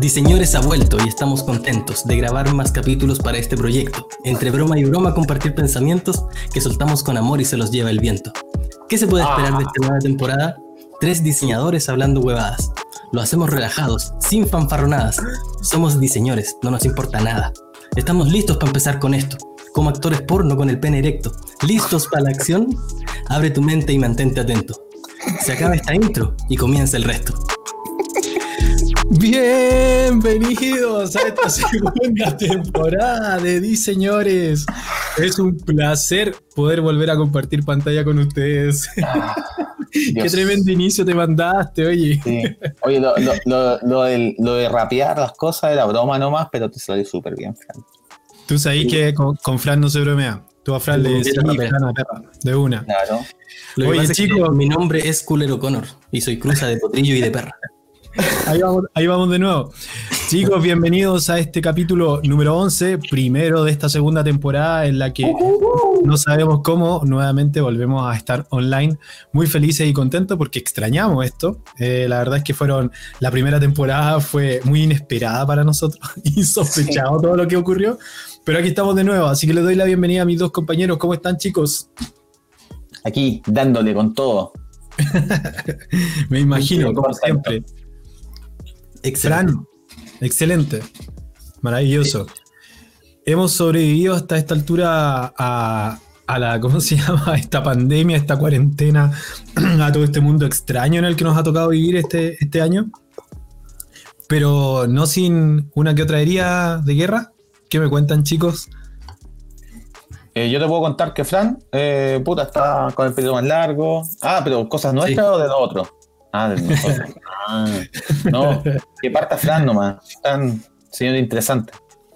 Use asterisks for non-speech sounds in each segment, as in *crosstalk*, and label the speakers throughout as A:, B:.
A: Diseñores ha vuelto y estamos contentos de grabar más capítulos para este proyecto. Entre broma y broma compartir pensamientos que soltamos con amor y se los lleva el viento. ¿Qué se puede esperar de esta nueva temporada? Tres diseñadores hablando huevadas. Lo hacemos relajados, sin fanfarronadas. Somos diseñadores, no nos importa nada. Estamos listos para empezar con esto. Como actores porno con el pene erecto. ¿Listos para la acción? Abre tu mente y mantente atento. Se acaba esta intro y comienza el resto.
B: Bienvenidos a esta *laughs* segunda temporada de Diseñores. Es un placer poder volver a compartir pantalla con ustedes. *laughs*
C: Ah,
B: Qué tremendo inicio te mandaste, oye.
C: Sí. Oye, lo, lo, lo, lo del- lo de rapear las cosas era broma nomás, pero te salió súper bien, Fran.
B: Tú sabes que con, con Fran no se bromea. Tú a Fran le decís, de una.
C: Claro.
B: Oye, chicos.
A: mi nombre es Cooler O'Connor y soy cruza de potrillo y de perra.
B: Ahí vamos, ahí vamos de nuevo. Chicos, bienvenidos a este capítulo número 11, primero de esta segunda temporada en la que no sabemos cómo nuevamente volvemos a estar online. Muy felices y contentos porque extrañamos esto. Eh, la verdad es que fueron, la primera temporada fue muy inesperada para nosotros, *laughs* insospechado todo lo que ocurrió. Pero aquí estamos de nuevo, así que les doy la bienvenida a mis dos compañeros. ¿Cómo están chicos?
C: Aquí, dándole con todo. *laughs*
B: Me imagino, como siempre.
A: Excelente.
B: Fran, excelente, maravilloso. Hemos sobrevivido hasta esta altura a, a la, ¿cómo se *laughs* llama? A esta pandemia, a esta cuarentena, *clears throat* a todo este mundo extraño en el que nos ha tocado vivir este, este año. Pero no sin una que otra herida de guerra. ¿Qué me cuentan, chicos?
C: Eh, yo te puedo contar que Fran, eh, puta, está con el pelo más largo. Ah, pero cosas nuestras o de nosotros. Ah, de nosotros. Ah, no, que parta Fran nomás. Fran, señor interesante.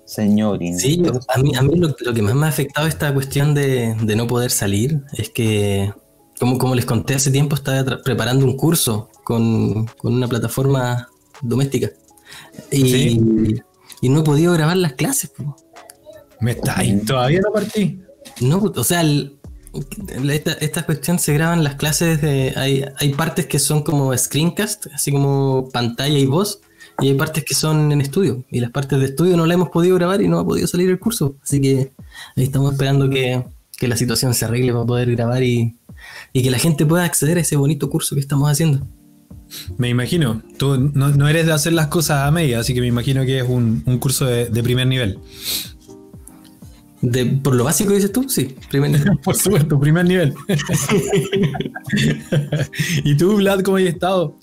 C: Señor
A: Sí, yo- a mí, a mí lo, lo que más me ha afectado esta cuestión de, de no poder salir es que, como, como les conté hace tiempo, estaba preparando un curso con, con una plataforma doméstica. Y,
B: Sí.
A: y no he podido grabar las clases. po.
B: Me está ahí, todavía no partí.
A: No, o sea, el- esta, esta cuestión se graban las clases de. Hay, hay partes que son como screencast, así como pantalla y voz, y hay partes que son en estudio. Y las partes de estudio no las hemos podido grabar y no ha podido salir el curso. Así que ahí estamos esperando que, que la situación se arregle para poder grabar y, y que la gente pueda acceder a ese bonito curso que estamos haciendo.
B: Me imagino. Tú no, no eres de hacer las cosas a media, así que me imagino que es un, un curso de, de primer nivel.
A: De, por lo básico dices tú, sí. Primer nivel. *laughs*
B: Por supuesto, primer nivel. *laughs* ¿Y tú, Vlad, cómo has estado?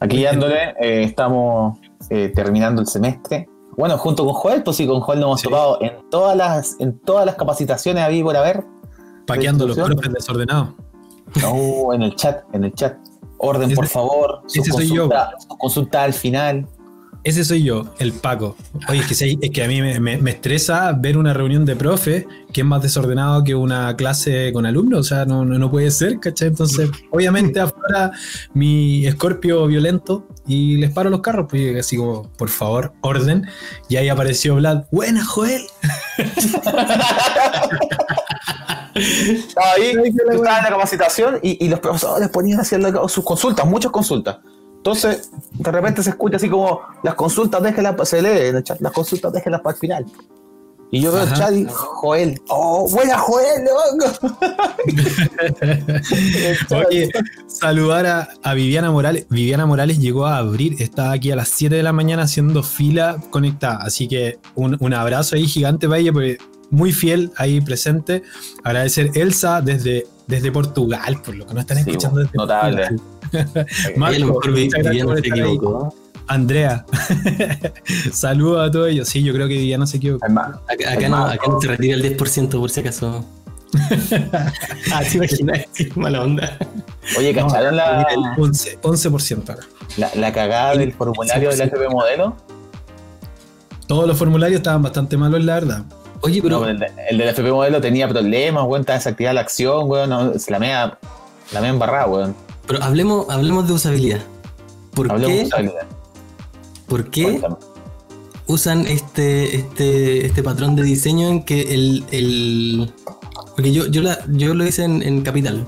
C: Aquí dándole, eh, estamos eh, terminando el semestre. Bueno, junto con Joel, pues sí, con Joel nos hemos
B: Sí.
C: tocado en todas las, en todas las capacitaciones a por haber.
B: Paqueando los profes desordenados.
C: No, en el chat, en el chat. Orden,
B: Ese-
C: por favor. Sus
B: ese soy yo.
C: consultas al final.
B: Ese soy yo, el Paco. Oye, es que, es que a mí me, me- me estresa ver una reunión de profe que es más desordenado que una clase con alumnos. O sea, no, no, no puede ser, ¿cachai? Entonces, *laughs* obviamente afuera mi escorpio violento y les paro los carros, pues así como, por favor, orden. Y ahí apareció Vlad. Buena, Joel. *laughs*
C: Estaba ahí, estaba en la capacitación y, y los profesores ponían haciendo sus consultas, muchas consultas. Entonces, de repente se escucha así como las consultas, déjenlas, se lee en el chat, las consultas, déjenlas para el final. Y yo veo el chat y Joel, oh, buena Joel, loco. *laughs*
B: Oye, saludar a, a Viviana Morales. Viviana Morales llegó a abrir, estaba aquí a las 7 de la mañana haciendo fila conectada. Así que un, un abrazo ahí gigante para ella, porque muy fiel ahí presente. Agradecer Elsa desde, desde Portugal, por lo que no están
C: Sí,
B: escuchando desde
C: notable.
B: Portugal. *laughs* Marco,
A: mejor.
B: Andrea, *laughs* saludos a todos ellos. Sí, yo creo que Viviana se equivocó.
A: Acá, acá no, acá no se retira el 10% por si acaso. *laughs* ah, te imaginas, Sí, mala onda.
C: Oye, ¿cacharon la,
B: 11%, 11% ahora.
C: la, la cagada del formulario del FP modelo?
B: Todos los formularios estaban bastante malos, la verdad.
A: Oye, pero
C: No, el, de- el del FP modelo tenía problemas, weón, estaba desactivada la acción, weón, no, la media, la media embarrada, weón.
A: Pero hablemos, hablemos de usabilidad. ¿Por
C: Hablemos
A: qué,
C: de usabilidad.
A: ¿por qué
C: Cuéntame.
A: usan este, este, este patrón de diseño en que el. el- porque yo, yo, la- yo lo hice en, en Capital.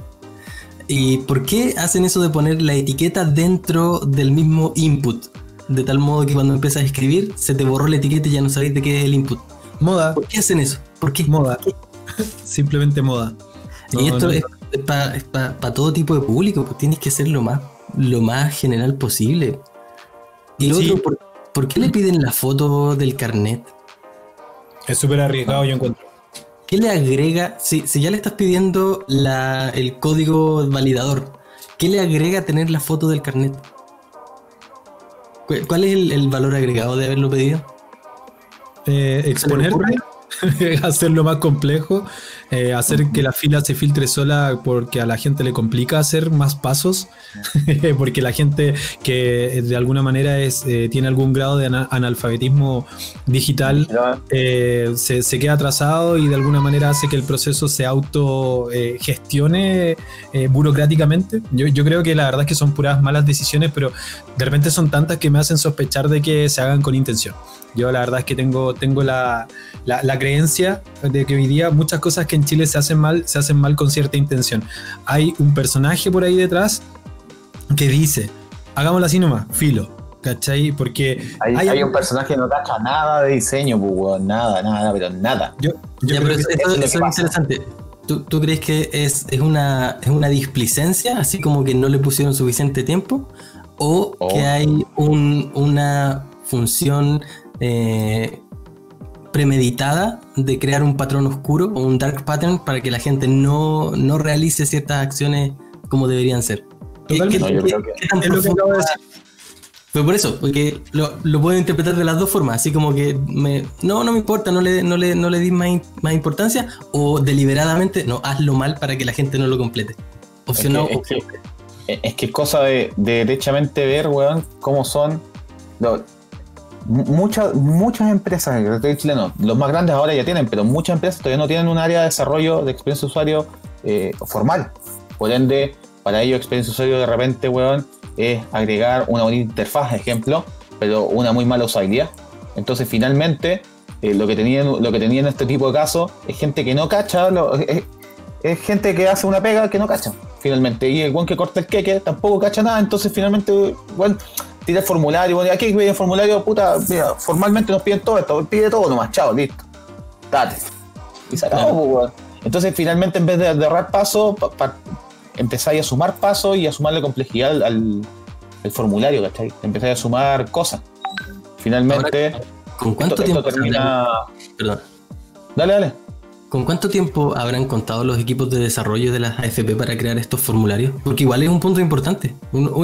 A: ¿Y por qué hacen eso de poner la etiqueta dentro del mismo input? de tal modo que cuando empiezas a escribir se te borró la etiqueta y ya no sabéis de qué es el input.
B: Moda.
A: ¿Por qué hacen eso? ¿Por qué?
B: Moda. *laughs* Simplemente moda.
A: y esto es, para todo tipo de público, pues tienes que ser lo más, lo más general posible. Y lo otro, ¿por, qué le piden la foto del carnet?
B: Es súper arriesgado, yo encuentro.
A: ¿Qué le agrega? Si, si ya le estás pidiendo la, el código validador, ¿qué le agrega tener la foto del carnet? ¿Cuál es el, valor agregado de haberlo pedido?
B: Eh, exponerte *laughs* hacerlo más complejo, eh, hacer que la fila se filtre sola porque a la gente le complica hacer más pasos, *laughs* porque la gente que de alguna manera es, eh, tiene algún grado de analfabetismo digital eh, se, queda atrasado y de alguna manera hace que el proceso se autogestione burocráticamente. Yo, yo creo que la verdad es que son puras malas decisiones, pero de repente son tantas que me hacen sospechar de que se hagan con intención. Yo la verdad es que tengo, tengo la, creencia de que hoy día muchas cosas que en Chile se hacen mal, se hacen mal con cierta intención. Hay un personaje por ahí detrás que dice, hagámoslo así nomás, filo. ¿Cachai? Porque
C: hay, un personaje que no cacha nada de diseño, pues, nada, nada, pero nada.
A: Yo, pero eso, es, interesante. ¿Tú, crees que es, es, una, es una displicencia, así como que no le pusieron suficiente tiempo? ¿O que oh. hay un, una función eh, premeditada de crear un patrón oscuro o un dark pattern para que la gente no, no realice ciertas acciones como deberían ser. Totalmente. es lo que acabo de decir. Pero por eso, porque lo, lo, puedo interpretar de las dos formas, así como que me, no, no me importa, no le, no le, no le di más, más, importancia, o deliberadamente, no, hazlo mal para que la gente no lo complete. Opcional.
C: Es que, es que es, cosa de, de derechamente ver, weón, cómo son muchas, muchas empresas, chileno, los más grandes ahora ya tienen, pero muchas empresas todavía no tienen un área de desarrollo de experiencia usuario eh, formal. Por ende, para ello, experiencia usuario de repente, weón, es agregar una bonita interfaz, ejemplo, pero una muy mala usabilidad. Entonces, finalmente, eh, lo, que tenían, lo que tenían en este tipo de casos es gente que no cacha, es, gente que hace una pega que no cacha, finalmente. Y el buen que corta el queque tampoco cacha nada, entonces finalmente, bueno, tira el formulario, bueno, aquí pide el formulario, puta, mira, formalmente nos piden todo esto, pide todo nomás, chao, listo. Date. Y se acabó, pues, Entonces, finalmente, en vez de, ahorrar paso, empezáis a sumar pasos y a sumarle complejidad al, formulario, ¿cachai? Empezáis a sumar cosas. Finalmente,
A: ¿con cuánto tiempo termina. Perdón.
C: Dale, dale.
A: ¿Con cuánto tiempo habrán contado los equipos de desarrollo de las AFP para crear estos formularios? Porque igual es un punto importante.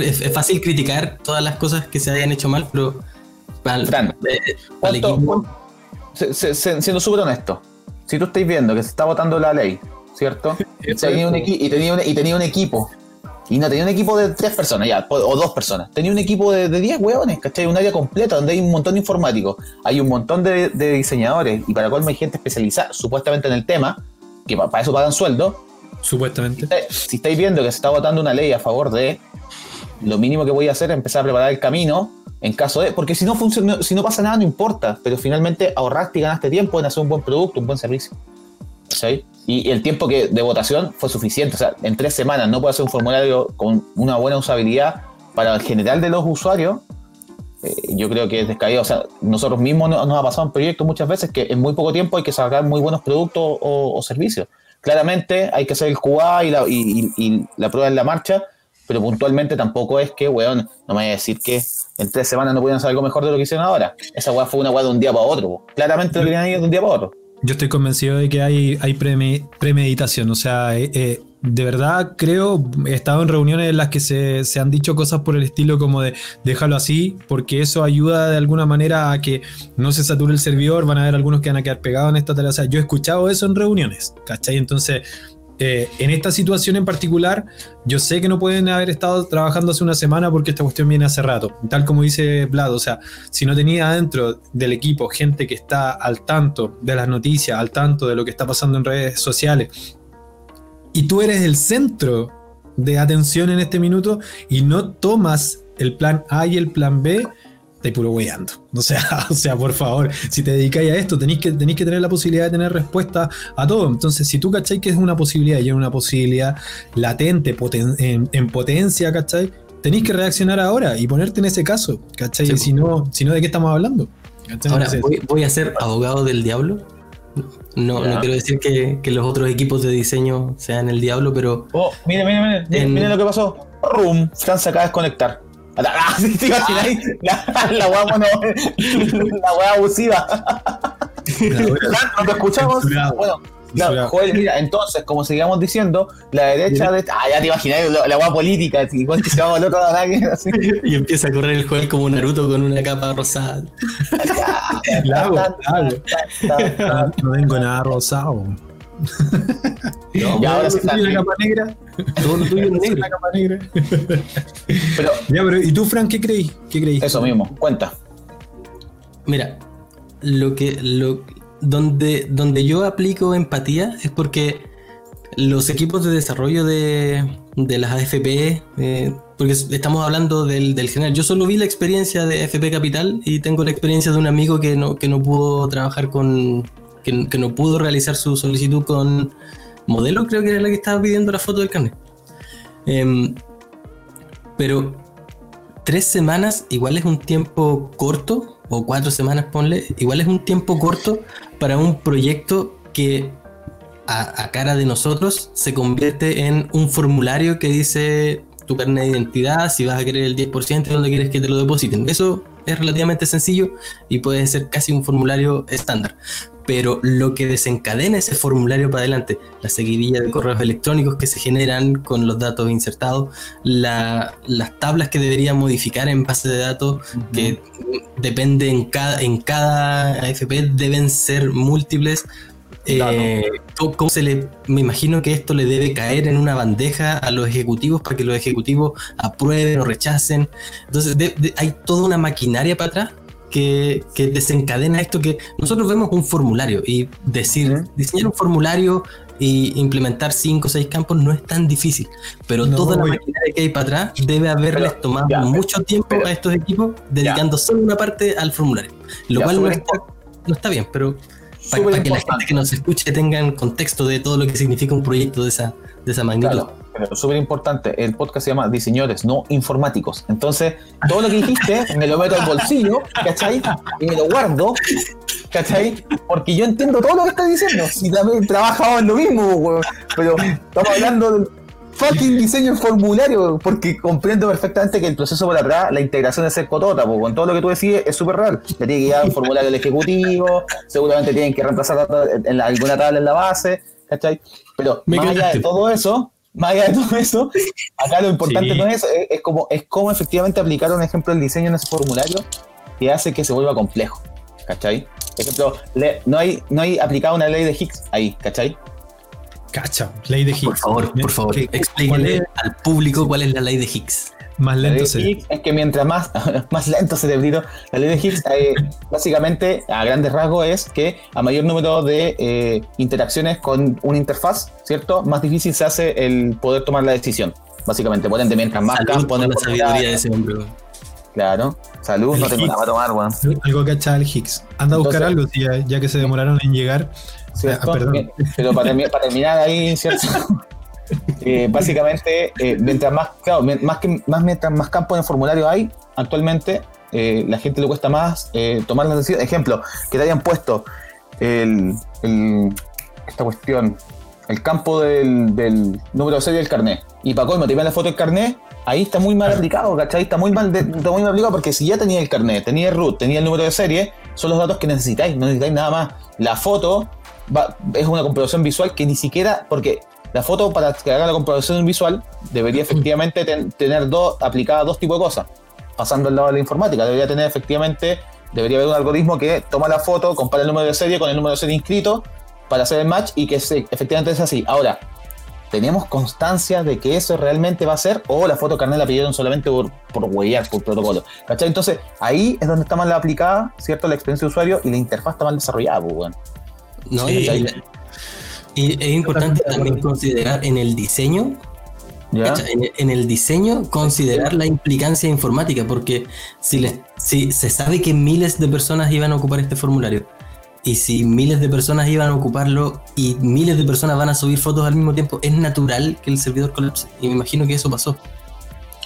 A: Es, fácil criticar todas las cosas que se hayan hecho mal, pero
C: Fran, siendo súper honesto, si tú estáis viendo que se está votando la ley, ¿cierto? *laughs* y, tenía un, y tenía un equipo y no tenía un equipo de tres personas, ya, o dos personas. Tenía un equipo de, diez hueones, ¿cachai? Un área completa donde hay un montón de informáticos, hay un montón de, diseñadores y para colmo hay gente especializada supuestamente en el tema, que para eso pagan sueldo.
B: Supuestamente.
C: Si, estáis viendo que se está votando una ley a favor de lo mínimo que voy a hacer es empezar a preparar el camino en caso de. Porque si no funciona, si no pasa nada, no importa. Pero finalmente ahorraste y ganaste tiempo en hacer un buen producto, un buen servicio. ¿Sí? Y el tiempo que, de votación fue suficiente. O sea, en tres semanas no puede hacer un formulario con una buena usabilidad para el general de los usuarios. Eh, yo creo que es descaído. O sea, nosotros mismos nos, ha pasado en proyectos muchas veces que en muy poco tiempo hay que sacar muy buenos productos o, servicios. Claramente hay que hacer el QA y la, prueba en la marcha, pero puntualmente tampoco es que, weón, no me voy a decir que en tres semanas no pudieran hacer algo mejor de lo que hicieron ahora. Esa weá fue una weá de un día para otro. Claramente lo querían ir de un día para otro.
B: Yo estoy convencido de que hay, hay premeditación, o sea, eh, eh, de verdad creo, he estado en reuniones en las que se, han dicho cosas por el estilo como de déjalo así, porque eso ayuda de alguna manera a que no se sature el servidor, van a haber algunos que van a quedar pegados en esta tarea, o sea, yo he escuchado eso en reuniones, ¿cachai? Entonces, eh, en esta situación en particular, yo sé que no pueden haber estado trabajando hace una semana porque esta cuestión viene hace rato. Tal como dice Vlad, o sea, si no tenía dentro del equipo gente que está al tanto de las noticias, al tanto de lo que está pasando en redes sociales, y tú eres el centro de atención en este minuto y no tomas el plan A y el plan B, puro weyando. O sea, *laughs* o sea, por favor, si te dedicáis a esto, tenéis que, tenéis que tener la posibilidad de tener respuesta a todo. Entonces, si tú cacháis que es una posibilidad y es una posibilidad latente, en, potencia, ¿cachai? tenéis que reaccionar ahora y ponerte en ese caso, ¿cachai?
A: Sí.
B: Si, no, si no, ¿de qué estamos hablando? ¿Cachai?
A: Ahora,
B: Entonces,
A: voy, voy a ser abogado del diablo. No, no quiero decir que, que los otros equipos de diseño sean el diablo, pero
C: Oh, mire, mire, mire, mire,
A: En-
C: mire lo que pasó. Rum, Fran se acaba de desconectar. Ah, *laughs* sí, te imaginas ahí? La, la weá mono, la weá abusiva. ¿no *laughs* te escuchamos? Bueno, claro,
B: Censurado.
C: Joel, mira, entonces, como seguíamos diciendo, la derecha de. Ah, ya te imaginas la, la política, así, igual que se va al otro nadie, así. *laughs*
A: y empieza a correr el juego como Naruto con una capa rosada.
C: Tan,
B: no, no tengo nada rosado. *laughs*
C: Y ahora está.
B: ¿Tienes la capa negra?
A: Todo lo tuyo es negro.
B: La capa negra. *laughs*
C: Pero
B: Ya, pero ¿y tú, Frank, qué creí? ¿Qué creí?
C: eso mismo, cuenta.
A: Mira, lo que lo donde donde yo aplico empatía es porque los equipos de desarrollo de, de las AFP, eh, porque estamos hablando del, del general. Yo solo vi la experiencia de AFP Capital y tengo la experiencia de un amigo que no, que no pudo trabajar con. Que, que no pudo realizar su solicitud con modelo, creo que era la que estaba pidiendo la foto del carnet. Em, pero tres semanas igual es un tiempo corto, o cuatro semanas ponle, igual es un tiempo corto para un proyecto que a, a cara de nosotros se convierte en un formulario que dice tu carnet de identidad, si vas a querer el 10%, dónde quieres que te lo depositen. Eso es relativamente sencillo y puede ser casi un formulario estándar. Pero lo que desencadena ese formulario para adelante, la seguidilla de correos electrónicos que se generan con los datos insertados, la- las tablas que deberían modificar en base de datos, que depende en cada, en cada AFP, deben ser múltiples. Eh, ¿cómo- cómo se le, me imagino que esto le debe caer en una bandeja a los ejecutivos para que los ejecutivos aprueben o rechacen. Entonces de- de- hay toda una maquinaria para atrás que, que desencadena esto que nosotros vemos un formulario y decir,
C: Ujú.
A: diseñar un formulario y implementar cinco o seis campos no es tan difícil, pero
B: No,
A: toda la maquinaria que hay para atrás debe haberles
C: Pero,
A: tomado
C: ya,
A: mucho tiempo
C: pero-
A: a estos equipos dedicando solo una parte al formulario, lo
C: Ya,
A: cual no está, no está bien, pero para,
C: Súper
A: que la gente que nos escuche tenga en contexto de todo lo que significa un proyecto de esa, de esa magnitud.
C: Claro, pero súper importante, el podcast se llama Diseñadores, no informáticos. Entonces, todo lo que dijiste me lo meto al bolsillo, ¿cachai? Y me lo guardo, ¿cachai? Porque yo entiendo todo lo que estás diciendo. Si también he trabajado en lo mismo. Pero estamos hablando fucking diseño en formulario, porque comprendo perfectamente que el proceso por atrás, la integración de ser cotota, pues, con todo lo que tú decís es súper real. Le tiene que llegar un formulario al ejecutivo, seguramente tienen que reemplazar en la- alguna tabla en la base, ¿cachai? Pero
A: Me
C: más allá de todo eso, más allá de todo eso, acá lo importante
B: Sí.
C: no es, es, es como, es cómo efectivamente aplicar un ejemplo del diseño en ese formulario que hace que se vuelva complejo, ¿cachai? Por ejemplo, le- no, hay, no hay aplicado una ley de Higgs ahí, ¿cachai?
B: Cacha, ley de Higgs.
A: Por favor, por favor,
B: ¿Qué- cuál
A: explíquenle al público cuál es la ley de Higgs.
B: Más
C: La ley
B: lento
C: de
B: se
C: Higgs es que mientras más, *laughs* más lento cerebrito, la ley de Higgs eh, *laughs* básicamente a grandes rasgos es que a mayor número de eh, interacciones con una interfaz, ¿cierto? Más difícil se hace el poder tomar la decisión. Básicamente, por ente, mientras más en
A: la sabiduría de ese hombre.
C: Claro, salud,
B: El
C: no tengo nada para tomar, weón.
B: Algo cacha el Higgs. Anda a buscar
C: Entonces-
B: algo, ya, ya que se demoraron en llegar.
C: ¿Cierto?
B: Ah.
C: Eh, Pero para, termi- para terminar ahí, ¿cierto? *laughs* Eh, básicamente, eh, mientras más, claro, más, que, más mientras más campos en el formulario hay, actualmente eh, la gente le cuesta más tomar las decisiones. Ejemplo, que te hayan puesto el, el- esta cuestión, el campo del, del número de serie del carnet. Y para colmo, te ven la foto del carnet, ahí está muy mal aplicado, ¿cachai? Está muy mal, de- está muy mal aplicado porque si ya tenía el carnet, tenía el root, tenía el número de serie, son los datos que necesitáis, no necesitáis nada más. La foto va- es una comprobación visual que ni siquiera, porque la foto para que haga la comprobación visual debería *clears throat* efectivamente ten- tener dos, aplicadas dos tipos de cosas. Pasando al lado de la informática, debería tener efectivamente, debería haber un algoritmo que toma la foto, compara el número de serie con el número de serie inscrito para hacer el match y que se- efectivamente es así. Ahora, ¿tenemos constancia de que eso realmente va a ser? ¿O la foto carnet la pidieron solamente por, por huellar, por protocolo? ¿Cachai? Entonces, ahí es donde está mal aplicada, ¿cierto? La experiencia de usuario y la interfaz está mal desarrollada, pues, weón.
A: ¿No?
B: Sí.
A: Y, y es importante también considerar en el diseño En, en el diseño, considerar la implicancia informática, porque si, les- si se sabe que miles de personas iban a ocupar este formulario, y si miles de personas iban a ocuparlo y miles de personas van a subir fotos al mismo tiempo, es natural que el servidor colapse. Y me imagino que eso pasó.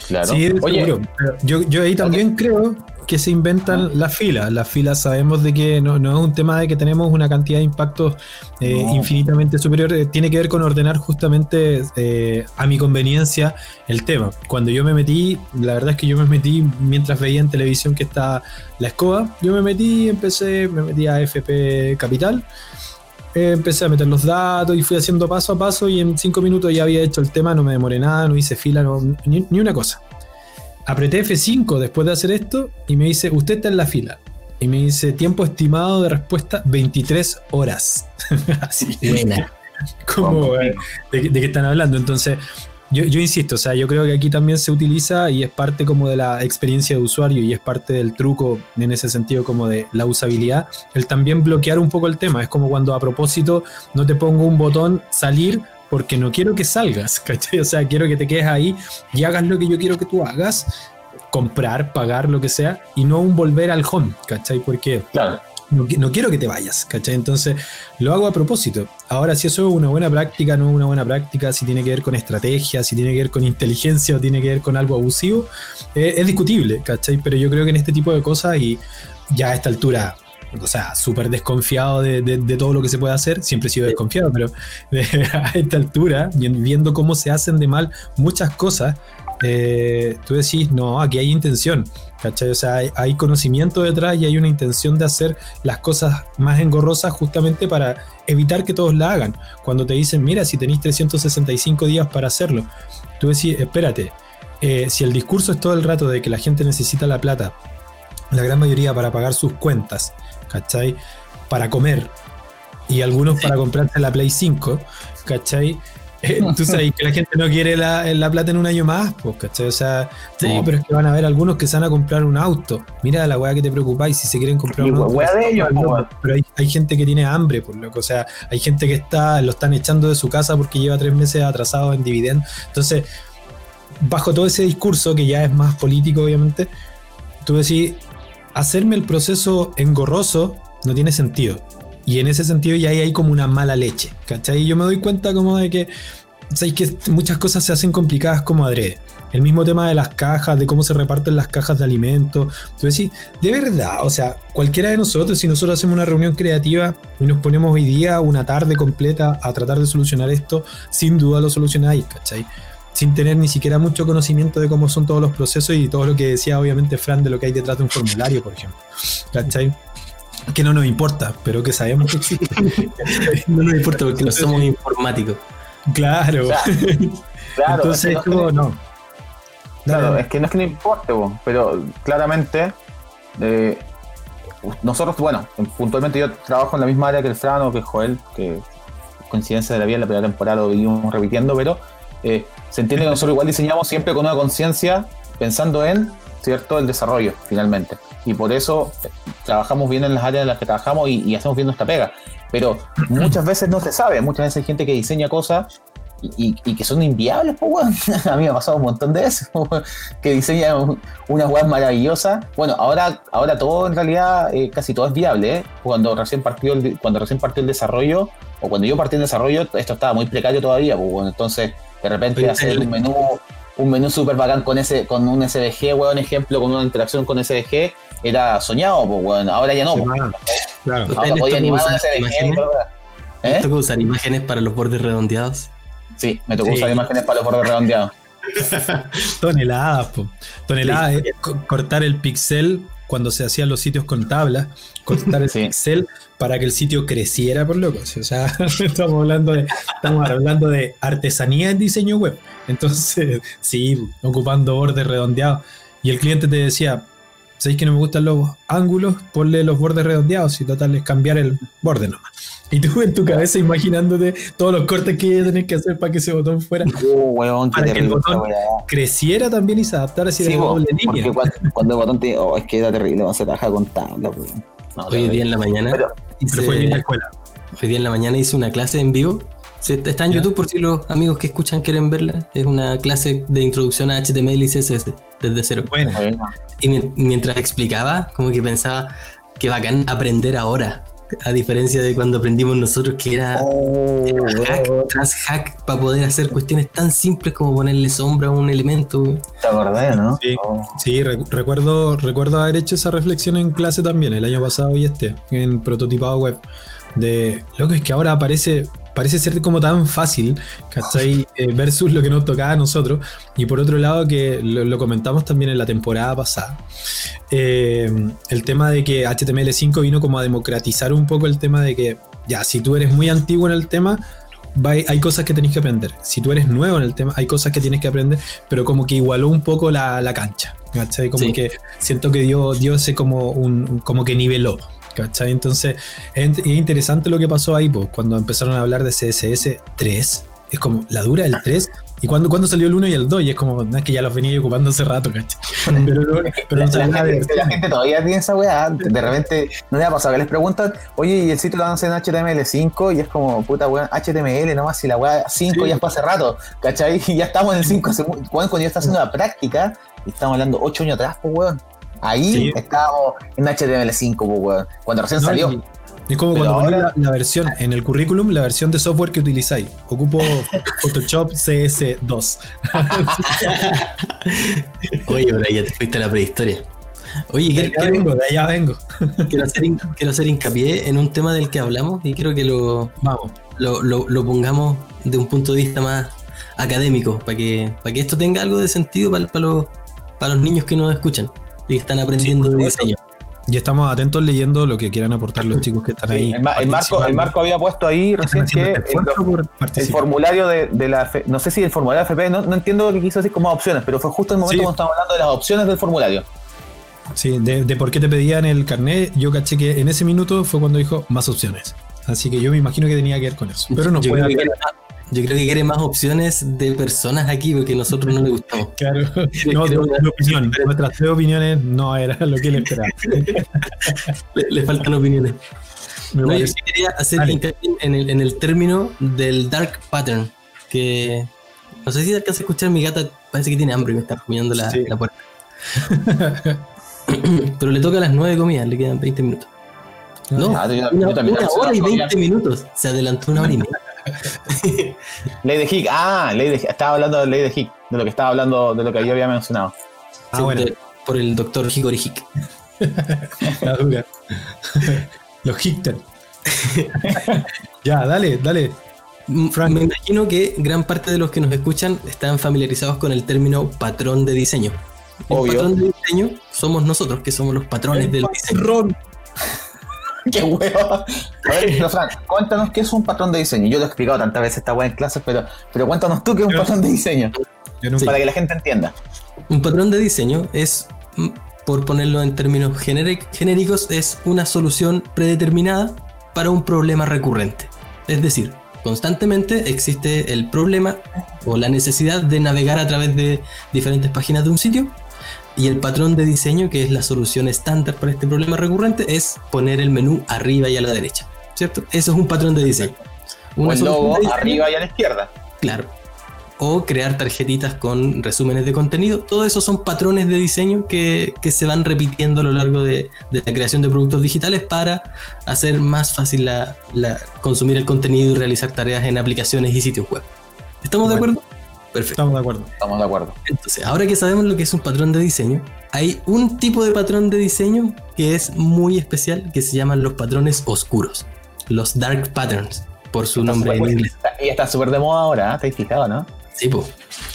C: Claro.
B: Sí,
C: Oye,
B: seguro. Yo, yo ahí también creo que se inventan las filas. Las filas sabemos de que no, no es un tema de que tenemos una cantidad de impactos eh,
C: No.
B: infinitamente superior. eh, tiene que ver con ordenar justamente eh, a mi conveniencia el tema. Cuando yo me metí, la verdad es que yo me metí mientras veía en televisión que está la escoba. Yo me metí, empecé, me metí a FP Capital. eh, empecé a meter los datos y fui haciendo paso a paso y en cinco minutos ya había hecho el tema, no me demoré nada, no hice fila, no- ni, ni una cosa. Apreté F5 después de hacer esto y me dice, usted está en la fila. Y me dice, tiempo estimado de respuesta, 23 horas. *laughs* Así,
A: Buena.
B: como, eh, de, de qué están hablando. Entonces, yo, yo insisto, o sea, yo creo que aquí también se utiliza y es parte como de la experiencia de usuario y es parte del truco en ese sentido como de la usabilidad, el también bloquear un poco el tema. Es como cuando a propósito no te pongo un botón salir porque no quiero que salgas, *laughs* ¿cachai? O sea, quiero que te quedes ahí y hagas lo que yo quiero que tú hagas, comprar, pagar, lo que sea, y no un volver al home, ¿cachai? Porque
C: claro.
B: no, qui- no quiero que te vayas, ¿cachai? Entonces lo hago a propósito. Ahora, si eso es una buena práctica, no es una buena práctica, si tiene que ver con estrategia, si tiene que ver con inteligencia o tiene que ver con algo abusivo, eh, es discutible, ¿cachai? Pero yo creo que en este tipo de cosas y ya a esta altura, o sea, súper desconfiado de, de- de todo lo que se puede hacer, siempre he sido desconfiado, pero *laughs* a esta altura, vi- viendo cómo se hacen de mal muchas cosas, eh, tú decís, no, aquí hay intención, ¿cachai? O sea, hay, hay conocimiento detrás y hay una intención de hacer las cosas más engorrosas justamente para evitar que todos la hagan. Cuando te dicen, mira, si tenéis 365 días para hacerlo, tú decís, espérate, eh, si el discurso es todo el rato de que la gente necesita la plata, la gran mayoría para pagar sus cuentas, ¿cachai? Para comer y algunos para comprarse la Play 5, ¿cachai? *laughs* Eh, tú sabes que la gente no quiere la, la plata en un año más, pues, ¿cachai? O sea,
A: Sí.
B: no, pero es que van a haber algunos que se van a comprar un auto. Mira la weá que te preocupáis si se quieren comprar un auto.
C: weá de ellos, weón.
B: Pero hay, hay gente que tiene hambre, por loco. O sea, hay gente que está, lo están echando de su casa porque lleva tres meses atrasado en dividend. Entonces, bajo todo ese discurso, que ya es más político, obviamente, tú decís, hacerme el proceso engorroso no tiene sentido. Y en ese sentido ya ahí hay como una mala leche, ¿cachai? Y yo me doy cuenta como de que, ¿sabes? que muchas cosas se hacen complicadas como adrede. El mismo tema de las cajas, de cómo se reparten las cajas de alimentos. Tú decís, de verdad, o sea, cualquiera de nosotros, si nosotros hacemos una reunión creativa y nos ponemos hoy día una tarde completa a tratar de solucionar esto, sin duda lo solucionáis, ¿cachai? Sin tener ni siquiera mucho conocimiento de cómo son todos los procesos y todo lo que decía obviamente Fran de lo que hay detrás de un formulario, por ejemplo. ¿Cachai? Que no nos importa, pero que sabemos que existe. *laughs*
A: No nos importa porque no somos informáticos.
B: Claro.
C: Claro, Claro,
B: Entonces,
C: es que *laughs* no-. Claro, es que no es que no importe, po, pero claramente eh, nosotros, bueno, puntualmente yo trabajo en la misma área que el Frano, que el Joel, que coincidencia de la vida en la primera temporada lo vivimos repitiendo, pero eh, se entiende que nosotros igual diseñamos siempre con una conciencia pensando en, ¿cierto?, el desarrollo, finalmente. Y por eso eh, trabajamos bien en las áreas en las que trabajamos y, y hacemos bien nuestra pega. Pero *clears throat* muchas veces no se sabe, muchas veces hay gente que diseña cosas y, que son inviables, pues, weón. *laughs* A mí me ha pasado un montón de veces, *laughs* weón, que diseña un- unas weas maravillosas. Bueno, ahora, ahora todo en realidad, eh, casi todo es viable, ¿eh? Cuando recién partió el, cuando recién partió el desarrollo, o cuando yo partí en desarrollo, esto estaba muy precario todavía, pues, bueno, entonces de repente hacer un menú, un menú súper bacán con ese, con un SVG, weón, ejemplo, con una interacción con SVG, era soñado, pues, bueno, ahora ya no,
B: se
C: pues.
B: Claro.
A: ¿Ustedes
C: Ahora podía
A: tocó
C: animar un SVG
A: imágenes?
C: weón.
A: ¿Les
C: ¿Eh?
A: toca usar imágenes para los bordes redondeados?
C: Sí, me tocó
B: Sí.
C: usar imágenes para los bordes redondeados. *laughs*
B: Toneladas, po. Toneladas, eh, co- cortar el pixel cuando se hacían los sitios con tablas, cortar el
C: Sí.
B: pixel para que el sitio creciera por locos. O sea, *laughs* estamos hablando de, estamos hablando de artesanía en diseño web. Entonces, *laughs* sí, ocupando bordes redondeados. Y el cliente te decía, ¿sabéis que no me gustan los ángulos? Ponle los bordes redondeados y total es cambiar el borde nomás. Y tú en tu cabeza imaginándote todos los cortes que ibas a tener que hacer para que ese botón fuera
C: Oh, weón, qué
B: Para que el botón- creciera también y se adaptara si
C: Sí,
B: era
C: po,
B: doble línea.
C: porque cuando, cuando el botón te. Oh, es que era terrible, se trabaja con tabla, weón. No,
A: Hoy día en la mañana
C: Pero-
A: hice,
B: Pero fue en la escuela.
A: hoy día en la mañana hice una clase en vivo. Está en
B: Ya.
A: YouTube por si los amigos que escuchan quieren verla. Es una clase de introducción a HTML y CSS desde cero.
B: Bueno,
A: Y mi- mientras explicaba, como que pensaba que bacán aprender ahora. A diferencia de cuando aprendimos nosotros que era,
C: Oh,
A: hack tras hack para poder hacer cuestiones tan simples como ponerle sombra a un elemento.
C: ¿Te acordás, no?
B: Sí.
C: Oh.
B: Sí, re- recuerdo, recuerdo haber hecho esa reflexión en clase también, el año pasado y este, en prototipado web. De lo que es que ahora parece, parece ser como tan fácil, ¿cachai? Eh, versus lo que nos tocaba a nosotros. Y por otro lado, que lo, lo comentamos también en la temporada pasada, eh, el tema de que HTML5 vino como a democratizar un poco el tema de que, ya, si tú eres muy antiguo en el tema, hay cosas que tenés que aprender. Si tú eres nuevo en el tema, hay cosas que tienes que aprender, pero como que igualó un poco la, la cancha, ¿cachai? Como
A: Sí.
B: que siento que dio, dio ese como, un, un- como que niveló, ¿cachai? Entonces, es, es interesante lo que pasó ahí, pues, cuando empezaron a hablar de CSS 3, es como, la dura del 3, y cuando, cuando salió el 1 y el 2, y es como, no es que ya los venía ocupando hace rato, ¿cachai? *laughs* Pero, no- pero
C: La,
B: no
C: la
B: la
C: gente, la gente todavía tiene esa weá. De repente, no le ha pasado que les preguntan, oye, y el sitio lo hacen en HTML5 y es como, puta weá, HTML nomás, si la weá 5
B: Sí.
C: ya fue hace rato, ¿cachai? *laughs* Y ya estamos en el 5 hace mu- weón, cuando yo estaba haciendo la práctica, y estamos hablando 8 años atrás, pues weón. Ahí
B: Sí.
C: estábamos en HTML5, pues cuando recién
B: No,
C: salió.
B: y- Es como
C: Pero
B: cuando ponéis
C: ahora-
B: la, la versión en el currículum, la versión de software que utilizáis. Ocupo Photoshop *laughs* CS2.
A: Oye, pero ya te fuiste a la prehistoria. Oye,
B: De
A: quiero,
B: allá vengo, de allá vengo.
A: quiero hacer, quiero hacer hincapié en un tema del que hablamos y quiero que lo,
B: Vamos.
A: lo, lo- lo pongamos de un punto de vista más académico, para que, para que esto tenga algo de sentido para, para, los, para los niños que nos escuchan y están aprendiendo de
B: supuesto.
A: diseño.
B: Y estamos atentos leyendo lo que quieran aportar los chicos que están ahí.
C: El, Ma- el Marco, el. Marco había puesto ahí recién que
B: este
C: el, formulario de, de la, F- no sé si el formulario de FP, no, no entiendo lo que quiso decir como opciones, pero fue justo el momento
B: Sí.
C: cuando estábamos hablando de las opciones del formulario.
B: Sí, de, de por qué te pedían el carnet, yo caché que en ese minuto fue cuando dijo más opciones. Así que yo me imagino que tenía que ver con eso. Pero no
A: yo,
B: puede haber.
A: Yo creo que quiere más opciones de personas aquí porque a nosotros no le gustamos. *laughs*
B: Claro, *laughs* no, de, de opinión. Nuestras tres opiniones no era lo que él esperaba. *laughs*
A: Le, le faltan opiniones. No, yo quería hacer en el, en el término del dark pattern, que no sé si alcanza a escuchar mi gata, parece que tiene hambre y me está rumiando la,
B: Sí.
A: la puerta. Pero le toca a las 9 comidas, le quedan 20 minutos. No,
C: Ah, yo- yo
A: una,
C: también
A: una hora y
C: las
A: 20
C: comidas.
A: minutos. Se adelantó una hora y media. *laughs*
C: Ley de Hick, ah, Ley de estaba hablando de Ley de Hick, de lo que estaba hablando, de lo que yo había mencionado.
B: Ah,
A: Sí,
B: bueno.
A: de- por el doctor Hickory Hick. *laughs*
B: La dura. Los Hichter. *laughs* ya, dale, dale.
A: M-
B: Frank.
A: Me imagino que gran parte de los que nos escuchan están familiarizados con el término patrón de diseño. El
C: Obvio.
A: patrón de diseño somos nosotros, que somos los patrones del diseño. *laughs*
C: ¡Qué huevo! A ver, pero *laughs* Fran, cuéntanos qué es un patrón de diseño. Yo lo he explicado tantas veces esta weá en clases, pero, pero cuéntanos tú qué es un patrón de diseño, para que la gente entienda.
A: Un patrón de diseño es, mm, por ponerlo en términos genéricos, es una solución predeterminada para un problema recurrente. Es decir, constantemente existe el problema o la necesidad de navegar a través de diferentes páginas de un sitio y el patrón de diseño, que es la solución estándar para este problema recurrente, es poner el menú arriba y a la derecha. ¿Cierto? Eso es un patrón de diseño.
C: O el logo
A: diseño-
C: arriba y a la izquierda.
A: Claro. O crear tarjetitas con resúmenes de contenido. Todo eso son patrones de diseño que, que se van repitiendo a lo largo de, de la creación de productos digitales para hacer más fácil la, la- consumir el contenido y realizar tareas en aplicaciones y sitios web. ¿Estamos de acuerdo? Perfecto.
B: Estamos de acuerdo.
C: Estamos de acuerdo.
A: Entonces, ahora que sabemos lo que es un patrón de diseño, hay un tipo de patrón de diseño que es muy especial, que se llaman los patrones oscuros. Los dark patterns, por su
C: Está
A: nombre en inglés.
C: está- Y está súper de moda ahora, ¿eh? ¿te has fijado, no?
A: Sí, po.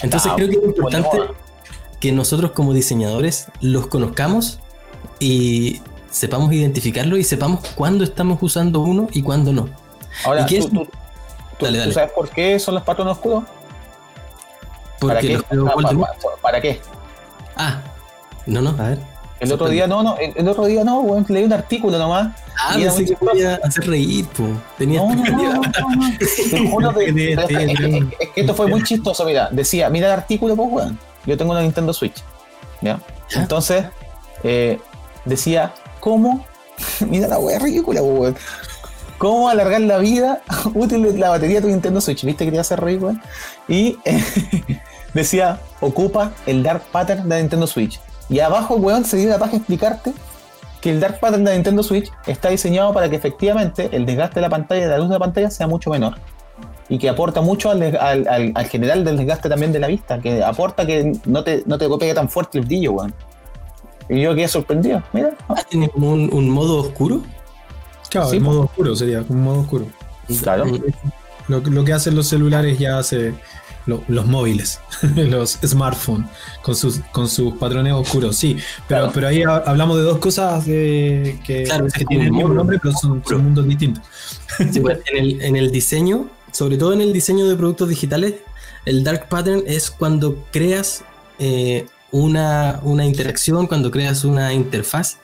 A: Entonces
C: Ah,
A: creo que es importante que nosotros como diseñadores los conozcamos y sepamos identificarlo y sepamos cuándo estamos usando uno y cuándo no.
C: Ahora,
A: ¿Y qué
C: ¿tú,
A: es?
C: tú- tú-
A: Dale,
C: tú
A: dale.
C: sabes por qué son los patrones oscuros? ¿Para qué?
A: los
C: Ah, ¿Para qué?
A: Ah, no, no, a ver.
C: El otro día no, no, el, el otro día no, weón, leí un artículo nomás.
A: Ah, pensé que podía hacer reír, po. Tenía
C: No, no, no, no, no, es, que esto fue muy chistoso, mira, decía, mira el artículo, pues weón. Yo tengo una Nintendo Switch. ¿Ya?
A: ¿Ya?
C: Entonces, eh, decía, ¿cómo? *laughs* mira la weá ridícula, pues, weón. ¿Cómo alargar la vida *laughs* útil de la batería de tu Nintendo Switch? ¿Viste que te hacer reír, weón? Y *laughs* decía, ocupa el Dark Pattern de Nintendo Switch. Y abajo, weón, se dio la página a explicarte que el Dark Pattern de Nintendo Switch está diseñado para que efectivamente el desgaste de la pantalla, de la luz de la pantalla, sea mucho menor. Y que aporta mucho al, al, al, al general del desgaste también de la vista, que aporta que no te, no te pegue tan fuerte el brillo, weón. Y yo quedé sorprendido, mira.
A: ¿Tiene como un modo oscuro?
B: Claro,
C: Sí,
B: el modo oscuro sería, un modo oscuro.
C: Claro.
B: Lo, lo que hacen los celulares ya hace lo- los móviles, *laughs* los smartphones, con sus, con sus patrones oscuros. Sí, pero,
C: Claro.
B: pero ahí ha- hablamos de dos cosas de- que,
A: Claro,
B: que
A: es
B: tienen el mismo nombre, pero son, son mundos distintos.
A: Sí, pues, en, el, en el diseño, sobre todo en el diseño de productos digitales, el dark pattern es cuando creas eh, una, una interacción, cuando creas una interfaz,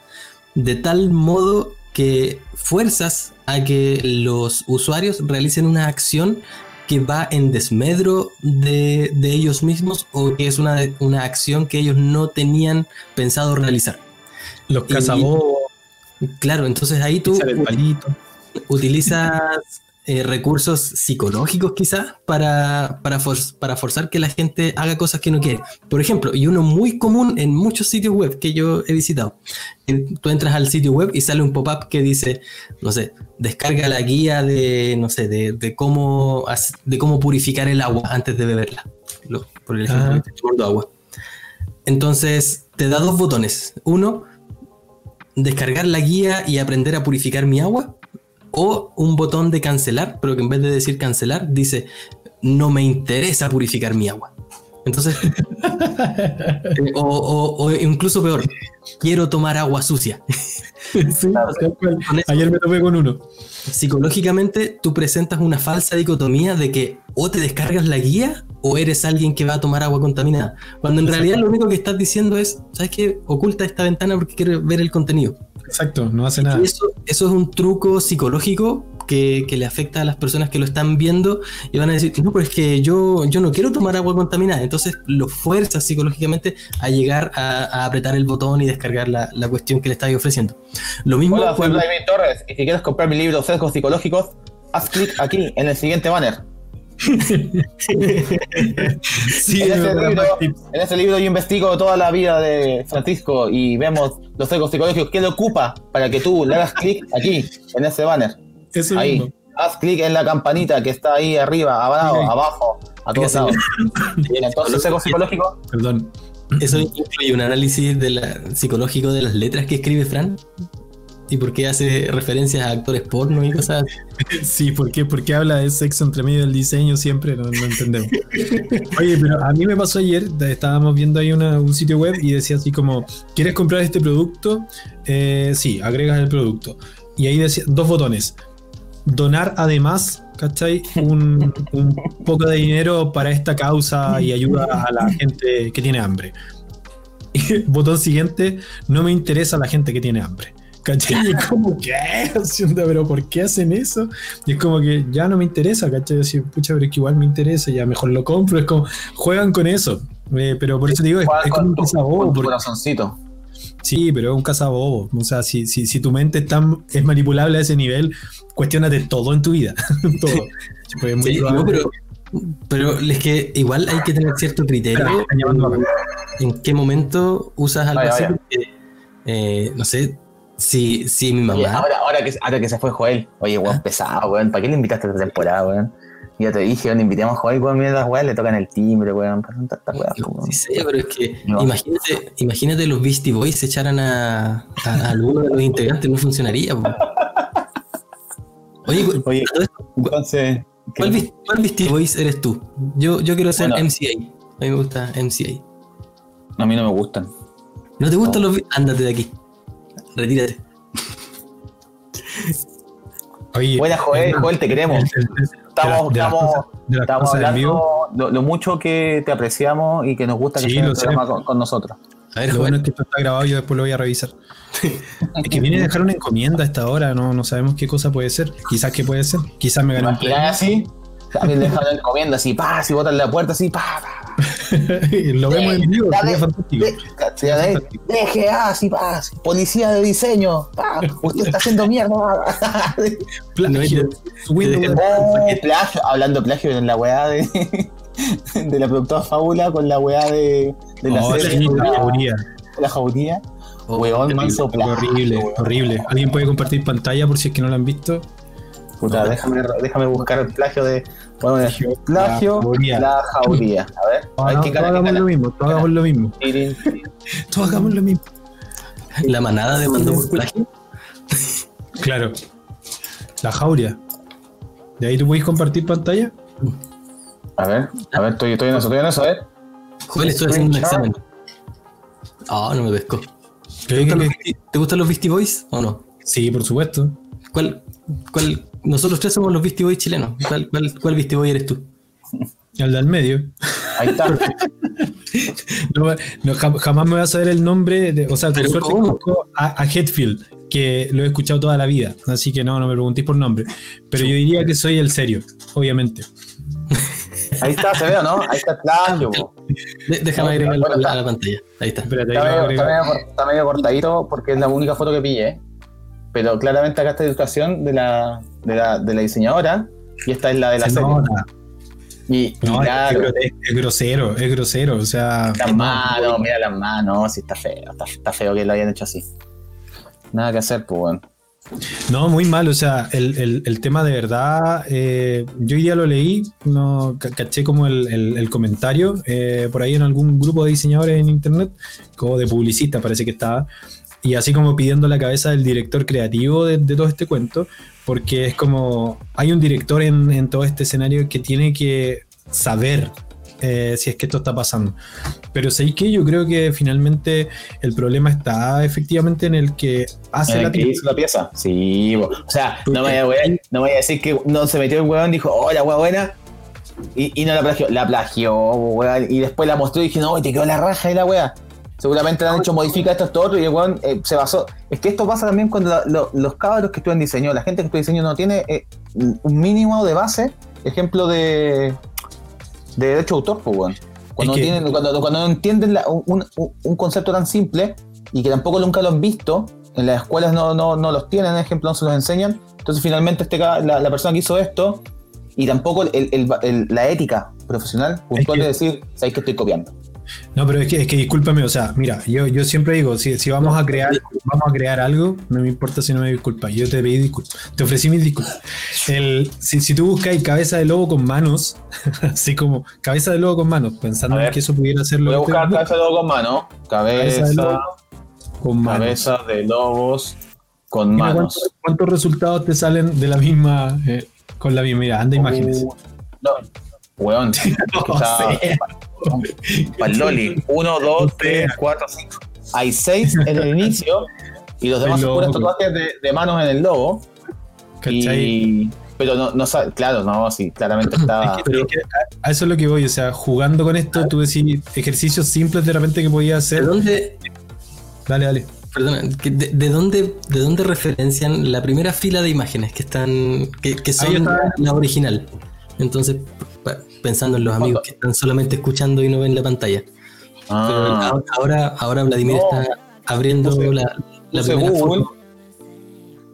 A: de tal modo que fuerzas a que los usuarios realicen una acción que va en desmedro de, de ellos mismos o que es una, una acción que ellos no tenían pensado realizar.
B: Los
A: Y-
B: cazabobos,
A: Claro, entonces ahí tú utilizas eh, recursos psicológicos quizás para, para, for- para forzar que la gente haga cosas que no quiere. Por ejemplo, y uno muy común en muchos sitios web que yo he visitado. Tú entras al sitio web y sale un pop-up que dice, no sé, descarga la guía de, no sé, de, de cómo, de cómo purificar el agua antes de beberla. Lo- por el ejemplo,
B: Ah.
A: agua. Entonces, te da dos botones. Uno, descargar la guía y aprender a purificar mi agua. O un botón de cancelar, pero que en vez de decir cancelar, dice no me interesa purificar mi agua. Entonces, *laughs* o, o- o incluso peor, quiero tomar agua sucia. *laughs*
B: Sí, Ayer me topé con uno.
A: Psicológicamente, tú presentas una falsa dicotomía de que o te descargas la guía o eres alguien que va a tomar agua contaminada. Cuando en realidad lo único que estás diciendo es, ¿sabes qué? Oculta esta ventana porque quiero ver el contenido.
B: Exacto, no hace nada.
A: Y eso, eso es un truco psicológico que, que le afecta a las personas que lo están viendo y van a decir, no, pero es que yo, yo no quiero tomar agua contaminada. Entonces lo fuerzas psicológicamente a llegar a, a apretar el botón y descargar la, la cuestión que le estás ofreciendo. Lo mismo
C: Hola, soy
A: cuando-
C: Vladimir Torres. Y si quieres comprar mi libro Sesgos Psicológicos, haz clic aquí en el siguiente banner.
B: Sí,
C: en, ese libro, en ese libro yo investigo toda la vida de Francisco y vemos los sesgos psicológicos que le ocupa para que tú le hagas clic aquí, en ese banner.
B: Eso
C: Ahí.
B: mismo.
C: Haz clic en la campanita que está ahí arriba, abajo,
B: Sí.
C: abajo, a todos lados. *laughs* Y entonces, sesgo psicológico,
B: Perdón.
A: Eso incluye un análisis de la- psicológico de las letras que escribe Fran y por qué hace referencias a actores porno y cosas así. *laughs*
B: Sí, ¿por qué? ¿Por qué habla de sexo entre medio del diseño siempre? No, entendemos. Oye, pero a mí me pasó ayer, estábamos viendo ahí un sitio web y decía así como, ¿quieres comprar este producto? Eh, sí, agregas el producto. Y ahí decía dos botones. Donar además, ¿cachai? Un, poco de dinero para esta causa y ayuda a la gente que tiene hambre. *laughs* Botón siguiente, no me interesa la gente que tiene hambre. ¿Cachai? Y es como, ¿qué? *laughs* Pero ¿por qué hacen eso? Y es como que ya no me interesa, ¿cachai? Así, pucha, pero es que igual me interesa, ya mejor lo compro. Es como, juegan con eso. Eh, pero por eso te digo, es, como un cazabobo.
C: corazoncito.
B: Sí, pero es un cazabobo. O sea, si, si, si tu mente es, tan, es manipulable a ese nivel, cuestionate todo en tu vida. *laughs* todo. Pues muy
A: Sí, no, pero, pero es que igual hay que tener cierto criterio en qué momento usas algo
C: Vaya,
A: así.
C: vaya.
A: porque, eh, no sé, si, si mi
C: Oye,
A: mamá...
C: ahora, ahora, que, ahora que se fue Joel, oye, weón, pesado, weón, ¿para qué le invitaste esta temporada, weón? Ya te dije, weón, invitemos a Joel, weón, mira las weas, le tocan el timbre, weón, pasan tantas weas, weón.
A: Sí sé, pero es que
C: No.
A: imagínate, imagínate los Beastie Boys se echaran a, a, a alguno de los integrantes, no funcionaría. po. Oye,
C: Oye, entonces,
A: ¿cuál, cuál Beastie Boys eres tú? Yo, yo quiero ser
C: Bueno.
A: MCA. A mí me gusta MCA.
C: a mí no me gustan.
A: ¿No te gustan
C: No.
A: los Beastie Ándate de aquí. Retírate.
B: Oye,
C: Buena, Joel, Joel, te queremos. Estamos, estamos, estamos hablando lo, lo mucho que te apreciamos y que nos gusta que
B: Sí,
C: estés en el programa con, con nosotros.
A: A ver,
B: Lo bueno es que esto está grabado, yo después lo voy a revisar. es que viene a dejar una encomienda a esta hora, no, no sabemos qué cosa puede ser. Quizás qué puede ser. Quizás me
C: ¿Te
B: gané un
C: imaginas así? También dejan la encomienda así, pa, así botan la puerta así, pa, pa. *laughs*
B: Lo vemos en vivo, sería fantástico.
C: de- de- de- DGA, así, pa, así, policía de diseño, pa, usted está haciendo mierda. *laughs*
B: Plagio.
C: Oh, plagio, hablando de plagio en la weá de, *laughs* de la productora Fábula con la weá de, de la
B: Oh,
C: serie
B: la
C: la,
B: jauría.
C: de la jauría.
A: Oh,
C: Weón, manso plagio,
B: horrible, horrible. ¿Alguien puede compartir pantalla por si es que no lo han visto?
C: Puta, déjame, déjame buscar el plagio de. Bueno, el plagio,
B: La jauría.
C: la jauría. A ver,
B: Todos
C: hay que
B: todos hagamos lo mismo, todos hagamos lo mismo. Todos hagamos lo mismo.
A: La manada de mando por plagio.
B: Claro. La jauria. ¿De ahí tú podéis compartir pantalla?
C: A ver, a ver, estoy, estoy en eso, estoy en eso, a ver.
A: Joder, estoy haciendo un examen. Ah, no me pescó. ¿Te
B: ¿Qué-
A: gustan,
B: qué-
A: los, Beastie- te gustan los Beastie Boys o no?
B: Sí, por supuesto.
A: ¿Cuál, cuál, nosotros tres somos los Beastie Boys chilenos. ¿Cuál, cuál, cuál Beastie Boy eres tú?
B: El del medio.
C: Ahí está. *laughs*
B: No, no, jam- jamás me voy a saber el nombre, de- o sea, por
A: Pero
B: suerte conozco a, a Hetfield, que lo he escuchado toda la vida, así que no, no me preguntéis por nombre. Pero yo diría que soy el serio, obviamente.
C: Ahí está, se ve, ¿o ¿no? Ahí está.
A: De- déjame
C: No,
A: agregarlo
C: bueno,
A: a la, pantalla. Ahí está.
B: Espérate,
C: Está medio, está, medio, cor- está medio cortadito porque es la única foto que pillé. Pero claramente acá está la ilustración de la, de la, de la diseñadora y esta es la de la
B: Se
C: serie. Y,
B: No, es,
C: claro,
B: es- es grosero, es grosero, o sea,
C: las manos, mira las manos, sí está feo, está, está feo que lo hayan hecho así. Nada que hacer, pues bueno.
B: no, muy mal, o sea, el, el- el tema de verdad, eh, yo día lo leí, no ca- caché como el, el- el comentario eh, por ahí en algún grupo de diseñadores en internet, como de publicista parece que estaba, y así como pidiendo la cabeza del director creativo de, de todo este cuento, porque es como, hay un director en, en todo este escenario que tiene que saber eh, si es que esto está pasando. Pero ¿sabéis que Yo creo que finalmente el problema está efectivamente en el que hace
C: ¿En el
B: la
C: que
B: pieza.
C: hizo la pieza? Sí, bo. o sea,
A: ¿Por
C: no me, vaya a, no decir que no se metió el weón y dijo, oh, la weá buena. Y, y no la plagió, la plagió, weón. Y después la mostró y dije, no, te quedó la raja de la weá. Seguramente le han hecho modifica esto, esto, otro, y el weón eh, se basó. Es que esto pasa también cuando la- lo- los cabros que estudian diseño, la gente que estudia diseño no tiene eh, un mínimo de base, ejemplo de, de derecho de autor, pues, weón. Cuando,
B: Es que-
C: tienen, cuando, cuando no entienden la- un, un- un concepto tan simple y que tampoco nunca lo han visto, en las escuelas no, no, no los tienen, ejemplo, no se los enseñan. Entonces, finalmente, este, la, la persona que hizo esto y tampoco el- el- el- la ética profesional puntual
B: que-
C: de decir, sabéis que estoy copiando.
B: No, pero es que, es que discúlpame, o sea, mira, yo, yo siempre digo, si, si vamos a crear, vamos a crear algo, no me importa si no me disculpas, yo te pedí disculpas, te ofrecí mis disculpas. El, si, si tú buscas cabeza de lobo con manos, *laughs* así como cabeza de lobo con manos, pensando en que eso pudiera ser lo
C: Voy a
B: que
C: buscar cabeza de lobo con mano.
B: Cabeza de lobo con manos.
C: cabeza de lobos con
B: Mira
C: manos.
B: cuántos, cuántos resultados te salen de la misma, eh, con la misma, mira, anda imágenes.
C: Uh, no, weón. *laughs*
B: No
C: está-
B: sé.
C: Para el Loli. 1, 2, 3, 4, 5. Hay 6 en el *laughs* inicio y los demás son puros
B: logo.
C: tatuajes de, de manos en el logo.
B: ¿Cachai?
C: Y, pero no, no sabe, claro, no, sí, claramente está.
B: Es que- es que a- eso es lo que voy, o sea, jugando con esto, tú decís ejercicios simples de repente que podías
A: ¿De
B: hacer.
A: dónde,
B: Dale, dale.
A: perdona, de, de dónde, de dónde referencian la primera fila de imágenes que están, que, son
B: está.
A: la, original? Entonces, pensando en los amigos que están solamente escuchando y no ven la pantalla. Pero
C: Ah,
A: ahora- ahora, ahora Vladimir
C: No.
A: está abriendo
C: Puse-
A: la, la
C: puse
A: primera
C: Google.
A: foto.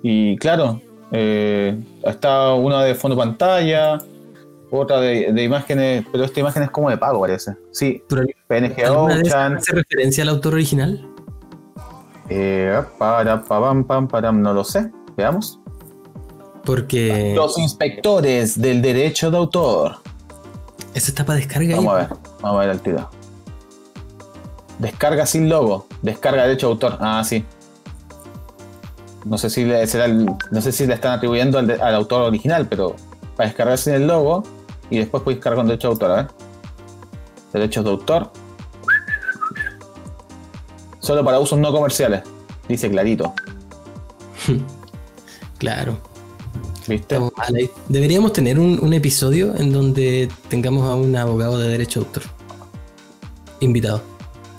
C: y claro, eh, está una de fondo pantalla, otra de, de imágenes, pero esta imagen es como de pago, parece. Sí,
A: Pero
C: PNG
A: ¿alguna de esas
C: Ocean.
A: hace referencia al autor original?
C: Eh, para, pa, pam, pam, param, no lo sé. Veamos.
A: Porque
C: Los inspectores del derecho de autor.
A: Eso está para descarga ahí.
C: Vamos a ver, vamos a ver el tiro. Descarga sin logo. Descarga derecho de autor. Ah, sí. No sé si le, será el- no sé si le están atribuyendo al, de- al autor original, pero para descargar sin el logo y después puedes cargar con derecho de autor, a ver. Derechos de autor. Solo para usos no comerciales. Dice clarito. *laughs*
A: Claro. Deberíamos tener un, un episodio en donde tengamos a un abogado de derecho de autor invitado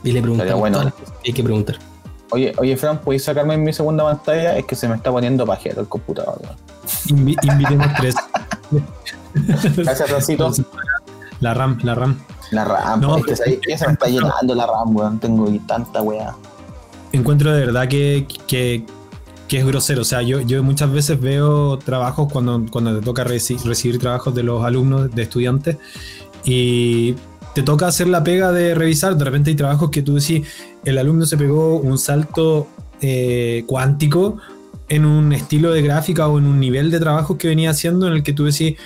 A: y le preguntamos
C: bueno.
A: todas las cosas que hay que preguntar.
C: Oye, oye, Fran, ¿puedes sacarme en mi segunda pantalla? Es que se me está poniendo pajero el computador. weón.
B: Invi- invitemos tres.
C: Gracias, Francito.
B: La RAM, la RAM.
C: La RAM,
B: No,
C: es que se, ya se me está llenando la RAM, weón. Tengo tanta weá.
B: Encuentro de verdad que, que, que es grosero. O sea, yo, yo muchas veces veo trabajos cuando, cuando te toca reci- recibir trabajos de los alumnos, de estudiantes, y te toca hacer la pega de revisar. De repente hay trabajos que tú decís, el alumno se pegó un salto eh, cuántico en un estilo de gráfica o en un nivel de trabajo que venía haciendo en el que tú decís,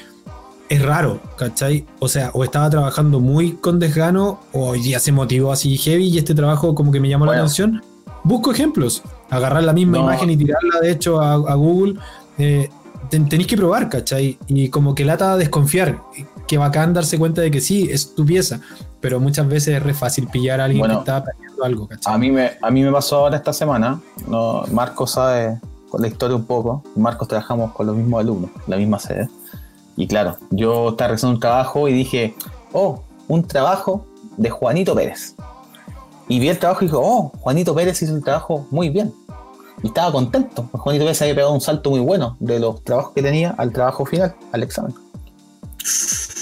B: es raro, ¿cachai? O sea, o estaba trabajando muy con desgano o ya se motivó así heavy y este trabajo como que me llamó la atención. Busco ejemplos, agarrar la misma imagen y tirarla de hecho a, Google. Eh, tenéis que probar, ¿cachai? Y como que lata a desconfiar, que bacán darse cuenta de que sí, es tu pieza, pero muchas veces es re fácil pillar a alguien que está perdiendo algo, ¿cachai?
C: A mí, me, a mí me pasó ahora esta semana, no, Marcos sabe con la historia un poco, Marcos trabajamos con los mismos alumnos, la misma sede, y claro, yo estaba realizando un trabajo y dije, oh, un trabajo de Juanito Pérez. Y vi el trabajo y dije, oh, Juanito Pérez hizo un trabajo muy bien. Y estaba contento. Juanito Pérez había pegado un salto muy bueno de los trabajos que tenía al trabajo final, al examen.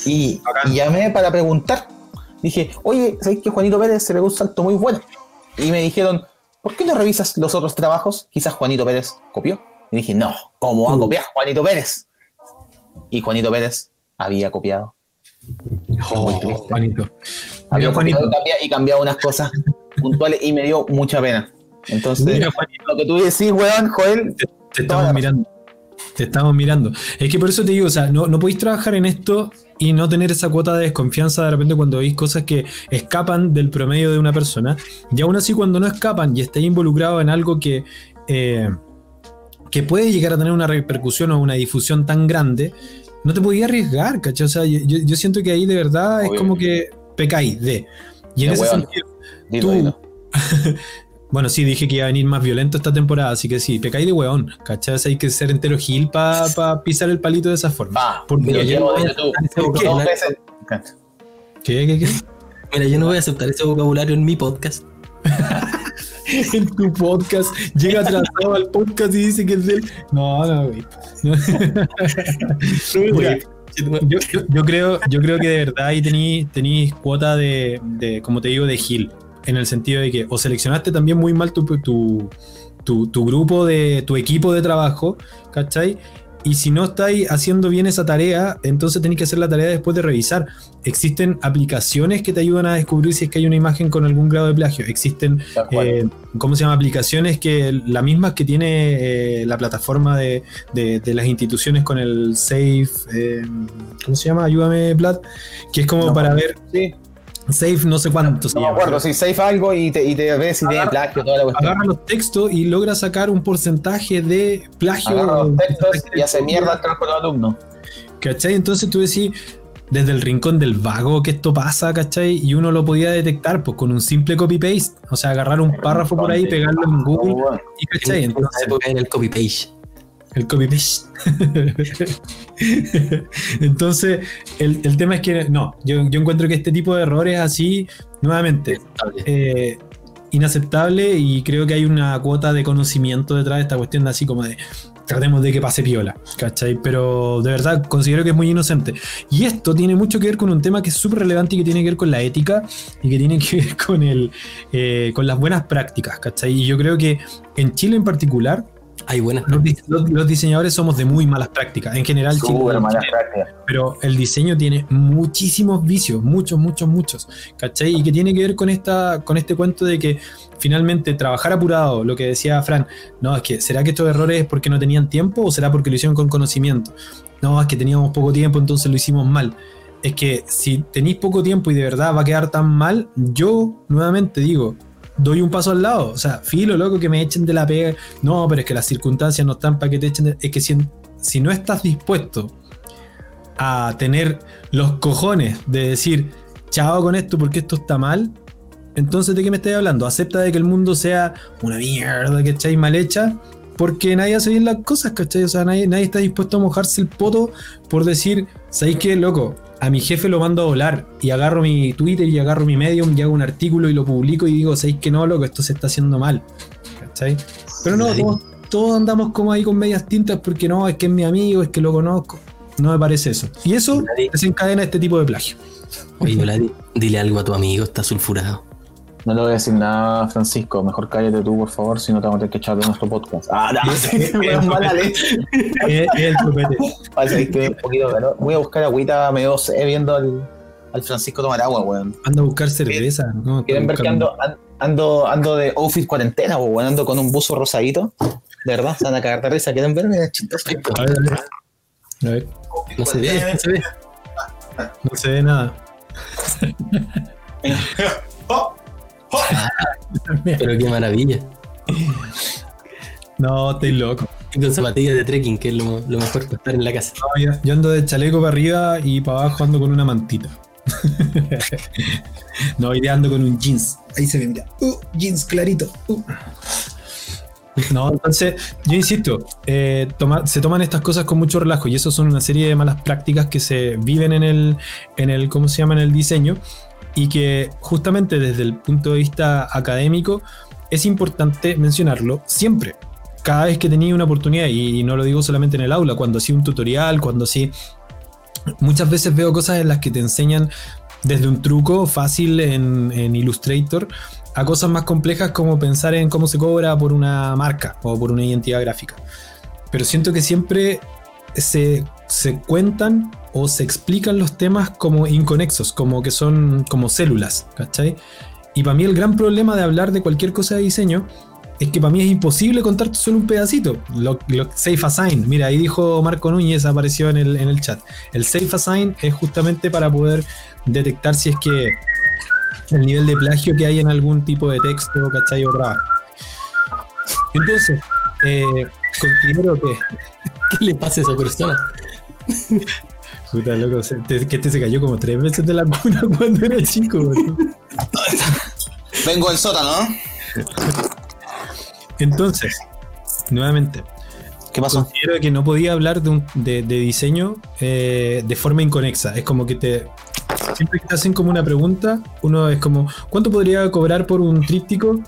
C: Y, llamé para preguntar. Dije, oye, ¿sabes que Juanito Pérez se pegó un salto muy bueno? Y me dijeron, ¿por qué no revisas los otros trabajos? Quizás Juanito Pérez copió. Y dije, no, ¿cómo va a uh. copiar Juanito Pérez? Y Juanito Pérez había copiado.
B: Oh, Juanito.
C: Había Juanito. y cambiado unas cosas puntuales y me dio mucha pena. Entonces, lo que tú decís, weón, Joel.
B: Te, estamos mirando. Te estamos mirando. Es que por eso te digo, o sea, no, no podéis trabajar en esto y no tener esa cuota de desconfianza de repente cuando veis cosas que escapan del promedio de una persona. Y aún así, cuando no escapan y estáis involucrado en algo que, eh, que puede llegar a tener una repercusión o una difusión tan grande, no te podías arriesgar, ¿cachai? O sea, yo, siento que ahí de verdad es como que pecáis de. Y en ese sentido, tú, *laughs* Bueno, sí, dije que iba a venir más violento esta temporada, así que sí, pecáis de weón, ¿cachai? hay que ser entero gil para pisar el palito de esa forma.
C: Ah, Porque mira, yo no voy a
A: ¿Qué, qué, qué? Mira, yo no voy a aceptar ese vocabulario en mi podcast. *laughs*
B: en tu podcast, llega atrasado al podcast y dice que es de él. No, no, güey. yo, creo, yo creo que de verdad ahí tenéis cuota de, de, como te digo, de gil en el sentido de que o seleccionaste también muy mal tu, tu, grupo de tu equipo de trabajo, ¿cachai? Y si no estáis haciendo bien esa tarea, entonces tenéis que hacer la tarea después de revisar. Existen aplicaciones que te ayudan a descubrir si es que hay una imagen con algún grado de plagio. Existen, eh, ¿cómo se llama? Aplicaciones que las mismas que tiene eh, la plataforma de, las instituciones con el Safe, eh, ¿cómo se llama? Ayúdame, Vlad. Que es como para ver. Sí Safe no sé cuánto.
C: No, me acuerdo, si safe algo y te, y te ves si tiene plagio, toda la cuestión.
B: Agarra los textos y logra sacar un porcentaje de plagio.
C: Agarra los textos y hace mierda el trabajo del alumno.
B: ¿Cachai? Entonces tú decís, desde el rincón del vago que esto pasa, ¿cachai? Y uno lo podía detectar pues con un simple copy-paste. O sea, agarrar un párrafo por ahí, pegarlo en Google y, ¿cachai?
A: Entonces, en el copy-paste.
B: El copy paste. *laughs* Entonces, el, el, tema es que no, yo, yo, encuentro que este tipo de errores así, nuevamente, eh, inaceptable y creo que hay una cuota de conocimiento detrás de esta cuestión así como de tratemos de que pase piola, ¿cachai? Pero de verdad considero que es muy inocente. Y esto tiene mucho que ver con un tema que es súper relevante y que tiene que ver con la ética y que tiene que ver con, el, eh, con las buenas prácticas, ¿cachai? Y yo creo que en Chile en particular, hay buenas los, diseñadores somos de muy malas prácticas. En general, pero el diseño tiene muchísimos vicios, muchos, muchos, muchos. ¿Cachai? Y que tiene que ver con, esta, con este cuento de que finalmente trabajar apurado, lo que decía Fran, no, es que ¿será que estos errores es porque no tenían tiempo o será porque lo hicieron con conocimiento? No, es que teníamos poco tiempo, entonces lo hicimos mal. Es que si tenéis poco tiempo y de verdad va a quedar tan mal, yo nuevamente digo, doy un paso al lado. O sea, filo, loco, que me echen de la pega. No, pero es que las circunstancias no están para que te echen de... Es que si, si no estás dispuesto a tener los cojones de decir, chao con esto porque esto está mal, entonces ¿de qué me estoy hablando? Acepta de que el mundo sea una mierda, que estáis mal hecha, porque nadie hace bien las cosas, ¿cachai? O sea, nadie, nadie está dispuesto a mojarse el poto por decir, ¿sabéis qué, loco? a mi jefe lo mando a volar y agarro mi Twitter y agarro mi Medium y hago un artículo y lo publico y digo, ¿sabéis que no, loco? Esto se está haciendo mal. ¿Cachai? Pero no, todos, andamos como ahí con medias tintas porque no, es que es mi amigo, es que lo conozco. No me parece eso. Y eso desencadena este tipo de plagio.
A: Oye, dile algo a tu amigo, está sulfurado.
C: No le voy a decir nada, Francisco. Mejor cállate tú, por favor, si no te vamos a tener que echar de nuestro podcast. Ah, no, *laughs* es mala leche. Es el chupete. Voy a buscar agüita medio sé viendo al, al Francisco tomar agua, weón.
B: Anda a buscar cerveza.
C: ¿Quieren ver que ando, ando, ando de outfit cuarentena, o bueno, ando con un buzo rosadito. De verdad, se van a cagar de risa. ¿Quieren verme? Es chistoso.
B: A ver, a ver. A ver.
A: No se ve, no se ve.
B: No se ve nada. *laughs*
C: Oh, *laughs*
A: Pero qué maravilla.
B: No, estoy loco.
A: Y con zapatillas de trekking, que es lo, lo mejor para estar en la casa.
B: No, yo, yo ando de chaleco para arriba y para abajo ando con una mantita. *laughs* no, hoy día ando con un jeans. Ahí se ve, mira. Uh, jeans clarito. Uh. No, entonces, yo insisto, eh, toma- se toman estas cosas con mucho relajo y eso son una serie de malas prácticas que se viven en el, en el, ¿cómo se llama? En el diseño y que justamente desde el punto de vista académico es importante mencionarlo siempre. Cada vez que tenía una oportunidad, y no lo digo solamente en el aula, cuando hacía un tutorial, cuando hacía... Muchas veces veo cosas en las que te enseñan desde un truco fácil en, en Illustrator a cosas más complejas como pensar en cómo se cobra por una marca o por una identidad gráfica. Pero siento que siempre se, se cuentan o se explican los temas como inconexos, como que son como células, ¿cachai? Y para mí el gran problema de hablar de cualquier cosa de diseño es que para mí es imposible contarte solo un pedacito. Lo, lo- safe assign, mira, ahí dijo Marco Núñez, apareció en el, en el chat. El safe assign es justamente para poder detectar si es que el nivel de plagio que hay en algún tipo de texto, ¿cachai? O. Entonces, eh, que. *laughs*
A: ¿Qué le pasa a esa persona? *laughs*
B: Puta, loco, que este se cayó como tres veces de la cuna *laughs* cuando era chico.
C: Vengo del sótano, ¿no?
B: Entonces, nuevamente,
C: ¿Qué pasó?
B: considero que no podía hablar de, un- de- de diseño eh, de forma inconexa. Es como que te. Siempre que te hacen como una pregunta, uno es como, ¿cuánto podría cobrar por un tríptico?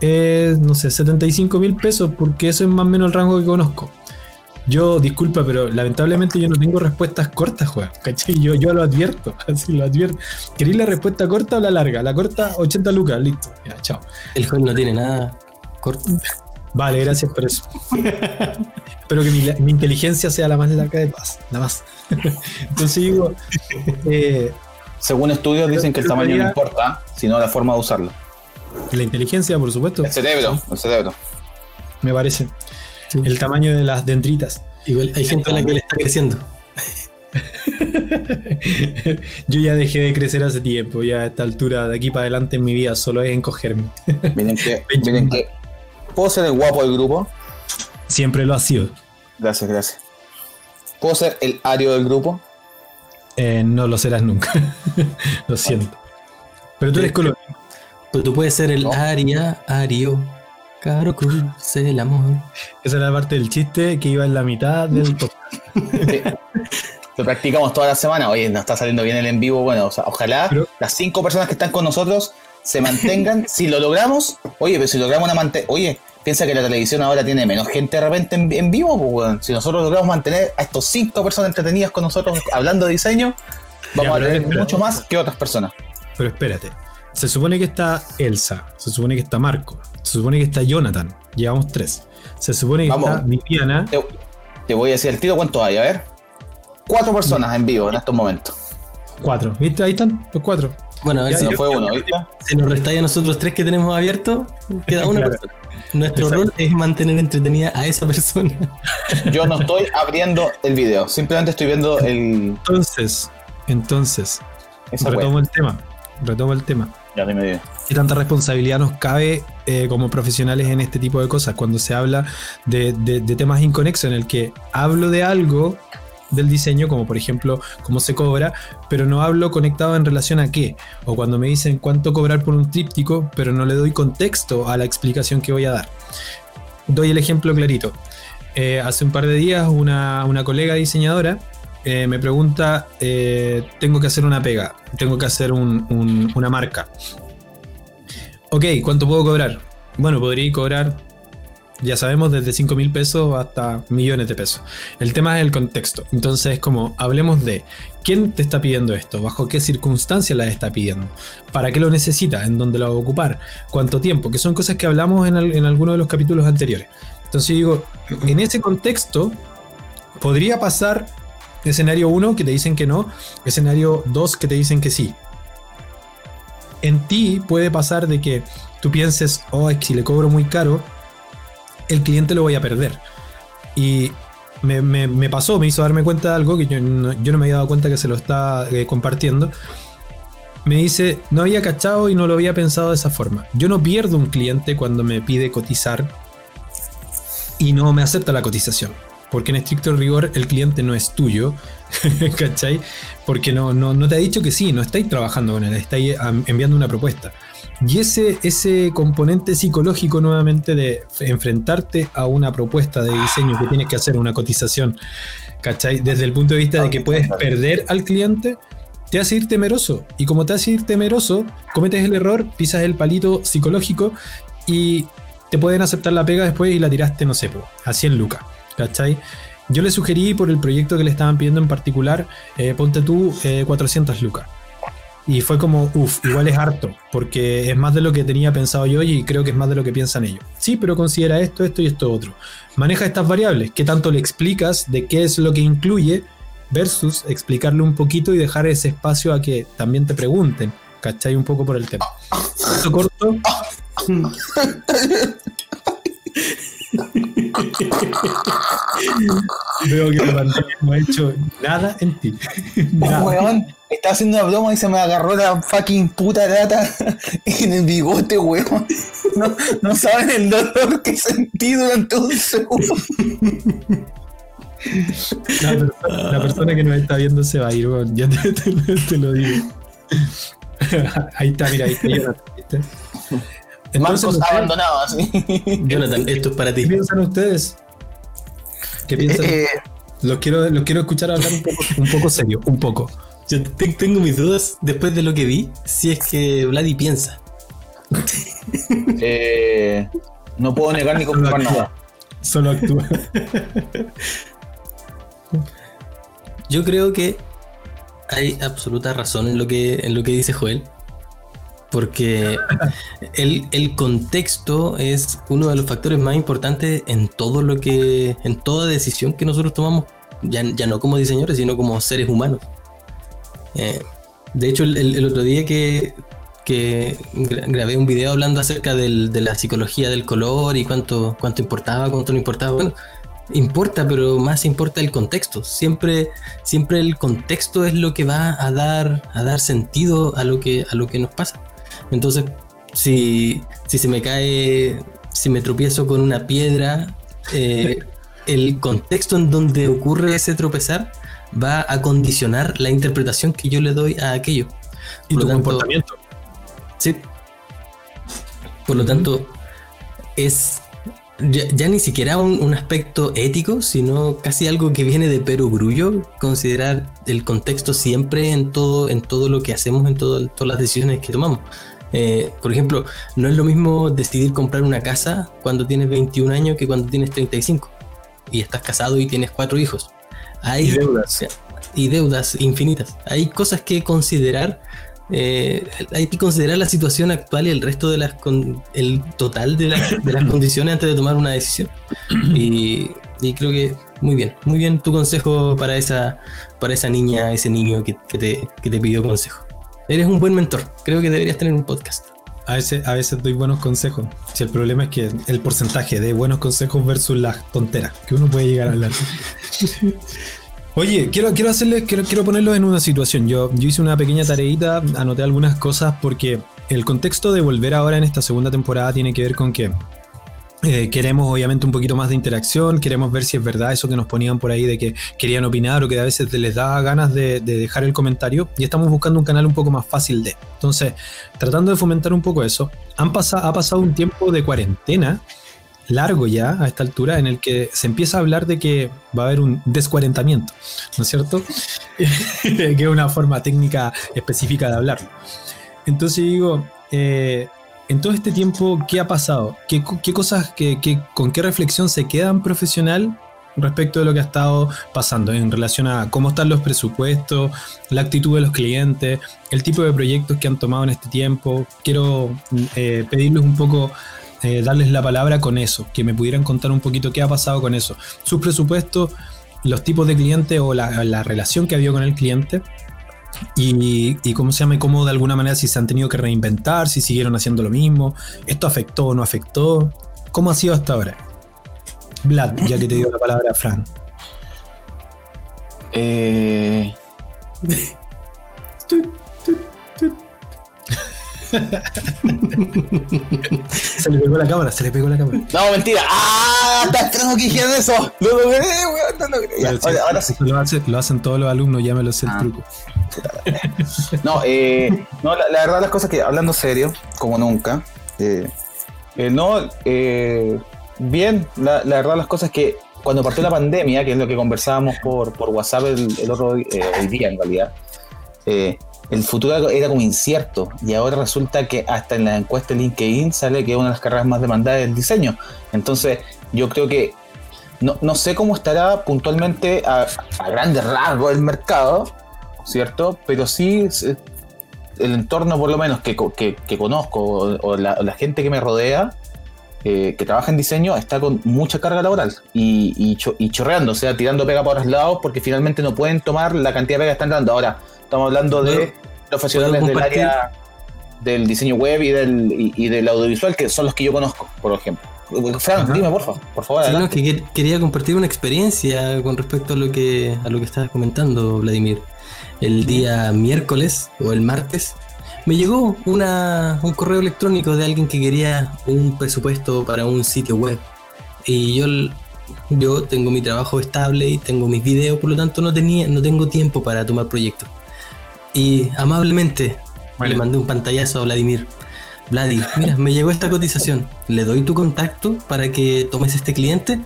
B: Eh, no sé, 75 mil pesos, porque eso es más o menos el rango que conozco. Yo, disculpa, pero lamentablemente yo no tengo respuestas cortas, juega. ¿Cachai? Yo, yo lo advierto, *laughs* así lo advierto. ¿Queréis la respuesta corta o la larga? La corta, 80 lucas, listo. Ya, chao.
A: El joven no tiene nada corto. *laughs*
B: Vale, gracias por eso. Espero que mi, mi inteligencia sea la más larga de paz, nada más. *laughs* Entonces digo, eh,
C: Según estudios dicen que el tamaño no importa, sino la forma de usarlo.
B: la inteligencia, por supuesto,
C: El cerebro, el cerebro.
B: me parece.
A: Sí.
B: El tamaño de las dendritas.
A: Igual hay gente a la que le está creciendo. *laughs*
B: Yo ya dejé de crecer hace tiempo, ya a esta altura, de aquí para adelante en mi vida, solo es encogerme. *laughs*
C: Miren que, *laughs* miren que. ¿Puedo ser el guapo del grupo?
B: Siempre lo ha sido.
C: Gracias, gracias. ¿Puedo ser el ario del grupo?
B: Eh, no lo serás nunca. lo siento. Pero tú eres color.
A: Pero tú puedes ser el
C: No.
A: Aria, Ario, Caro Cruz, el amor.
B: Esa era la parte del chiste que iba en la mitad del. *laughs*
C: Sí. Lo practicamos toda la semana. Oye, nos está saliendo bien el en vivo. Bueno, o sea, ojalá
B: Pero-
C: las cinco personas que están con nosotros se mantengan. *laughs* si lo logramos, oye, pero si logramos una mante Oye, piensa que la televisión ahora tiene menos gente de repente en, en vivo, pues, weón. Si nosotros logramos mantener a estos cinco personas entretenidas con nosotros hablando de diseño, vamos
B: Ya,
C: a tener mucho más que otras personas.
B: Pero espérate. Se supone que está Elsa, se supone que está Marco, se supone que está Jonathan. Llevamos tres. Se supone que
C: Vamos.
B: está Viviana.
C: Te, te voy a decir el tiro cuánto hay, a ver. Cuatro personas en vivo en estos momentos.
B: Cuatro. ¿Viste? Ahí están los cuatro.
A: Bueno, a ver
B: Ya,
A: si,
C: No fue uno, ¿viste?
A: si nos restáis a nosotros tres que tenemos abierto, queda una
B: Claro.
A: persona. Nuestro
B: Exacto.
A: rol es mantener entretenida a esa persona. *laughs*
C: Yo no estoy abriendo el video, simplemente estoy viendo el.
B: Entonces, entonces,
C: Esa
B: retomo el tema. Retomo el tema. ¿Qué tanta responsabilidad nos cabe eh, como profesionales en este tipo de cosas? Cuando se habla de, temas inconexos, en el que hablo de algo del diseño, como por ejemplo cómo se cobra, pero no hablo conectado en relación a qué. O cuando me dicen cuánto cobrar por un tríptico, pero no le doy contexto a la explicación que voy a dar. Doy el ejemplo clarito. Eh, hace un par de días una colega diseñadora eh, me pregunta, eh, tengo que hacer una pega, tengo que hacer un- un- una marca. Ok, ¿cuánto puedo cobrar? Bueno, podría cobrar, ya sabemos, desde 5 mil pesos hasta millones de pesos. El tema es el contexto. Entonces, como hablemos de quién te está pidiendo esto, bajo qué circunstancias la está pidiendo, para qué lo necesita, en dónde lo va a ocupar, cuánto tiempo, que son cosas que hablamos en, en alguno de los capítulos anteriores. Entonces digo, en ese contexto podría pasar escenario 1 que te dicen que no, escenario 2 que te dicen que sí. En ti puede pasar de que tú pienses, oh, es que si le cobro muy caro, el cliente lo voy a perder. Y me, me- pasó, me hizo darme cuenta de algo que yo no, yo no me había dado cuenta que se lo está eh, compartiendo. Me dice, no había cachado y no lo había pensado de esa forma. Yo no pierdo un cliente cuando me pide cotizar y no me acepta la cotización. Porque en estricto rigor el cliente no es tuyo, *laughs* ¿cachai? Porque no, no, no te ha dicho que sí, no estáis trabajando con él, estáis enviando una propuesta. Y ese, ese componente psicológico nuevamente de enfrentarte a una propuesta de diseño que tienes que hacer una cotización, ¿cachai? Desde el punto de vista de que puedes perder al cliente, te hace ir temeroso. Y como te hace ir temeroso, cometes el error, pisas el palito psicológico y te pueden aceptar la pega después y la tiraste, no sé, po, a 100 lucas, ¿cachai? Yo le sugerí por el proyecto que le estaban pidiendo en particular, eh, ponte tú eh, 400 lucas. Y fue como, uff, igual es harto, porque es más de lo que tenía pensado yo y creo que es más de lo que piensan ellos. Sí, pero considera esto, esto y esto otro. Maneja estas variables, ¿qué tanto le explicas de qué es lo que incluye versus explicarle un poquito y dejar ese espacio a que también te pregunten, ¿cachai? Un poco por el tema. Esto *laughs* corto. *laughs* Veo que no ha hecho nada en ti. *laughs* Nada.
C: Weón, estaba haciendo una broma y se me agarró la fucking puta lata *laughs* en el bigote, weón. No, no saben el dolor que sentí durante un segundo.
B: La, persona, la persona que nos está viendo se va a ir, weón. Ya te, te- te lo digo. *laughs* Ahí está, mira, ahí está. Entonces,
C: Marcos
B: ¿ustedes-
C: abandonado así. *laughs*
A: Jonathan, esto es para
B: ¿qué
A: ti.
B: piensan ustedes? ¿Qué piensan?
C: Eh,
B: los, quiero, los quiero escuchar hablar un poco, un poco serio, un poco.
A: Yo te- tengo mis dudas después de lo que vi, si es que Vladi piensa. *laughs*
C: eh, no puedo negar ni confirmar nada.
B: Solo actúa.
A: Yo creo que hay absoluta razón en lo que, en lo que dice Joel. Porque el, el contexto es uno de los factores más importantes en todo lo que. en toda decisión que nosotros tomamos, ya, ya no como diseñadores, sino como seres humanos. Eh, de hecho, el, el- otro día que, que gra- grabé un video hablando acerca del- de la psicología del color y cuánto, cuánto importaba, cuánto no importaba. Bueno, importa, pero más importa el contexto. Siempre, siempre el contexto es lo que va a dar, a dar sentido a lo que, a lo que nos pasa. Entonces, si, si se me cae, si me tropiezo con una piedra, eh, el contexto en donde ocurre ese tropezar va a condicionar la interpretación que yo le doy a aquello.
B: Y
A: Por
B: tu
A: lo tanto,
B: comportamiento.
A: Sí. Por lo tanto, es ya, ya ni siquiera un, un aspecto ético, sino casi algo que viene de perogrullo, considerar el contexto siempre en todo, en todo lo que hacemos, en todo- todas las decisiones que tomamos. Eh, por ejemplo, no es lo mismo decidir comprar una casa cuando tienes 21 años que cuando tienes 35 y estás casado y tienes cuatro hijos. Hay
B: Y deudas.
A: y deudas infinitas. Hay cosas que considerar. eh, hay que considerar la situación actual y el resto de las con- el total de, las- de las *coughs* condiciones antes de tomar una decisión. Y, y creo que muy bien, muy bien tu consejo para esa, para esa niña, ese niño que, que te, que te pidió consejo. Eres un buen mentor. Creo que deberías tener un podcast.
B: A veces, a veces doy buenos consejos. Si el problema es que el porcentaje de buenos consejos versus las tonteras que uno puede llegar a hablar. *laughs* Oye, quiero, quiero hacerles, quiero, quiero ponerlos en una situación. Yo, yo hice una pequeña tareita, anoté algunas cosas porque el contexto de volver ahora en esta segunda temporada tiene que ver con que eh, queremos obviamente un poquito más de interacción, queremos ver si es verdad eso que nos ponían por ahí de que querían opinar o que a veces les daba ganas de, de dejar el comentario y estamos buscando un canal un poco más fácil de. Entonces, tratando de fomentar un poco eso, han ha pasado un tiempo de cuarentena largo ya a esta altura en el que se empieza a hablar de que va a haber un descuarentamiento, ¿no es cierto? *laughs* que es una forma técnica específica de hablarlo. Entonces digo, eh, en todo este tiempo, ¿qué ha pasado? ¿Qué, co- qué cosas, qué- con qué reflexión se quedan profesional respecto de lo que ha estado pasando en relación a cómo están los presupuestos, la actitud de los clientes, el tipo de proyectos que han tomado en este tiempo? Quiero eh, pedirles un poco eh, darles la palabra con eso, que me pudieran contar un poquito qué ha pasado con eso. Sus presupuestos, los tipos de clientes o la, la relación que ha habido con el cliente Y, y cómo se llama, y cómo de alguna manera si se han tenido que reinventar, si siguieron haciendo lo mismo, esto afectó o no afectó, ¿cómo ha sido hasta ahora? Vlad, ya que te dio la palabra Fran.
C: Eh,
B: Se le pegó la cámara, se le pegó la cámara.
C: no, mentira. ¡Ah! Está esperando que dijeran eso. Lo logré, weón. No logré. Ya,
B: Pero sí,
C: ahora, sí.
B: Lo, hace- lo hacen todos los alumnos, ya me lo sé el
C: Ah.
B: truco.
C: No, eh, no la, la verdad las cosas que, hablando serio, como nunca, eh, eh, no, eh, bien, la, la verdad las cosas que cuando partió la pandemia, que es lo que conversábamos por, por WhatsApp el, el otro eh, el día en realidad, eh, el futuro era como incierto y ahora resulta que hasta en las encuestas de LinkedIn sale que una de las carreras más demandadas es el diseño. Entonces yo creo que no, no sé cómo estará puntualmente a, a grandes rasgos el mercado, ¿cierto? Pero sí el entorno por lo menos que, que- conozco o, la, la gente que me rodea eh, que trabaja en diseño está con mucha carga laboral y, y, cho- y chorreando, o sea, tirando pega por los lados porque finalmente no pueden tomar la cantidad de pega que están dando. Ahora, estamos hablando de
A: ¿Puedo-
C: profesionales del área del diseño web y del, y, y del audiovisual, que son los que yo conozco, por ejemplo. Fran,
B: Ajá.
C: dime, por favor, por favor,
A: Sí, no, que quer- quería compartir una experiencia con respecto a lo que a lo que estabas comentando, Vladimir. El día miércoles o el martes me llegó una, un correo electrónico de alguien que quería un presupuesto para un sitio web. Y yo, yo tengo mi trabajo estable y tengo mis videos, por lo tanto no tenía, no tengo tiempo para tomar proyectos. Y amablemente le mandé un pantallazo a Vladimir. Vladi, mira, me llegó esta cotización. ¿Le doy tu contacto para que tomes este cliente?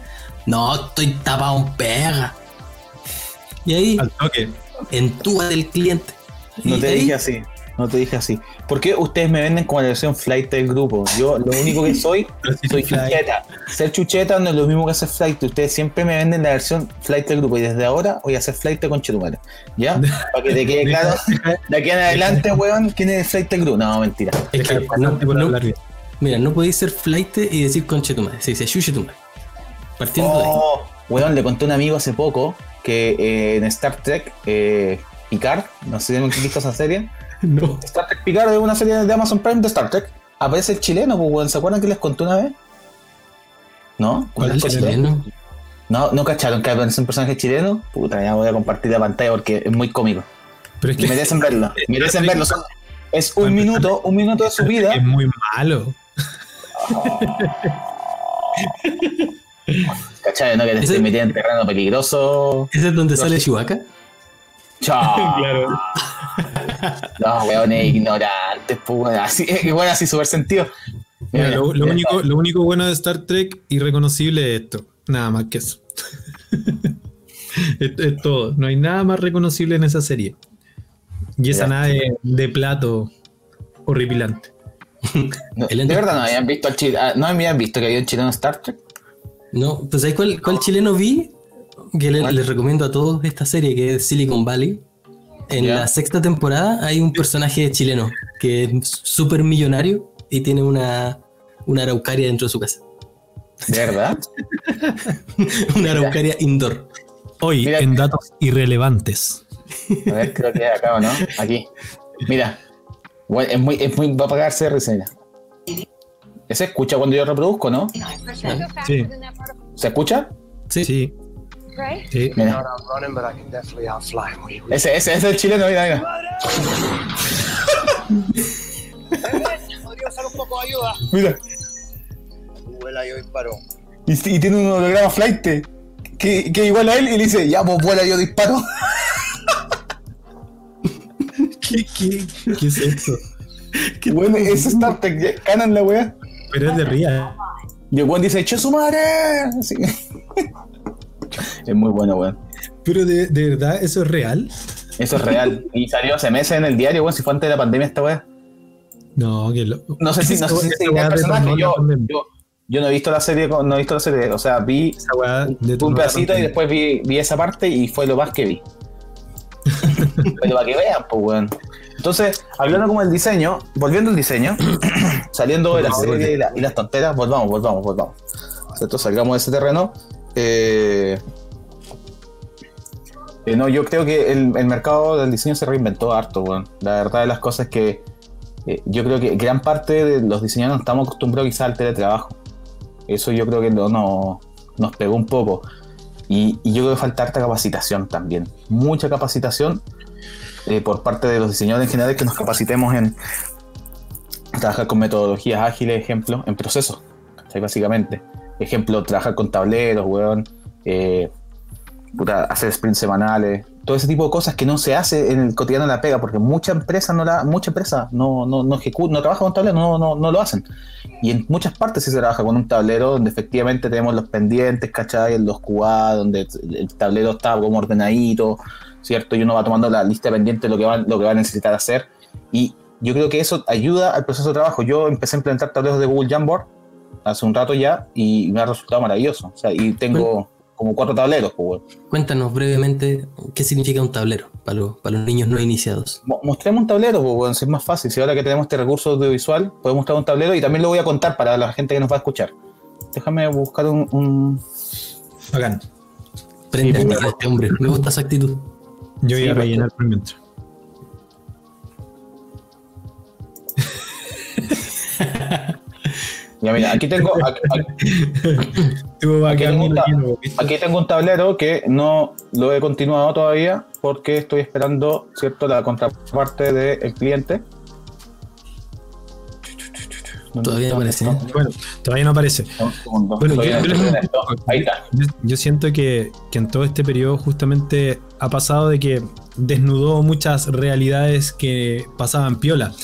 A: No, estoy tapado en pega. Y ahí,
B: Al toque.
A: del cliente.
C: No
A: Y
C: te
A: ahí-
C: dije así, no te dije así. ¿Por qué ustedes me venden como la versión flight del grupo? Yo lo único que soy, *laughs* soy chucheta. Ser chucheta no es lo mismo que hacer flight. Ustedes siempre me venden la versión flight del grupo y desde ahora voy a hacer flight con Chetumare. ¿Ya? *laughs* Para que te quede claro. De aquí en adelante, weón, ¿quién es el flight del grupo? No, mentira.
A: Es que no, no- mira, no podéis ser flight y decir conche tu madre. Se dice chuche tu madre. Partiendo de ahí.
C: Oh, weón, le conté a un amigo hace poco que eh, en Star Trek, eh, Picard, no sé si visto esa serie.
A: No.
C: Star Trek Picard es una serie de Amazon Prime de Star Trek. Aparece el chileno, pues, weón. ¿Se acuerdan que les conté una vez? ¿No?
A: ¿Cuál es el chileno?
C: No, ¿no cacharon que aparece un personaje chileno? Puta, ya voy a compartir la pantalla porque es muy cómico.
B: Pero es
C: Y
B: que
C: merecen *laughs* verlo. Merecen verlo. Son- es un
B: Bueno,
C: minuto, un minuto de su vida.
B: es muy malo. *laughs*
C: ¿Cachai? ¿No? Que te estoy metiendo en terreno peligroso.
A: ¿Ese es donde sale Chewbacca?
C: Chao. *laughs*
B: Claro.
C: No, weones ignorantes, pues. Así, *laughs* igual así, súper sentido.
B: Mira, lo, lo
C: Mira,
B: único, lo único bueno de Star Trek irreconocible es esto. Nada más que eso. *laughs* es, es todo. No hay nada más reconocible en esa serie. Y esa nave de plato horripilante. *laughs*
C: no, de verdad no habían visto al chile, ah, no habían visto que había un chileno en Star Trek.
A: No, pues ¿sabes cuál, cuál chileno vi? Que les recomiendo a todos esta serie que es Silicon Valley. En la sexta temporada hay un personaje chileno que es súper millonario y tiene una, una araucaria dentro de su casa.
C: ¿De verdad? *laughs*
A: una araucaria indoor.
B: Hoy,
C: Mira-
B: en datos irrelevantes.
C: A ver, creo que es acá o no. Aquí. Mira. Bueno, es muy, es muy, va a pagarse de mira. ¿Se escucha cuando yo reproduzco, no?
B: Sí.
C: ¿Se escucha?
A: Sí.
B: Sí. Sí.
C: Mira.
D: Not outrunning, but I can definitely outfly him. We- *laughs* we-
C: Ese, ese, ese es el chileno, mira, mira.
D: Podría usar un poco de ayuda.
C: Mira.
D: Vuela yo disparo.
C: Y, y tiene un holograma flight que, que igual a él y le dice, ya, pues vuela, yo disparo. *laughs*
B: ¿Qué, qué, qué es eso?
C: Bueno, es Star Trek, ya, canon la wea.
B: Pero es de ría.
C: Y el weón dice, ¡che su madre! Así. Es muy bueno, weón.
B: Pero de, de verdad, ¿eso es real?
C: Eso es real. Y salió hace meses en el diario, weón, si fue antes de la pandemia esta wea.
B: No, que lo.
C: No sé si, no sé si
B: weá
C: el personaje. Yo, yo, yo no he visto la serie, no he visto la serie, o sea, vi
B: Esa weá
C: un pedacito y después vi, vi esa parte y fue lo más que vi. *laughs* Pero para que vean, pues, weón. Entonces, hablando como el diseño, volviendo al diseño, *clears throat* saliendo de la serie y, la- y las tonteras, volvamos, volvamos, volvamos. ¿Cierto? Salgamos de ese terreno. Eh, Eh, no, yo creo que el, mercado del diseño se reinventó harto. La verdad de las cosas es que eh, yo creo que gran parte de los diseñadores estamos acostumbrados quizás al teletrabajo. Eso yo creo que no, no- nos pegó un poco. Y, yo creo que falta harta capacitación también. Mucha capacitación por parte de los diseñadores en general que nos capacitemos en trabajar con metodologías ágiles, ejemplo, en procesos. Básicamente. Ejemplo, trabajar con tableros, weón. eh, puta, hacer sprints semanales, todo ese tipo de cosas que no se hace en el cotidiano de la pega, porque mucha empresa no la, mucha empresa no, no, no ejecuta, no trabaja con tablero, no, no, no lo hacen. Y en muchas partes sí se trabaja con un tablero donde efectivamente tenemos los pendientes, ¿cachai? Los QA, donde el tablero está como ordenadito, ¿cierto? Y uno va tomando la lista de pendientes de lo que va, lo que va a necesitar hacer. Y yo creo que eso ayuda al proceso de trabajo. Yo empecé a implementar tableros de Google Jamboard hace un rato ya y me ha resultado maravilloso. O sea, y tengo como cuatro tableros, pues.
A: Cuéntanos brevemente qué significa un tablero para, los- para los niños no iniciados.
C: Mo- Mostremos un tablero, pues, es más fácil. Si ahora que tenemos este recurso audiovisual, podemos mostrar un tablero y también lo voy a contar para la gente que nos va a escuchar. Déjame buscar un. un-
B: Bacán.
A: Prende
C: Sí,
A: a
C: pero-
A: este hombre, me gusta esa actitud.
B: Yo voy
C: Sí,
B: a
C: pero-
B: rellenar por mientras.
C: Ya, mira, aquí tengo, *laughs* aquí, tengo un tablero que no lo he continuado todavía porque estoy esperando, ¿cierto?, la contraparte del cliente.
A: Todavía no aparece, ¿eh?
B: Bueno, todavía no aparece.
C: Segundo.
B: Bueno, yo-.
C: Ahí está.
B: Yo, yo siento que, que en todo este periodo justamente ha pasado de que desnudó muchas realidades que pasaban piola.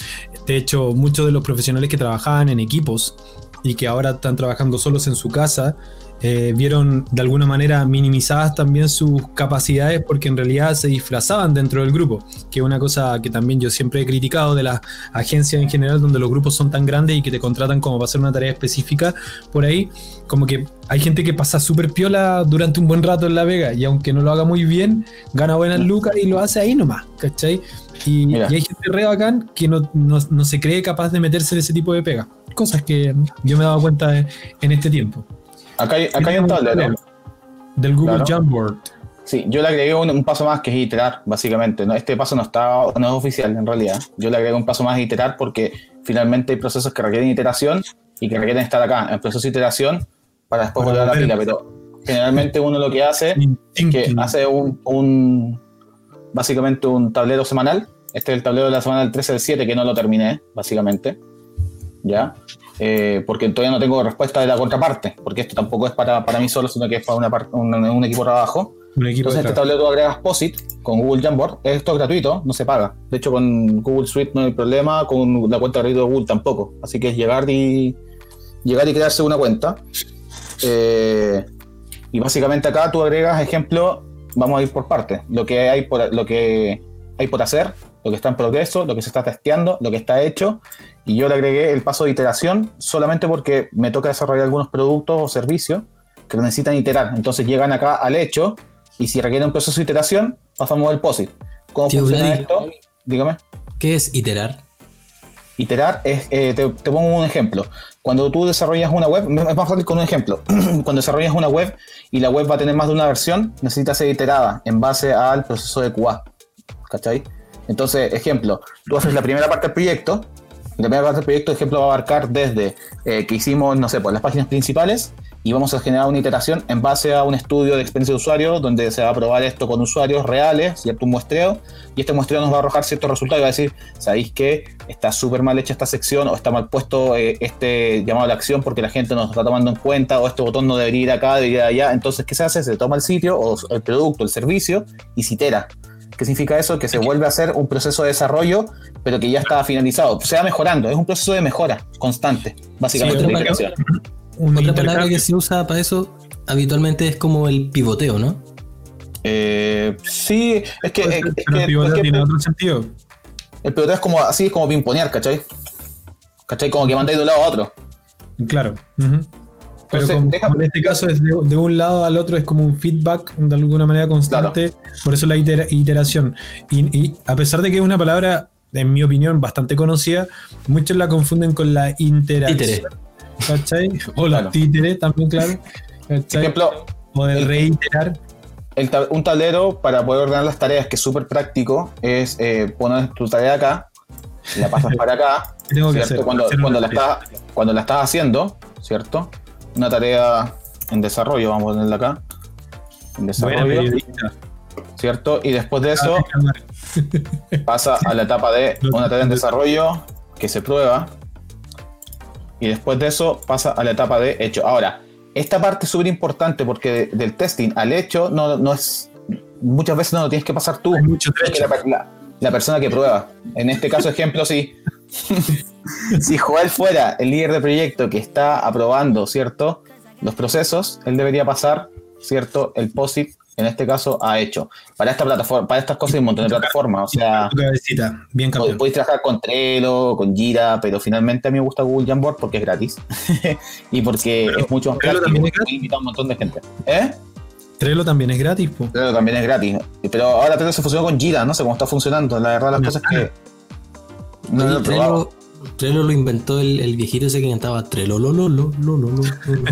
B: De hecho, muchos de los profesionales que trabajaban en equipos y que ahora están trabajando solos en su casa, eh, vieron de alguna manera minimizadas también sus capacidades porque en realidad se disfrazaban dentro del grupo, que es una cosa que también yo siempre he criticado de las agencias en general, donde los grupos son tan grandes y que te contratan como para hacer una tarea específica por ahí, como que hay gente que pasa súper piola durante un buen rato en La Vega y aunque no lo haga muy bien, gana buenas lucas y lo hace ahí nomás, ¿cachai? Y, y hay gente re bacán que no, no- no se cree capaz de meterse en ese tipo de pega. Cosas que yo me he dado cuenta en, en este tiempo.
C: Acá hay, acá hay un tablero.
B: Del Google
C: Claro.
B: Jamboard.
C: Sí, yo le agregué un, un paso más que es iterar, básicamente. ¿no? Este paso no está, no es oficial en realidad. Yo le agregué un paso más de iterar porque finalmente hay procesos que requieren iteración y que requieren estar acá en proceso de iteración para después
B: Para
C: volver a la pila. Pero generalmente uno lo que hace es que hace un, un- básicamente un tablero semanal. Este es el tablero de la semana del 13 al 7 que no lo terminé, básicamente. ¿Ya? Eh, porque todavía no tengo respuesta de la contraparte, porque esto tampoco es para, para mí solo, sino que es para una un, un equipo de trabajo.
B: Un equipo
C: Entonces, este tablero tú agregas POSIT con Google Jamboard. Esto es gratuito, no se paga. De hecho, con Google Suite no hay problema, con la cuenta gratuita de Google tampoco. Así que es llegar y llegar y crearse una cuenta. Eh, y básicamente acá tú agregas, ejemplo, vamos a ir por partes. Lo que hay por, lo que hay por hacer, lo que está en progreso, lo que se está testeando, lo que está hecho. Y yo le agregué el paso de iteración solamente porque me toca desarrollar algunos productos o servicios que lo necesitan iterar. Entonces llegan acá al hecho y si requiere un proceso de iteración, pasamos al POSIT. ¿Cómo
A: Tío
C: funciona esto? Dígame.
A: ¿Qué es iterar?
C: Iterar es, eh, te, te pongo un ejemplo. Cuando tú desarrollas una web, es más fácil con un ejemplo. *clears throat* Cuando desarrollas una web y la web va a tener más de una versión, necesita ser iterada en base al proceso de QA. ¿Cachai? Entonces, ejemplo, tú haces la primera parte del proyecto. La primera parte del proyecto, ejemplo, va a abarcar desde eh, que hicimos, no sé, pues las páginas principales y vamos a generar una iteración en base a un estudio de experiencia de usuario donde se va a probar esto con usuarios reales, ¿cierto? Un muestreo y este muestreo nos va a arrojar ciertos resultados y va a decir, ¿sabéis que está súper mal hecha esta sección o está mal puesto eh, este llamado a la acción porque la gente no nos está tomando en cuenta o este botón no debería ir acá, debería ir allá? Entonces, ¿qué se hace? Se toma el sitio o el producto, el servicio y se itera. ¿Qué significa eso? Que se vuelve a hacer un proceso de desarrollo, pero que ya está finalizado. Se va mejorando, es un proceso de mejora constante, básicamente.
B: Sí,
A: otra palabra que se usa para eso habitualmente es como el pivoteo, ¿no?
C: Eh, sí, es que, es
B: pero
C: es
B: pivoteo
C: que
B: tiene otro sentido.
C: el peloteo es como así, es como pimponear, ¿cachai? ¿Cachai? Como que mandáis de un lado a otro.
B: Claro. ujú. Pero
C: Entonces,
B: como,
C: deja-
B: como en este caso es de, de un lado al otro es como un feedback de alguna manera constante, por eso la itera- iteración. Y, y a pesar de que es una palabra, en mi opinión, bastante conocida, muchos la confunden con la interacción.
A: Títere.
B: ¿Cachai? O la
C: Claro.
B: títere también, claro.
C: Por
B: ¿Cachai?
C: ejemplo,
B: O de
C: el-
B: reiterar.
C: un tablero para poder ordenar las tareas, que es súper práctico, es eh, poner tu tarea acá, la pasas para acá, *laughs* cuando, cuando, la estás, cuando la estás haciendo, ¿cierto? Una tarea en desarrollo, vamos a ponerla acá. En desarrollo. ¿Cierto? Y después de eso *laughs* pasa a la etapa de *laughs* una tarea en desarrollo que se prueba. Y después de eso pasa a la etapa de hecho. Ahora, esta parte es súper importante porque del testing al hecho no, no, es. Muchas veces no lo tienes que pasar tú. la, la, persona que prueba. En este caso, ejemplo, si, *laughs* si Joel fuera el líder de proyecto que está aprobando, ¿cierto? Los procesos, él debería pasar, ¿cierto? El POSIT en este caso ha hecho. Para esta plataforma, para estas cosas hay un montón de plataformas. O sea,
B: bien
C: podéis trabajar con Trello, con Jira, pero finalmente a mí me gusta Google Jamboard porque es gratis. *laughs* y porque es mucho más práctico y invita a un montón de gente. ¿Eh?
B: Trello también es gratis,
C: Trello también es gratis. Pero ahora Trello se fusionó con Jira, no sé cómo está funcionando. La verdad, las cosas que.
A: No, lo Trello, Trello lo inventó el, viejito ese que cantaba Trello, lo, lo, lo, lo, lo, lo.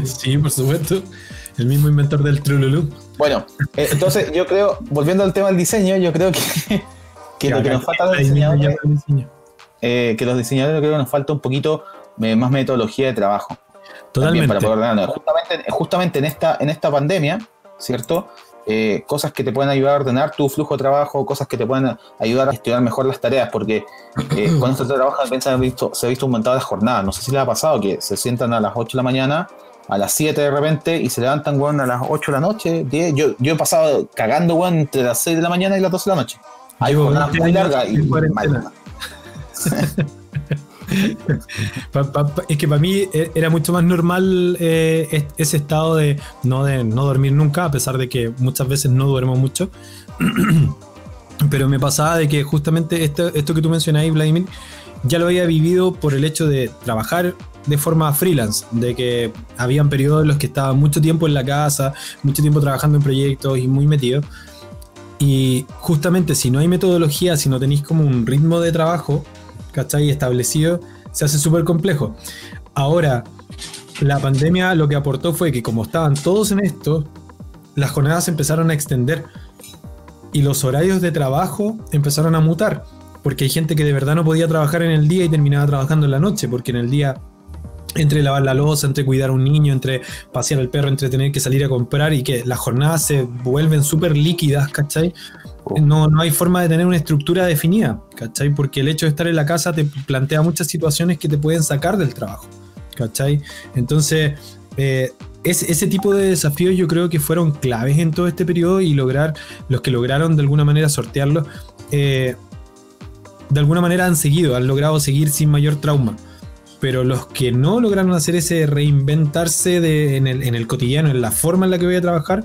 B: sí, por supuesto. El mismo inventor del Trululu.
C: Bueno, eh, entonces yo creo, volviendo al tema del diseño, yo creo que, que lo que nos falta los diseñadores, eh, que los diseñadores creo que nos falta un poquito eh, más metodología de trabajo.
B: Totalmente.
C: Para poder justamente, justamente en esta, en esta pandemia, ¿cierto? Cosas que te pueden ayudar a ordenar tu flujo de trabajo, cosas que te pueden ayudar a gestionar mejor las tareas, porque cuando se trabaja se ha visto, se ha visto aumentado la jornada. No sé si les ha pasado que se sientan a las 8 de la mañana a las 7 de repente y se levantan, weón, a las 8 de la noche, 10. Yo, yo he pasado cagando, weón, entre las 6 de la mañana y las 12 de la noche. Hay jornadas muy largas y *laughs*
B: es que para mí e, era mucho más normal eh, ese estado de no, de no dormir nunca, a pesar de que muchas veces no duermo mucho. *clears throat* Pero me pasaba de que justamente esto, esto que tú mencionabas, Vladimir, ya lo había vivido por el hecho de trabajar de forma freelance, de que habían periodos en los que estaba mucho tiempo en la casa, mucho tiempo trabajando en proyectos y muy metido. Y justamente si no hay metodología, si no tenéis como un ritmo de trabajo, Establecido, se hace súper complejo. Ahora, la pandemia lo que aportó fue que como estaban todos en esto, las jornadas empezaron a extender y los horarios de trabajo empezaron a mutar, porque hay gente que de verdad no podía trabajar en el día y terminaba trabajando en la noche, porque en el día entre lavar la losa, entre cuidar a un niño, entre pasear al perro, entre tener que salir a comprar y que las jornadas se vuelven súper líquidas, ¿cachai? No, no hay forma de tener una estructura definida, ¿cachai? Porque el hecho de estar en la casa te plantea muchas situaciones que te pueden sacar del trabajo, ¿cachai? Entonces, eh, ese tipo de desafíos yo creo que fueron claves en todo este periodo y lograr, los que lograron de alguna manera sortearlo, eh, de alguna manera han seguido, han logrado seguir sin mayor trauma pero los que no lograron hacer ese reinventarse en, el, cotidiano, en la forma en la que voy a trabajar,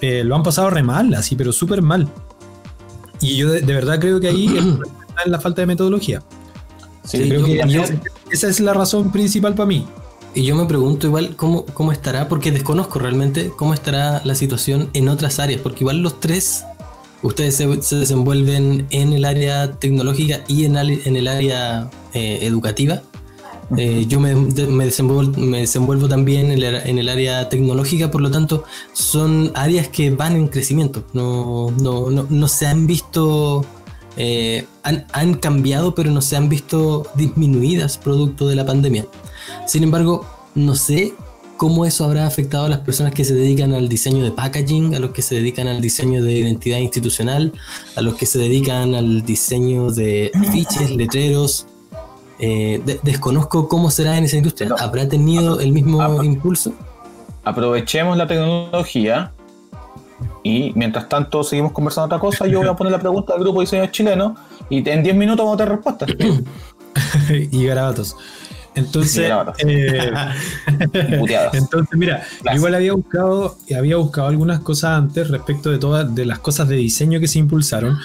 B: eh, lo han pasado re mal, así, pero súper mal. Y yo de, verdad creo que ahí *clears throat* está en la falta de metodología. Sí, creo que esa es la razón principal para mí.
A: Y yo me pregunto igual cómo, cómo estará, porque desconozco realmente cómo estará la situación en otras áreas, porque igual los tres, ustedes se, desenvuelven en el área tecnológica y en, en el área eh, educativa. Eh, yo me, desenvuelvo, también en el, área tecnológica, por lo tanto, son áreas que van en crecimiento. No, no, se han visto, eh, han, cambiado, pero no se han visto disminuidas producto de la pandemia. Sin embargo, no sé cómo eso habrá afectado a las personas que se dedican al diseño de packaging, a los que se dedican al diseño de identidad institucional, a los que se dedican al diseño de fiches, letreros, eh, desconozco cómo será en esa industria. ¿Habrá tenido el mismo impulso?
C: Aprovechemos la tecnología y mientras tanto seguimos conversando otra cosa. Yo voy a poner la pregunta al grupo de diseño chileno y en 10 minutos vamos a tener respuestas. *coughs*
B: y garabatos. Entonces, eh, *laughs* *laughs* entonces mira, igual había buscado, había buscado algunas cosas antes respecto de todas de las cosas de diseño que se impulsaron.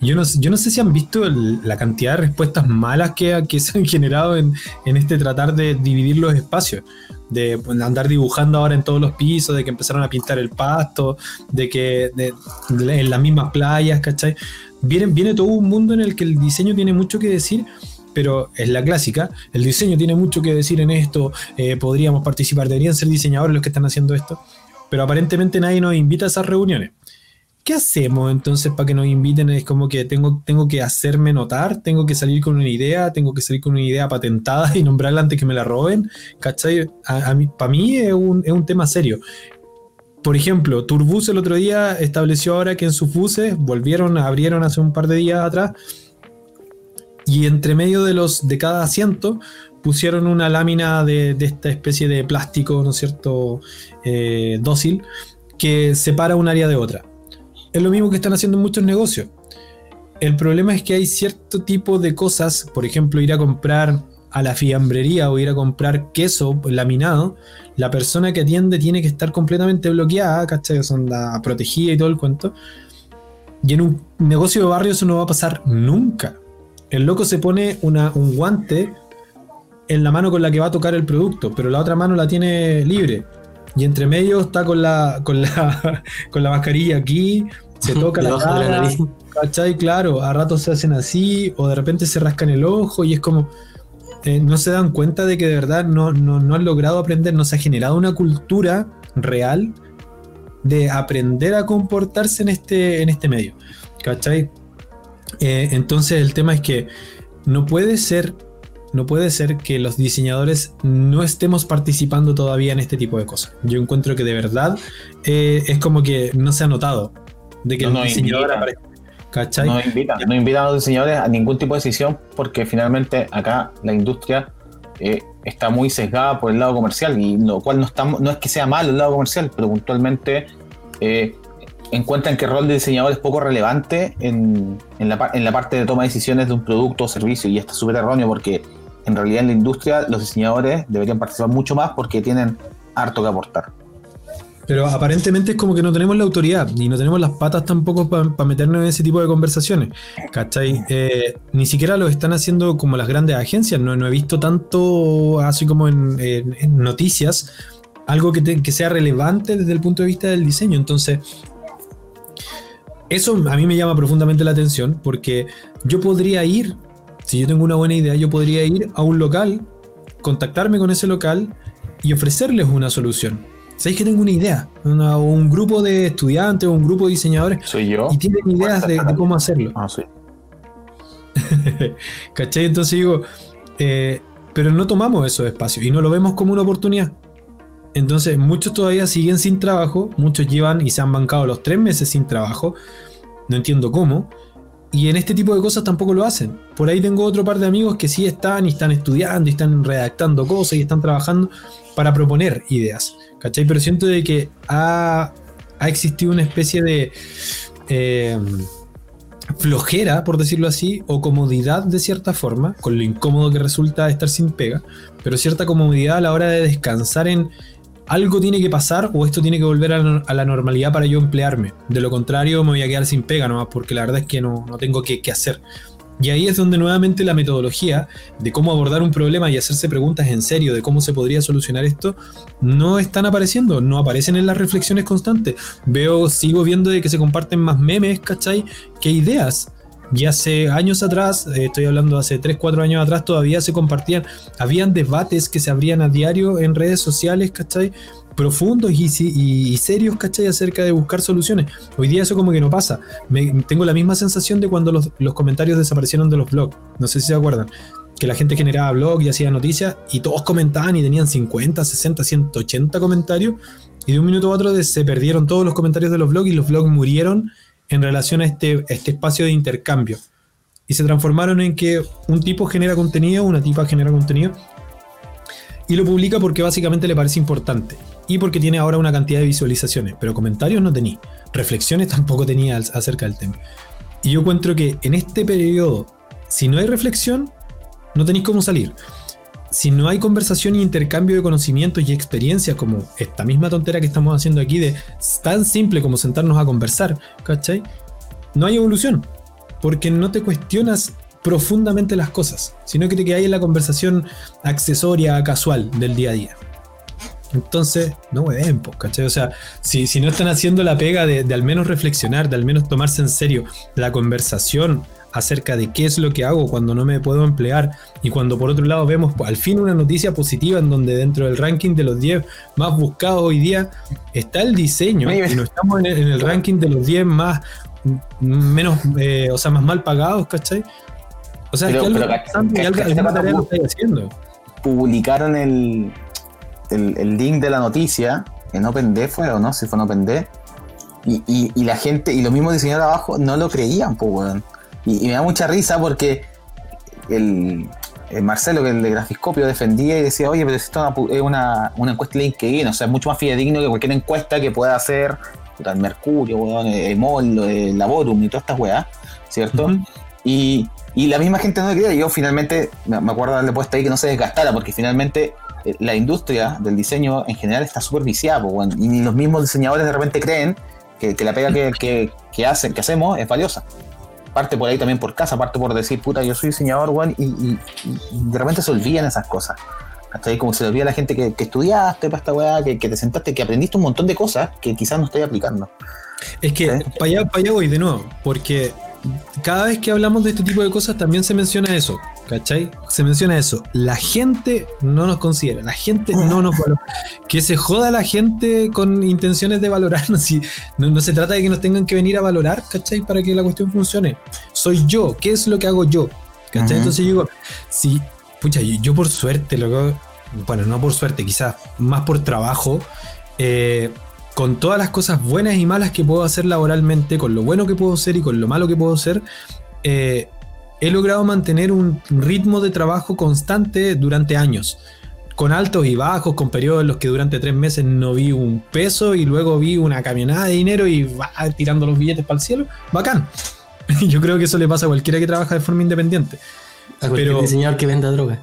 B: Yo no, yo no sé si han visto la cantidad de respuestas malas que, que se han *laughs* generado en, en, este tratar de dividir los espacios, de andar dibujando ahora en todos los pisos, de que empezaron a pintar el pasto, de que en las mismas playas, ¿cachai? Viene, viene todo un mundo en el que el diseño tiene mucho que decir pero es la clásica. El diseño tiene mucho que decir en esto, eh, podríamos participar, deberían ser diseñadores los que están haciendo esto, pero aparentemente nadie nos invita a esas reuniones. ¿qué hacemos entonces para que nos inviten? Es como que tengo, tengo que hacerme notar, tengo que salir con una idea, tengo que salir con una idea patentada y nombrarla antes que me la roben, ¿cachai? Para mí es un, es un tema serio. Por ejemplo, Turbus el otro día estableció ahora que en sus buses volvieron, abrieron hace un par de días atrás y entre medio de los de cada asiento pusieron una lámina de, esta especie de plástico, ¿no es cierto?, eh, dócil, que separa un área de otra. Es lo mismo que están haciendo en muchos negocios. El problema es que hay cierto tipo de cosas, por ejemplo, ir a comprar a la fiambrería o ir a comprar queso laminado, la persona que atiende tiene que estar completamente bloqueada, ¿cachai? Son la protegida y todo el cuento. Y en un negocio de barrio eso no va a pasar nunca. El loco se pone una, un guante en la mano con la que va a tocar el producto, pero la otra mano la tiene libre. Y entre medio está con la, con la, *laughs* con la mascarilla aquí, se *laughs* toca la cara, ¿cachai? Claro, a ratos se hacen así, o de repente se rascan el ojo y es como, eh, no se dan cuenta de que de verdad no, no, han logrado aprender, no se ha generado una cultura real de aprender a comportarse en este, en este medio, ¿cachai? Eh, entonces el tema es que no puede ser no puede ser que los diseñadores no estemos participando todavía en este tipo de cosas. Yo encuentro que de verdad eh, es como que no se ha notado de que
C: no, los diseñadores No invitan, no invitan a los diseñadores a ningún tipo de decisión porque finalmente acá la industria eh, está muy sesgada por el lado comercial y lo cual no, estamos, no es que sea malo el lado comercial, pero puntualmente eh, encuentran que el rol de diseñador es poco relevante en, en, la, parte de toma de decisiones de un producto o servicio y esto es súper erróneo porque en realidad en la industria los diseñadores deberían participar mucho más porque tienen harto que aportar.
B: Pero aparentemente es como que no tenemos la autoridad y no tenemos las patas tampoco para meternos en ese tipo de conversaciones. ¿Cachai? Eh, ni siquiera lo están haciendo como las grandes agencias. No, he visto tanto, así como en, noticias, algo que, sea relevante desde el punto de vista del diseño. Entonces, eso a mí me llama profundamente la atención porque yo podría ir si yo tengo una buena idea, yo podría ir a un local, contactarme con ese local y ofrecerles una solución. ¿Sabéis que tengo una idea? un grupo de estudiantes o un grupo de diseñadores.
C: Soy yo.
B: Y tienen ideas de, cómo hacerlo.
C: Ah, sí. *laughs*
B: ¿Cachai? Entonces digo, eh, pero no tomamos esos espacios y no lo vemos como una oportunidad. Entonces, muchos todavía siguen sin trabajo, muchos llevan y se han bancado los tres meses sin trabajo. No entiendo cómo. Y en este tipo de cosas tampoco lo hacen. Por ahí tengo otro par de amigos que sí están y están estudiando y están redactando cosas y están trabajando para proponer ideas. ¿Cachai? Pero siento de que ha, existido una especie de eh, flojera, por decirlo así, o comodidad de cierta forma, con lo incómodo que resulta estar sin pega, pero cierta comodidad a la hora de descansar en algo tiene que pasar o esto tiene que volver a la, normalidad para yo emplearme. De lo contrario, me voy a quedar sin pega nomás, porque la verdad es que no, tengo que, hacer. Y ahí es donde nuevamente la metodología de cómo abordar un problema y hacerse preguntas en serio de cómo se podría solucionar esto no están apareciendo, no aparecen en las reflexiones constantes. Veo, sigo viendo de que se comparten más memes, ¿cachai? Que ideas. Y hace años atrás, eh, estoy hablando hace 3, 4 años atrás, todavía se compartían, habían debates que se abrían a diario en redes sociales, ¿cachai? profundos y, serios, ¿cachai? Acerca de buscar soluciones. Hoy día eso como que no pasa. tengo la misma sensación de cuando los, los, comentarios desaparecieron de los blogs. No sé si se acuerdan. Que la gente generaba blog y hacía noticias y todos comentaban y tenían 50, 60, 180 comentarios. Y de un minuto a otro se perdieron todos los comentarios de los blogs y los blogs murieron en relación a este, este espacio de intercambio. Y se transformaron en que un tipo genera contenido, una tipa genera contenido, y lo publica porque básicamente le parece importante. Y porque tiene ahora una cantidad de visualizaciones. Pero comentarios no tenía. Reflexiones *laughs* tampoco tenía acerca del tema. Y yo encuentro que en este periodo, si no hay reflexión, no tenéis cómo salir si no hay conversación y intercambio de conocimientos y experiencias, como esta misma tontera que estamos haciendo aquí, de tan simple como sentarnos a conversar, ¿cachai? No hay evolución, porque no te cuestionas profundamente las cosas, sino que te quedas en la conversación accesoria, casual del día a día. Entonces, no pueden, ¿cachai? O sea, si, si, no están haciendo la pega de, de al menos reflexionar, de al menos tomarse en serio la conversación acerca de qué es lo que hago cuando no me puedo emplear y cuando por otro lado vemos al fin una noticia positiva en donde dentro del ranking de los 10 más buscados hoy día está el diseño y no estamos en el, ranking de los 10 más menos, eh, o sea, más mal pagados, ¿cachai? O sea, es que algo,
C: alguna tarea lo estoy haciendo. Publicaron el, el, link de la noticia en OpenD fue o no, si fue en OpenD. Y, y, la gente, y los mismos diseñadores abajo no lo creían, pues, y, me da mucha risa porque el, Marcelo, que el de Grafiscopio, defendía y decía, oye, pero esto es una, una, encuesta LinkedIn, o sea, es mucho más fidedigno que cualquier encuesta que pueda hacer el Mercurio, el MOL, el Laborum y todas estas weas, ¿cierto? y, y, la misma gente no le creía. Yo finalmente me acuerdo de darle puesta ahí que no se desgastara, porque finalmente eh, la industria del diseño en general está súper viciada, y los mismos diseñadores de repente creen que, la pega que, que, hacen, que hacemos es valiosa. Parte por ahí también por casa, parte por decir, puta, yo soy diseñador, weón, y, de repente se olvidan esas cosas. Hasta ahí como se le olvida a la gente que, estudiaste para esta weá, que, te sentaste, que aprendiste un montón de cosas que quizás no estoy aplicando.
B: Es que para allá, para allá voy de nuevo, porque cada vez que hablamos de este tipo de cosas también se menciona eso, ¿cachai? Se menciona eso. La gente no nos considera, la gente no nos valora. Que se joda la gente con intenciones de valorarnos. *laughs* Si no, no, se trata de que nos tengan que venir a valorar, ¿cachai? Para que la cuestión funcione. Soy yo, ¿qué es lo que hago yo? ¿cachai? Entonces yo digo, si, pucha, yo, por suerte, lo bueno, no por suerte, quizás más por trabajo, eh, con todas las cosas buenas y malas que puedo hacer laboralmente, con lo bueno que puedo hacer y con lo malo que puedo hacer, eh, he logrado mantener un ritmo de trabajo constante durante años, con altos y bajos, con periodos en los que durante tres meses no vi un peso y luego vi una camionada de dinero y va tirando los billetes para el cielo. Bacán. *laughs* Yo creo que eso le pasa a cualquiera que trabaja de forma independiente.
A: A cualquier Pero, diseñador que venda droga.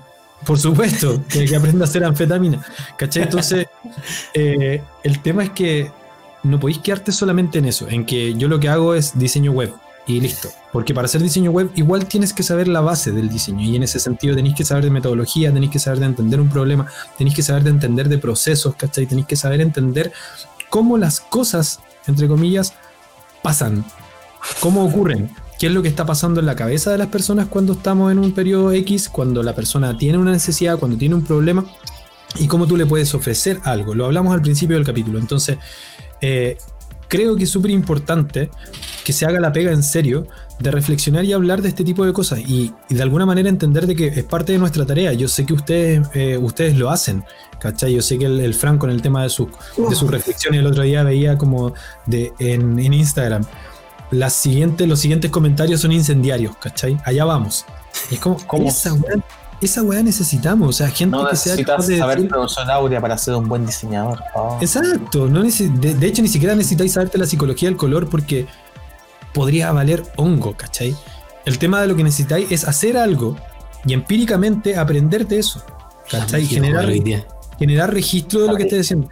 B: Por supuesto, que, que aprenda a hacer anfetamina. ¿Cachai? Entonces, *laughs* eh, el tema es que no podéis quedarte solamente en eso, en que yo lo que hago es diseño web y listo. Porque para hacer diseño web igual tienes que saber la base del diseño y en ese sentido tenéis que saber de metodología, tenéis que saber de entender un problema, tenéis que saber de entender de procesos, ¿cachai? Tenéis que saber entender cómo las cosas, entre comillas, pasan, cómo ocurren qué es lo que está pasando en la cabeza de las personas cuando estamos en un periodo X, cuando la persona tiene una necesidad, cuando tiene un problema y cómo tú le puedes ofrecer algo. Lo hablamos al principio del capítulo. Entonces, eh, creo que es súper importante que se haga la pega en serio de reflexionar y hablar de este tipo de cosas y, de alguna manera entender de que es parte de nuestra tarea. Yo sé que ustedes, eh, ustedes lo hacen, ¿cachai? Yo sé que el, el Frank con el tema de, su, de sus reflexiones el otro día veía como de, en, en Instagram las siguientes, los siguientes comentarios son incendiarios, ¿cachai? Allá vamos. Es como, ¿Cómo? esa esa weá necesitamos, o sea, gente
C: que sea capaz de saber producción áurea para ser un buen diseñador.
B: Oh. Exacto, no de, de, hecho ni siquiera necesitáis saberte la psicología del color porque podría valer hongo, ¿cachai? El tema de lo que necesitáis es hacer algo y empíricamente aprender de eso, ¿cachai? Generar, generar registro de lo que estés diciendo.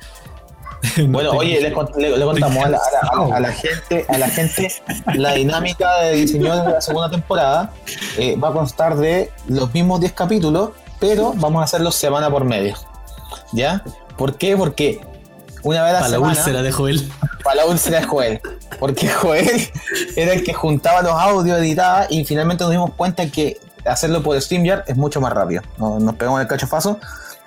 B: *laughs*
C: Bueno, oye, le, contamos a la, gente, a la gente la dinámica de diseño de la segunda temporada. Eh, va a constar de los mismos 10 capítulos, pero vamos a hacerlos semana por medio. ¿Ya? ¿Por qué? Porque una vez a la
A: para
C: semana.
A: la úlcera de Joel.
C: Para la úlcera de Joel. Porque Joel era el que juntaba los audios, editaba y finalmente nos dimos cuenta que hacerlo por StreamYard es mucho más rápido. Nos, pegamos el cachofazo.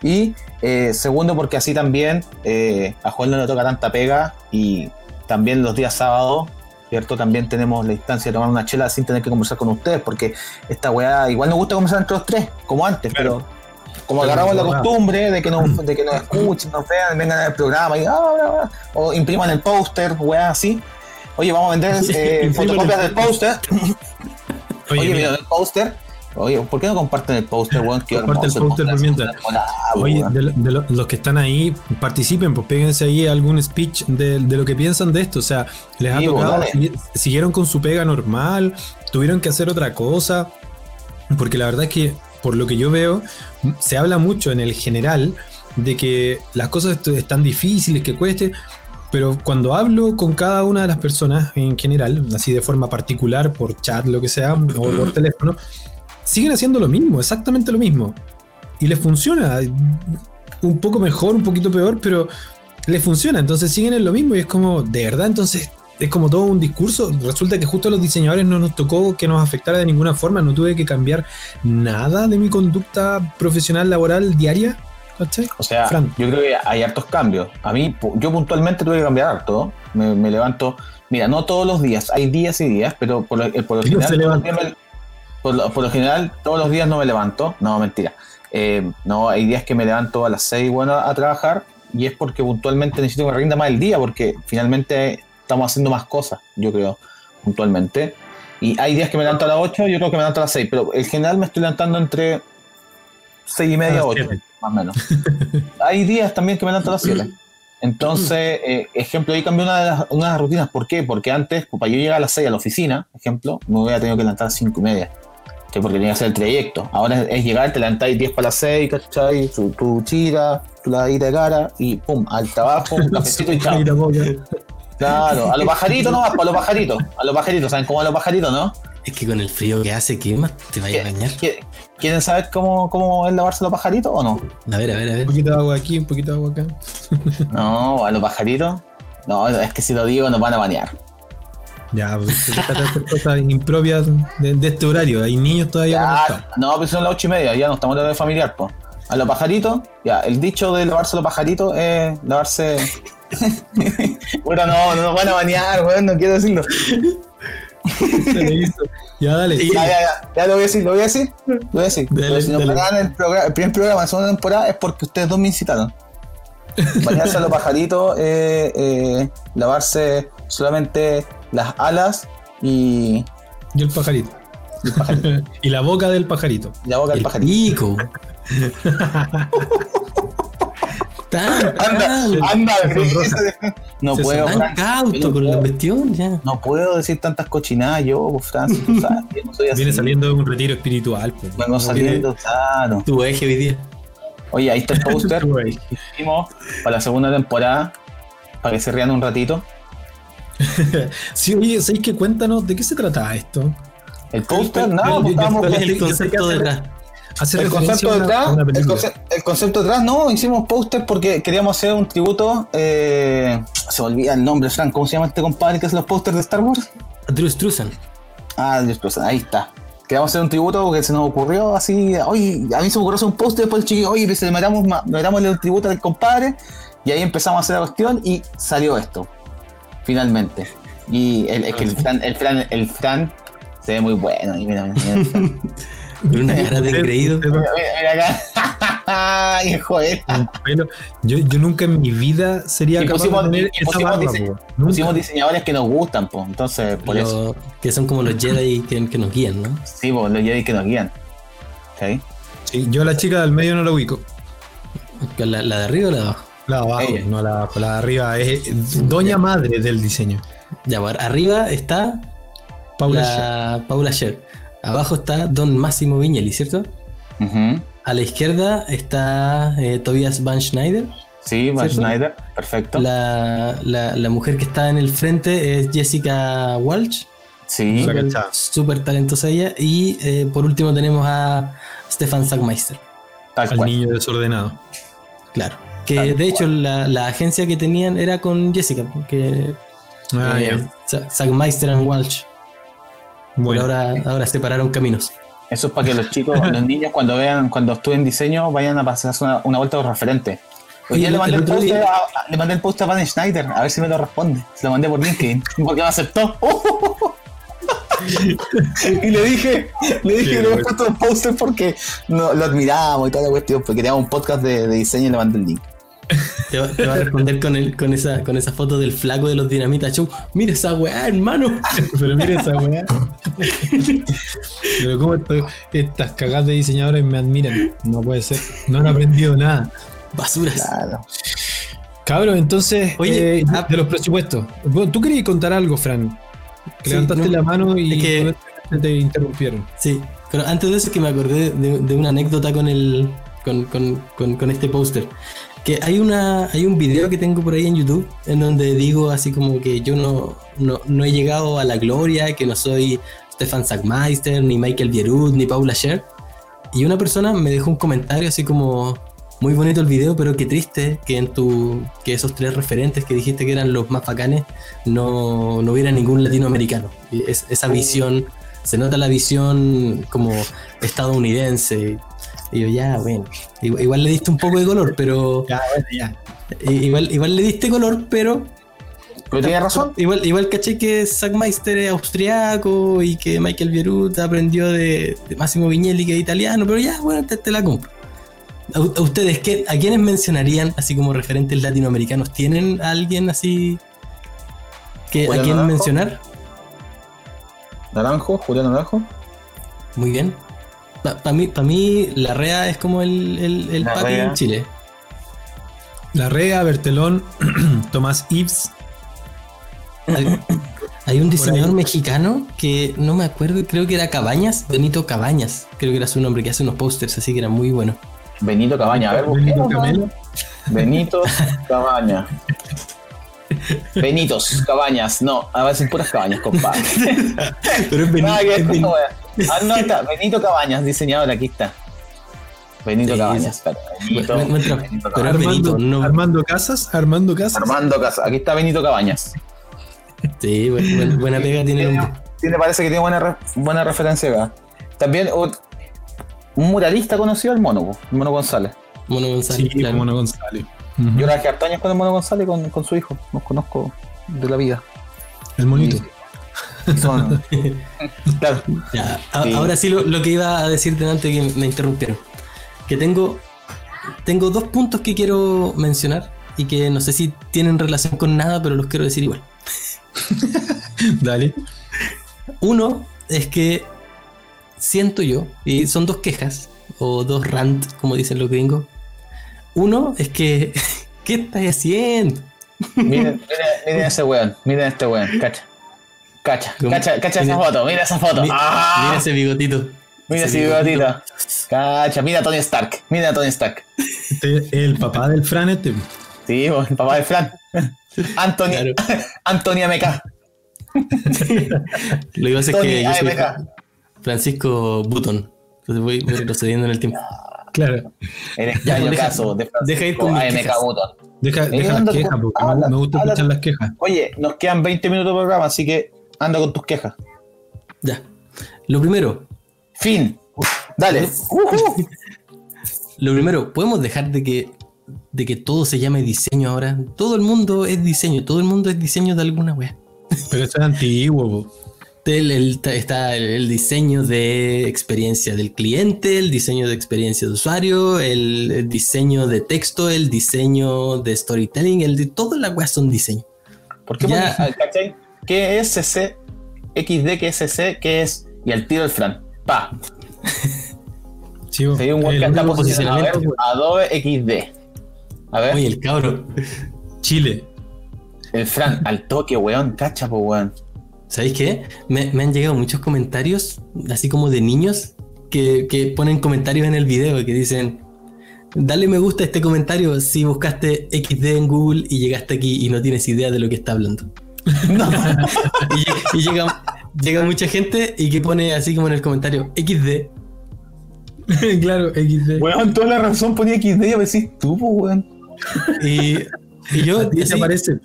C: Y eh, segundo, porque así también eh, a Joel no le toca tanta pega y también los días sábados, ¿cierto? También tenemos la instancia de tomar una chela sin tener que conversar con ustedes, porque esta weá igual nos gusta conversar entre los tres, como antes, pero como agarramos la costumbre de que nos, *clears throat* de que nos escuchen, nos vean, vengan al programa y, ah, o impriman el póster, weá, así. Oye, vamos a vender *laughs* eh, fotocopias del póster. Oye, mira, el póster Oye, ¿por qué no comparten el póster, weón?
B: Comparte el póster por mientras. Oye, de, los que están ahí, participen, pues péguense ahí algún speech de, lo que piensan de esto. O sea, les ha tocado, siguieron con su pega normal, tuvieron que hacer otra cosa. Porque la verdad es que, por lo que yo veo, se habla mucho en el general de que las cosas están difíciles, que cueste. Pero cuando hablo con cada una de las personas en general, así de forma particular, por chat, lo que sea, o por teléfono, siguen haciendo lo mismo, exactamente lo mismo. Y les funciona. Un poco mejor, un poquito peor, pero les funciona. Entonces siguen en lo mismo y es como, de verdad, entonces es como todo un discurso. Resulta que justo a los diseñadores no nos tocó que nos afectara de ninguna forma. No tuve que cambiar nada de mi conducta profesional laboral diaria. ¿cachai?
C: O sea, yo creo que hay hartos cambios. A mí, yo puntualmente tuve que cambiar harto. Me, me levanto, mira, no todos los días, hay días y días, pero por lo, eh, por general,
B: se levanta.
C: Por, lo, por lo general, todos los días no me levanto. No, mentira. Eh, no, hay días que me levanto a las 6 bueno, a trabajar y es porque puntualmente necesito que me rinda más el día porque finalmente estamos haciendo más cosas, yo creo, puntualmente. Y hay días que me levanto a las 8 y otros que me levanto a las 6, pero en general me estoy levantando entre 6 y
B: A
C: media
B: las
C: 8,
B: siete.
C: más o menos. *laughs* hay días también que me levanto a las 7. Entonces, eh, ejemplo, ahí cambié una de, las, una de las rutinas. ¿Por qué? Porque antes, pues, para yo llegar a las 6 a la oficina, ejemplo, me hubiera tenido que levantar a las 5 y media. ¿Sí? Porque tenía que hacer el trayecto. Ahora es, es llegar, te levantáis 10 para las 6, ¿cachai? Tu, tu chira, tu lavadita de cara y pum, al trabajo, *laughs* un cafecito y chao. Claro, a los pajaritos no a los pajaritos. A los pajaritos, ¿saben cómo a los pajaritos, no?
A: Es que con el frío que hace, ¿qué más te vaya a bañar?
C: ¿Qui- ¿Quieren saber cómo, cómo es lavarse los pajaritos o no?
A: A ver, a ver, a
B: Un
A: ver.
B: poquito de agua aquí, un poquito de agua acá.
C: No, a los pajaritos. No, es que si lo digo nos van a banear.
B: Ya, pues, se trata de hacer cosas impropias de, de este horario. Hay niños todavía.
C: Ya, no, pues son las ocho y media, ya no estamos en de familiar, pues. A los pajaritos, ya, el dicho de lavarse los pajaritos es lavarse. *laughs* bueno, no, no nos van a banear, weón, no quiero decirlo.
B: Se le hizo. Ya, dale.
C: Ya, ya, ya, ya lo voy a decir, lo voy a decir, lo voy a decir.
A: Dale,
C: si nos banean el, programa- el primer programa de segunda temporada es porque ustedes dos me incitaron. Bañarse a los pajaritos, eh, eh, lavarse solamente las alas y,
B: Y el pajarito.
C: y el pajarito, *laughs*
B: y la boca del pajarito.
C: y la boca del
A: El
C: pajarito.
A: pico. *laughs* Tan,
C: Anda, anda, no
B: Se
C: puedo,
A: tan
C: Fran.
A: cauto
C: no
A: con la cuestión, ya.
C: No puedo decir tantas cochinadas yo, pues, Francis, tú sabes, yo no soy así.
B: Viene saliendo de un retiro espiritual. Pues.
C: Vengo saliendo, claro.
A: Tu eje hoy día.
C: Oye, ahí está el *laughs* póster para la segunda temporada, para que se rían un ratito. *laughs*
B: Sí, oye, ¿sabéis que cuéntanos de qué se trata esto?
C: El póster,
B: el-
C: no,
B: el-
C: pues, estábamos
A: ¿Cuál es
B: yo
A: el concepto detrás?
C: El concepto detrás, el,
B: película.
C: conce- el concepto detrás, no, hicimos póster porque queríamos hacer un tributo. eh, se me olvida el nombre, Frank, ¿cómo se llama este compadre que hace los pósters de Star Wars?
A: Drew Struzan.
C: Ah, Dios, pues, ahí está. Queríamos hacer un tributo porque se nos ocurrió así. Oye, a mí se me ocurrió hacer un póster después el chiquillo, oye, pues, le metamos, ma- le metamos el tributo al compadre. Y ahí empezamos a hacer la cuestión y salió esto. Finalmente. Y el, es que el Fran, el Fran, el Fran se ve muy bueno. Y mira, mira, el Fran. *laughs*
A: Una cara de.
C: Mira, mira, acá. *laughs*
B: Un pelo. Yo, yo nunca en mi vida sería
C: Y
B: capaz
C: pusimos-
B: de tener esa
C: pusimos
B: barba,
C: dise-
B: po. Nunca.
C: Pusimos diseñadores que nos gustan, pues. Entonces, por eso.
A: Que son como los Jedi que, que nos guían, ¿no?
C: Sí, pues, los Jedi que nos guían. ¿Sí?
B: Sí, yo a la chica del medio no la ubico.
A: ¿La, la de arriba o la de abajo?
B: La de abajo,
C: Ella.
B: no la. La de arriba es doña madre del diseño.
A: Ya, bueno, arriba está
B: Paula
A: la Paula Scher. Abajo está Don Máximo Viñeli, ¿cierto? A la izquierda está eh, Tobias Van Schneider.
C: Sí, Van
A: ¿Cierto?
C: Schneider. Perfecto.
A: La, la- la mujer que está en el frente es Jessica Walsh.
C: Sí.
A: Súper talentosa ella. Y eh, por último tenemos a Stefan Sackmeister.
B: Al
C: cual.
B: niño desordenado.
A: Claro. Que
C: Tal
A: de hecho la, la agencia que tenían era con Jessica. Que,
B: Ah,
A: eh,
B: ya.
A: Sa- Sackmeister and Walsh.
B: Bueno,
A: ahora, ahora separaron caminos.
C: Eso es para que los chicos, *laughs* los niños, cuando vean, cuando estudien diño, vayan a pasarse una, una vuelta de referente. Hoy
A: Oye,
C: día le mandé
A: el
C: post
A: día-
C: a, a- le mandé el post a Van Schneider, a ver si me lo responde. Se lo mandé por LinkedIn, *laughs* porque me aceptó. *laughs* y le dije, le dije le había puesto el póster porque no, lo admiramos y toda la cuestión, porque teníamos un podcast de, de diseño y le mandé el link.
A: Te va, te va a responder con, el, con, esa, con esa foto del flaco de los Dinamita Show. Mira esa weá, hermano. *laughs*
B: pero mira esa weá. pero cómo esto- estas cagadas de diseñadores me admiran. No puede ser. No han aprendido nada.
A: Basuras.
C: Claro.
B: Cabrón, entonces,
A: Oye,
B: eh,
A: ah-
B: de los presupuestos. Bueno, Tú querías contar algo, Fran. Que
A: Sí,
B: levantaste
A: no,
B: la mano y
A: es que-
B: te interrumpieron.
A: Sí, pero antes de eso es que me acordé de, de una anécdota con el con, con- con- con este póster. Que hay una hay un video que tengo por ahí en YouTube en donde digo así como que yo no, no, no he llegado a la gloria, que no soy Stefan Sackmeister, ni Michael Bierut, ni Paula Scher. Y una persona me dejó un comentario así como muy bonito el video, pero qué triste que en tu que esos tres referentes que dijiste que eran los más bacanes no, no hubiera ningún latinoamericano. Es- esa visión, se nota la visión como estadounidense. Y yo, ya, bueno, igual, igual le diste un poco de color, pero
B: Ya, bueno, ya.
A: igual, igual le diste color, pero
C: Pero tiene razón.
A: Igual, igual caché que Zack Meister es austriaco y que Michael Bierut aprendió de, de Massimo Vignelli que es italiano, pero ya, bueno, te, te la compro. ¿A, a ustedes qué, a quiénes mencionarían así como referentes latinoamericanos? ¿Tienen a alguien así que, a quién
C: Naranjo.
A: mencionar?
C: Naranjo, Julián Naranjo.
A: Muy bien. Para mí, pa mí, la REA es como el, el, el
C: La
A: papi
C: Rea.
A: en Chile.
B: Larrea, Bertelón, *clears throat* Tomás Ives.
A: Hay, hay un diseñador mexicano que no me acuerdo, creo que era Cabañas, Benito Cabañas, creo que era su nombre, que hace unos posters, así que era muy bueno.
C: Benito Cabaña. A ver,
B: Benito.
C: Benito *laughs* Cabaña. Benitos, cabañas. No, a veces puras cabañas, compadre. *laughs*
A: Pero es
C: que ver
A: es Benito.
C: wea. Ah, no, está. Benito Cabañas, diseñador, aquí está. Benito
A: Sí,
C: Cabañas. espera, Benito,
A: Me- me entra-
C: Benito
A: pero-
C: Cabañas.
A: Benito,
B: Armando,
A: no.
B: Armando Casas, Armando Casas.
C: Armando Casa. Aquí está Benito Cabañas.
A: Sí, bu- bu- buena pega tiene.
C: Sí, me parece que tiene buena, re- buena referencia acá. También un muralista conocido, el Mono, el Mono González.
A: Mono González,
B: Sí,
A: claro.
B: Mono González. Ujú.
C: Yo trabajé harto años con el Mono González, con, con su hijo. Los conozco de la vida.
B: El monito.
C: Y son- *laughs* claro.
A: Ya, a-
C: Sí.
A: Ahora sí lo, lo que iba a decirte antes que me interrumpieron. Que tengo, tengo dos puntos que quiero mencionar y que no sé si tienen relación con nada, pero los quiero decir igual. *laughs*
B: Dale.
A: Uno es que siento yo, y son dos quejas, o dos rant, como dicen los gringos. Uno es que, *laughs* ¿qué estás haciendo?
C: Miren, *laughs* miren, miren ese weón, miren este weón, cacha. Cacha,
A: ¿Cómo?
C: cacha, cacha esa
A: Mira-
C: foto, mira esa foto.
A: Mi-
C: ¡Ah!
A: Mira ese bigotito.
C: Mira ese bigotito. Cacha, mira a Tony Stark, mira a Tony Stark.
B: Este es el papá del Fran este.
C: Sí, el papá de Fran. *laughs* Anthony,
A: Claro.
C: Anthony MK.
A: Lo que pasa es que yo soy. Francisco Button. Entonces voy voy retrocediendo en el tiempo.
B: Claro. *laughs*
A: Ya,
C: extraño
A: deja-
C: caso de
A: deja ir con
C: AMK.
B: Deja,
C: Eh,
B: deja las quejas, porque
C: habla,
B: me gusta
C: habla.
B: escuchar las quejas.
C: Oye, nos quedan 20 minutos de programa, así que anda con tus quejas.
A: Ya. Lo primero,
C: Fin. Dale. *laughs*
A: Lo primero, podemos dejar de que de que todo se llame diseño ahora. Todo el mundo es diseño, todo el mundo es diseño de alguna wea.
B: Pero eso es antiguo.
A: El- el- está el, diseño de experiencia del cliente, el diseño de experiencia de usuario, el, diseño de texto, el diseño de storytelling, el de todas las weas son diseño.
C: ¿Por qué
A: Ya.
C: pones- ah, ¿cachai? ¿Qué es CC? XD, ¿qué es CC? ¿Qué es? Y al tiro el Fran. Pa. *laughs*
B: Sí.
C: Se dio un
B: El
C: que está posicionado. Adobe XD. A ver,
A: Oye, el cabro,
B: Chile.
C: el Fran, al toque, weón. Cacha, po, weón.
A: ¿Sabéis qué? Me, me han llegado muchos comentarios, así como de niños, que, que ponen comentarios en el video y que dicen, dale me gusta a este comentario si buscaste XD en Google y llegaste aquí y no tienes idea de lo que está hablando. *laughs* *laughs* y, y llega, llega mucha gente y que pone así como en el comentario XD. *laughs*
B: claro, XD.
C: Weón, toda la razón ponía XD y a decís tú, po, weón.
A: Y, y yo,
B: ¿A ti te
A: así,
B: parece?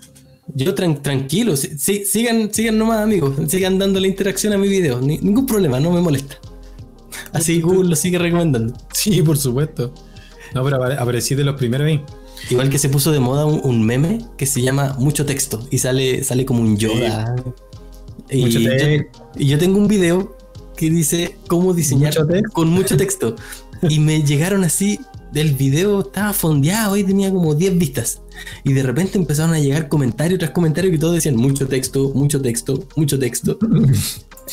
A: Yo tran- tranquilo, si- si- sigan, sigan nomás amigos, sigan dando la interacción a mi video, ni- ningún problema, no me molesta. *laughs* Así Google lo sigue recomendando.
B: Sí, por supuesto. No, pero apare- aparecí de los primeros ahí.
A: Igual que se puso de moda un, un meme que se llama Mucho Texto y sale, sale como un Yoda. Y,
B: Mucho
A: yo,
B: texto.
A: y yo tengo un video que dice cómo diseñar
B: Mucho
A: con mucho texto. *laughs* y me llegaron así, el video estaba fondeado y tenía como 10 vistas. Y de repente empezaron a llegar comentarios tras comentarios que todos decían mucho texto, mucho texto, mucho texto.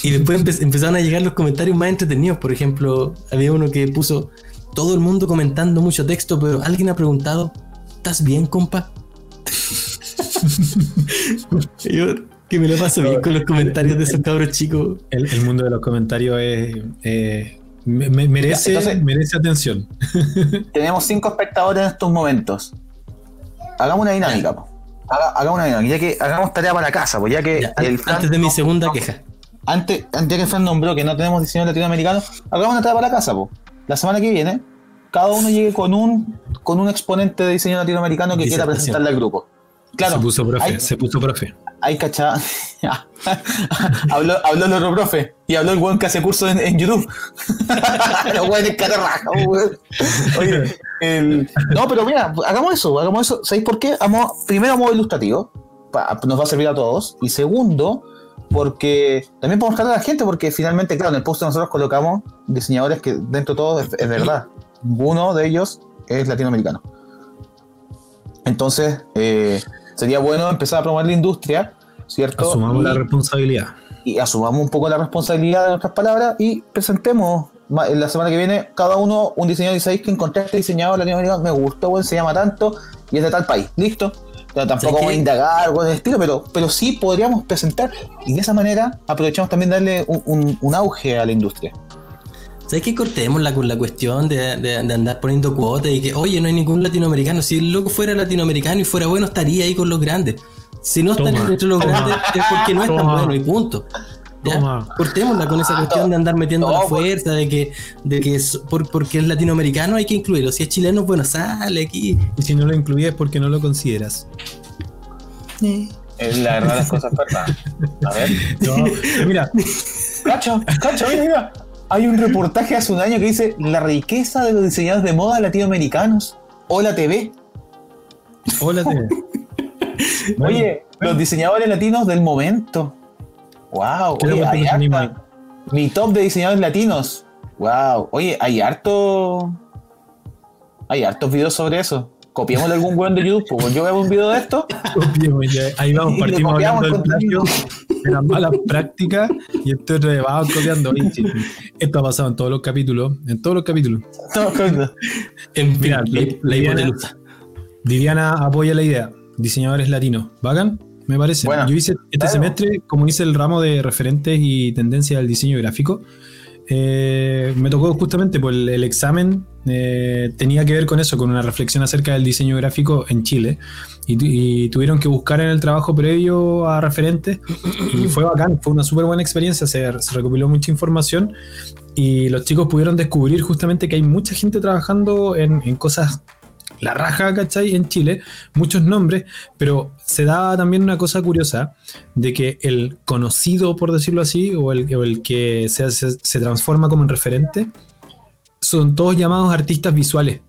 A: y después empe- empezaron a llegar los comentarios más entretenidos. Por ejemplo, había uno que puso todo el mundo comentando mucho texto, pero alguien ha preguntado, ¿estás bien, compa? *laughs* Yo, que me lo paso bien con los comentarios de esos cabros chicos.
B: El, el mundo de los comentarios es, eh, me- me- merece,
C: Entonces-
B: merece atención. *laughs*
C: Tenemos cinco espectadores en estos momentos. Hagamos una dinámica, po. Haga- hagamos una dinámica, ya que hagamos tarea para casa, pues ya que
A: Ya,
C: el
A: an-
C: Fran
A: antes de mi segunda
C: no-
A: queja.
C: Antes, antes que Fran nombró que no tenemos diseño latinoamericano, hagamos una tarea para casa, po. La semana que viene cada uno llegue con un, con un exponente de diseño latinoamericano que quiera presentarle al grupo. Claro,
B: se puso profe,
C: hay-
B: se puso profe.
C: hay cachada. *laughs* habló, habló el otro profe y habló el weón que hace curso en, en YouTube. *laughs* Los weones cara raja, weón. Oye, el- no, pero mira, hagamos eso, hagamos eso. ¿Sabéis por qué? Vamos, primero, a modo ilustrativo, pa- nos va a servir a todos. Y segundo, porque también podemos buscar a la gente, porque finalmente, claro, en el post nosotros colocamos diseñadores que dentro de todo es, es verdad. Uno de ellos es latinoamericano. Entonces, eh, sería bueno empezar a promover la industria, ¿cierto?
B: Asumamos
C: y,
B: la responsabilidad.
C: y asumamos un poco la responsabilidad de nuestras palabras y presentemos en la semana que viene cada uno un diseñador y sabéis que encontré este diseñador latinoamericano, me gustó, bueno, se llama tanto y es de tal país, listo. Pero tampoco
A: ¿Sabes
C: voy a indagar algo del estilo, pero, pero sí podríamos presentar y de esa manera aprovechamos también darle un, un- un auge a la industria.
A: ¿Sabes que cortémosla con la cuestión de, de- de andar poniendo cuotas y que, oye, no hay ningún latinoamericano? Si el loco fuera latinoamericano y fuera bueno, estaría ahí con los grandes. Si no está
B: Toma,
A: entre los
B: toma,
A: grandes es porque no es tan
B: toma.
A: bueno y punto. ¿Ya?
B: Toma.
A: Cortémosla con esa cuestión de andar metiendo
C: no,
A: la fuerza, de que, de que es por- porque es latinoamericano hay que incluirlo. Si es chileno, bueno, sale aquí.
B: Y si no lo incluyes es porque no lo consideras.
C: Es la verdad las cosas verdad. A ver. *laughs*
B: No, mira,
C: Cacha, cacha, mira, mira. Hay un reportaje hace un año que dice la riqueza de los diseñadores de moda latinoamericanos. Hola TV.
B: hola TV. *laughs* Bueno,
C: Oye, los diseñadores latinos del momento. Wow,
B: ¿Qué
C: oye, hay harta- Mi top de diseñadores latinos. Wow, oye, hay harto. Hay hartos videos sobre eso. Copiémosle algún weón de YouTube. pues, Yo veo un video de esto.
B: copiemos ya. Ahí vamos, partimos
C: copiamos
B: hablando del plagio, de las malas prácticas y esto es vamos copiando. Esto ha pasado en todos los capítulos, en todos los capítulos.
A: En fin, la, la.
B: Viviana apoya la idea. Diseñadores latinos. ¿Vagan? Me parece.
C: Bueno,
B: Yo hice este
C: claro.
B: semestre, como hice el ramo de referentes y tendencias del diseño gráfico, eh, me tocó justamente por el, el examen, eh, tenía que ver con eso, con una reflexión acerca del diseño gráfico en Chile. Y, tu- y tuvieron que buscar en el trabajo previo a referentes y fue bacán, fue una súper buena experiencia, se, recopiló mucha información y los chicos pudieron descubrir justamente que hay mucha gente trabajando en, en cosas la raja, ¿cachai? En Chile, muchos nombres, pero se da también una cosa curiosa de que el conocido, por decirlo así, o el, que se, se- se transforma como en referente, son todos llamados artistas visuales.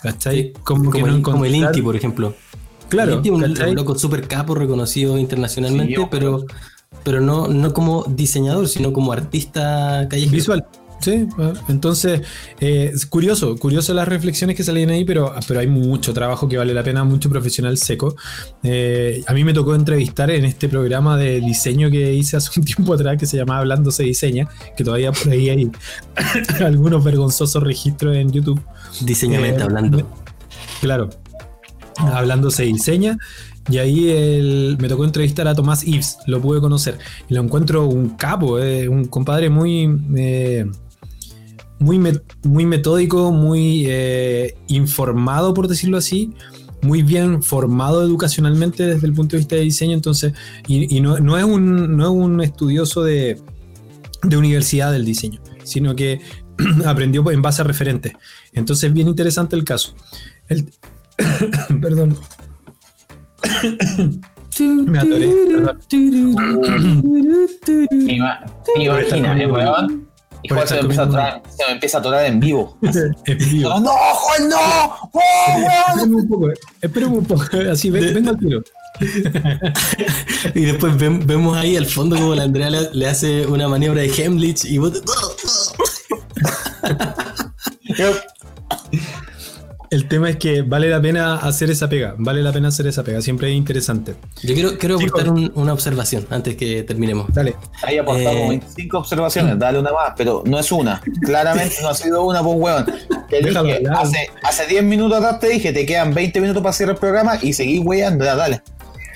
B: ¿Cachai?
A: Como,
B: que
A: el,
B: no
A: como el
B: encontrar-
A: Inti, por ejemplo.
B: Claro,
A: el Inti es un, un loco súper capo, reconocido internacionalmente,
C: Sí,
A: pero, pero no, no como diseñador, sino como artista callejero.
B: Visual. Sí, ah, entonces eh, es curioso, curioso las reflexiones que salen ahí, pero, pero hay mucho trabajo que vale la pena, mucho profesional seco. Eh, a mí me tocó entrevistar en este programa de diseño que hice hace un *laughs* tiempo atrás que se llamaba Hablando se diseña, que todavía por ahí hay *laughs* algunos vergonzosos registros en YouTube.
A: Diseñamente
B: Eh,
A: hablando.
B: Claro, hablando se diseña. Y ahí el- me tocó entrevistar a Tomás Ives, lo pude conocer. Y lo encuentro un capo, eh, un compadre muy, eh, muy, met- muy metódico, muy eh, informado, por decirlo así, muy bien formado educacionalmente desde el punto de vista de diseño. Entonces, y, y no, no es un, no es un estudioso de, de universidad del diseño, sino que *clears throat* aprendió en base a referentes. Entonces, bien interesante el caso. El- *coughs* Perdón. *coughs* Me atoré. perdón. *coughs*
C: Imagina, eh, weón. Y Juan se empieza a atorar, se empieza a atorar en vivo. *laughs*
B: En vivo.
C: ¡No, Juan, no! ¡Oh!
B: Espérame un poco, espérame un poco. *laughs* Así, ven- vengo al tiro. *laughs*
A: Y después ven- vemos ahí al fondo como la Andrea le, le hace una maniobra de Hemlich y vos...
B: El tema es que vale la pena hacer esa pega. Vale la pena hacer esa pega. Siempre es interesante.
A: Yo quiero, quiero
B: Chicos.
A: aportar un- una observación antes que terminemos.
B: Dale.
C: Ahí aportamos
A: Eh.
C: 25 observaciones, dale una más, pero no es una. Claramente no ha sido una, pues weón. Te
B: Déjalo
C: dije,
B: hablar.
C: hace, hace 10 minutos atrás te dije, te quedan 20 minutos para cerrar el programa y seguís weyando, ya, dale.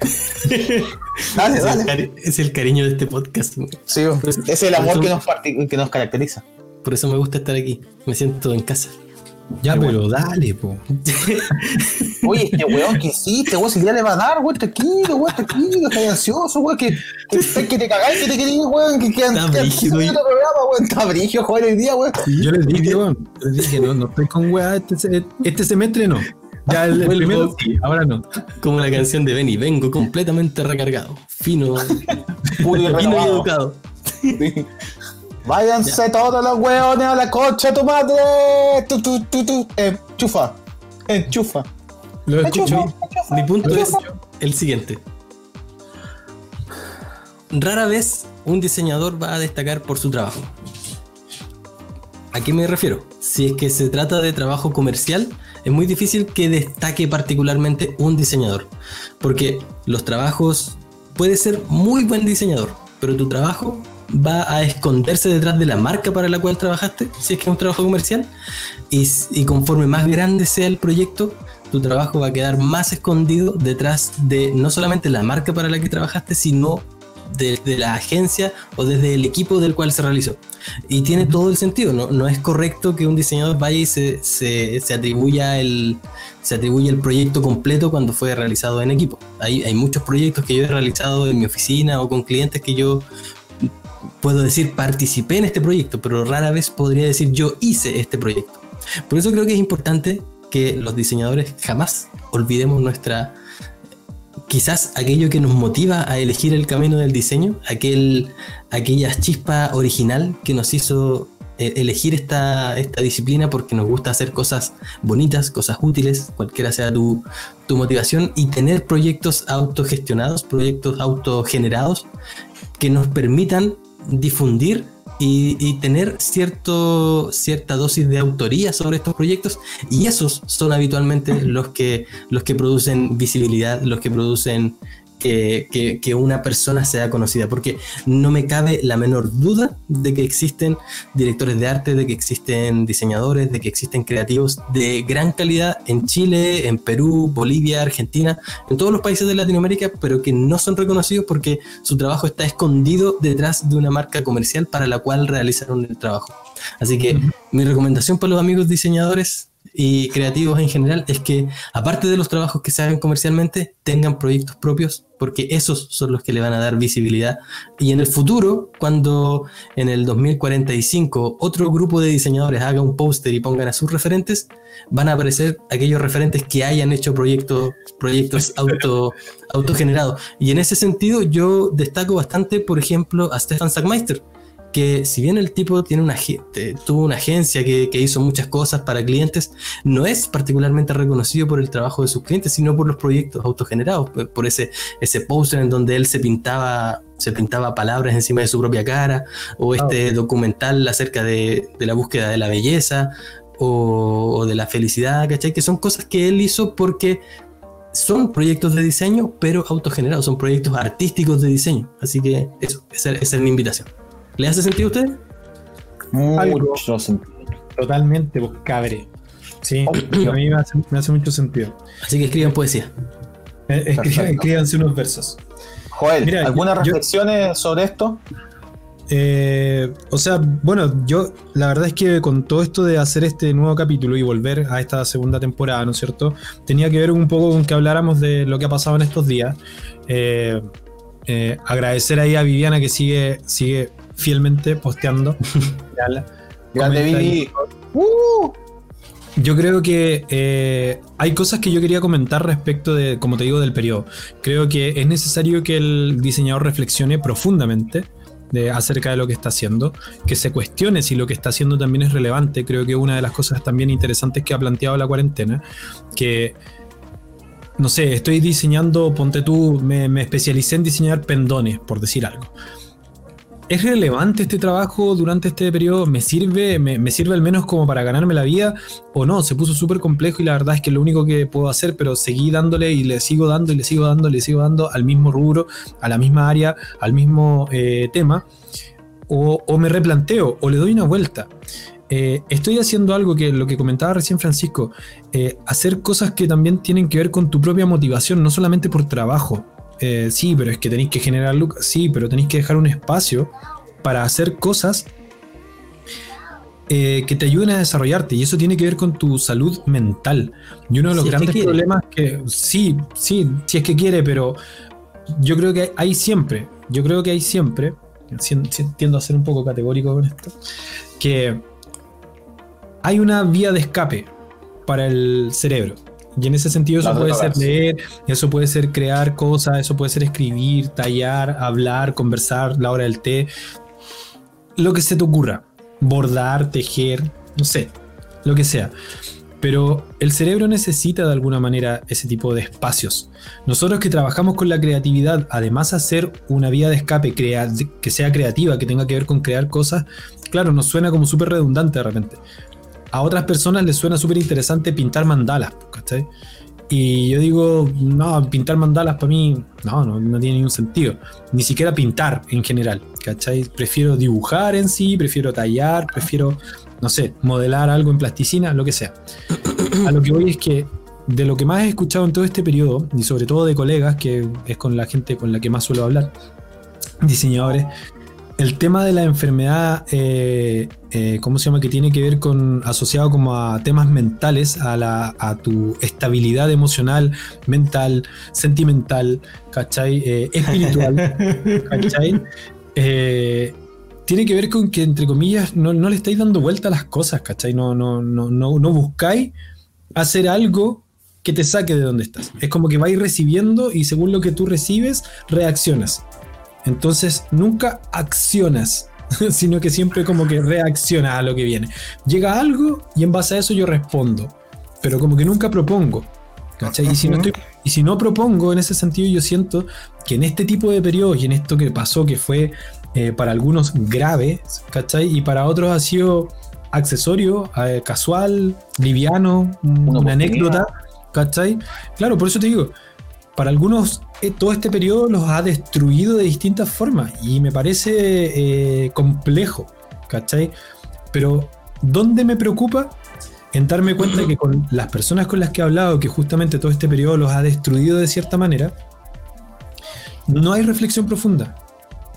C: *laughs* dale, dale.
A: es el cariño de este podcast.
C: Sí, es el amor que nos, que nos caracteriza.
A: Por eso me gusta estar aquí. Me siento en casa.
B: Ya, pero dale, po. *laughs*
C: Oye, este weón que sí, este weón si ya le va a dar, weón, tranquilo, weón, tranquilo, estás ansioso, weón, que, que, que te cagáis, que te querís, weón, que quedan
A: Está brígido,
C: programa, weón, está brígido, joder, hoy día, weón.
B: Yo les dije, weón, les dije, no, no estoy con weá este, este semestre, no. Ya el, *laughs* primero sí, ahora no.
A: Como la canción de Benny, vengo completamente recargado, fino, *laughs*
C: Puro y
A: fino y educado.
C: Váyanse todos los weones a la concha de tu madre. Tu, tu, tu, tu. Enchufa. Enchufa.
B: Lo
C: Enchufa.
B: escucho.
A: Mi punto es el siguiente. Rara vez un diseñador va a destacar por su trabajo. ¿A qué me refiero? Si es que se trata de trabajo comercial, es muy difícil que destaque particularmente un diseñador. Porque los trabajos, puede ser muy buen diseñador, pero tu trabajo va a esconderse detrás de la marca para la cual trabajaste, si es que es un trabajo comercial, y, y conforme más grande sea el proyecto, tu trabajo va a quedar más escondido detrás de no solamente la marca para la que trabajaste, sino desde la agencia o desde el equipo del cual se realizó. Y tiene todo el sentido, no, no es correcto que un diseñador vaya y se, se, se atribuya el, se atribuye el proyecto completo cuando fue realizado en equipo. Hay, hay muchos proyectos que yo he realizado en mi oficina o con clientes que yo puedo decir participé en este proyecto, pero rara vez podría decir yo hice este proyecto. Por eso creo que es importante que los diseñadores jamás olvidemos nuestra quizás aquello que nos motiva a elegir el camino del diseño, aquel, aquella chispa original que nos hizo eh, elegir esta, esta disciplina porque nos gusta hacer cosas bonitas, cosas útiles, cualquiera sea tu, tu motivación, y tener proyectos autogestionados, proyectos autogenerados que nos permitan difundir y, tener cierto, cierta dosis de autoría sobre estos proyectos y esos son habitualmente los que, los que producen visibilidad, los que producen que, que- que una persona sea conocida, porque no me cabe la menor duda de que existen directores de arte, de que existen diseñadores, de que existen creativos de gran calidad en Chile, en Perú, Bolivia, Argentina, en todos los países de Latinoamérica, pero que no son reconocidos porque su trabajo está escondido detrás de una marca comercial para la cual realizaron el trabajo. Así que mi recomendación para los amigos diseñadores y creativos en general es que aparte de los trabajos que se hagan comercialmente, tengan proyectos propios porque esos son los que le van a dar visibilidad y en el futuro, cuando en el 2045 otro grupo de diseñadores haga un póster y pongan a sus referentes, van a aparecer aquellos referentes que hayan hecho proyectos, proyectos *laughs* auto, autogenerados. Y en ese sentido yo destaco bastante, por ejemplo, a Stefan Sackmeister, que si bien el tipo tiene una, eh, tuvo una agencia que, que hizo muchas cosas para clientes, no es particularmente reconocido por el trabajo de sus clientes, sino por los proyectos autogenerados, por, por ese, ese póster en donde él se pintaba, se pintaba palabras encima de su propia cara, o este documental acerca de, de la búsqueda de la belleza o, o de la felicidad, ¿cachai? Que son cosas que él hizo porque son proyectos de diseño, pero autogenerados, son proyectos artísticos de diseño. Así que eso, esa, esa es mi invitación. ¿Le hace sentido a usted?
C: Mucho sentido.
B: Totalmente, pues cabre. Sí, a mí me hace, me hace mucho sentido.
A: Así que escriban poesía.
B: Eh, escri-
C: Perfecto.
B: Escríbanse unos versos.
C: Joel,
B: Mira,
C: ¿algunas
B: yo-
C: reflexiones sobre esto?
B: Eh, o sea, bueno, yo la verdad es que con todo esto de hacer este nuevo capítulo y volver a esta segunda temporada, ¿no es cierto? Tenía que ver un poco con que habláramos de lo que ha pasado en estos días. Eh, eh, agradecer ahí a Viviana que sigue, sigue fielmente posteando. *laughs*
C: Grande. Vivi. Uh,
B: Yo creo que eh, hay cosas que yo quería comentar respecto de, como te digo, del periodo. Creo que es necesario que el diseñador reflexione profundamente de, acerca de lo que está haciendo, que se cuestione si lo que está haciendo también es relevante. Creo que una de las cosas también interesantes que ha planteado la cuarentena, que, no sé, estoy diseñando, ponte tú, me, me especialicé en diseñar pendones, por decir algo. ¿Es relevante este trabajo durante este periodo? ¿Me sirve? ¿Me, sirve al menos como para ganarme la vida? ¿O no? Se puso súper complejo y la verdad es que lo único que puedo hacer, pero seguí dándole y le sigo dando y le sigo dando y le sigo dando al mismo rubro, a la misma área, al mismo eh, tema. O, o me replanteo o le doy una vuelta. Eh, estoy haciendo algo que lo que comentaba recién Francisco, eh, hacer cosas que también tienen que ver con tu propia motivación, no solamente por trabajo. Eh, sí, pero es que tenéis que generar lucas. Sí, pero tenéis que dejar un espacio para hacer cosas eh, que te ayuden a desarrollarte y eso tiene que ver con tu salud mental. Y uno de los grandes problemas que sí, sí, si es que quiere, pero yo creo que hay siempre, yo creo que hay siempre, tiendo a ser un poco categórico con esto, que hay una vía de escape para el cerebro. Y en ese sentido eso puede ser leer, eso puede ser crear cosas, eso puede ser escribir, tallar, hablar, conversar, la hora del té, lo que se te ocurra bordar, tejer, no sé, lo que sea. Pero el cerebro necesita de alguna manera ese tipo de espacios. Nosotros que trabajamos con la creatividad, además hacer una vía de escape que sea creativa, que tenga que ver con crear cosas, claro, nos suena como súper redundante de repente. A otras personas les suena súper interesante pintar mandalas, ¿cachai? Y yo digo, no, pintar mandalas para mí no, no, tiene ningún sentido. Ni siquiera pintar en general, ¿cachai? Prefiero dibujar en sí, prefiero tallar, prefiero, no sé, modelar algo en plasticina, lo que sea. A lo que voy es que de lo que más he escuchado en todo este periodo, y sobre todo de colegas, que es con la gente con la que más suelo hablar, diseñadores, el tema de la enfermedad, eh, eh, ¿cómo se llama? Que tiene que ver con, asociado como a temas mentales, a, la, a tu estabilidad emocional, mental, sentimental, ¿cachai? Eh, espiritual, *laughs* ¿cachai? tiene que ver con que, entre comillas, no, le estáis dando vuelta a las cosas, ¿cachai? No, no, no, no, no buscáis hacer algo que te saque de donde estás. Es como que vais recibiendo y según lo que tú recibes, reaccionas. Entonces nunca accionas, *laughs* sino que siempre como que reaccionas a lo que viene. Llega algo y en base a eso yo respondo, pero como que nunca propongo. ¿cachai? Y, si no y si no propongo, en ese sentido yo siento que en este tipo de periodos y en esto que pasó, que fue eh, para algunos grave, ¿cachai? Y para otros ha sido accesorio, eh, casual, liviano, una anécdota, ¿cachai? Claro, por eso te digo, para algunos todo este periodo los ha destruido de distintas formas y me parece eh, complejo, ¿cachai? Pero, ¿dónde me preocupa? En darme cuenta que con las personas con las que he hablado, que justamente todo este periodo los ha destruido de cierta manera, no hay reflexión profunda.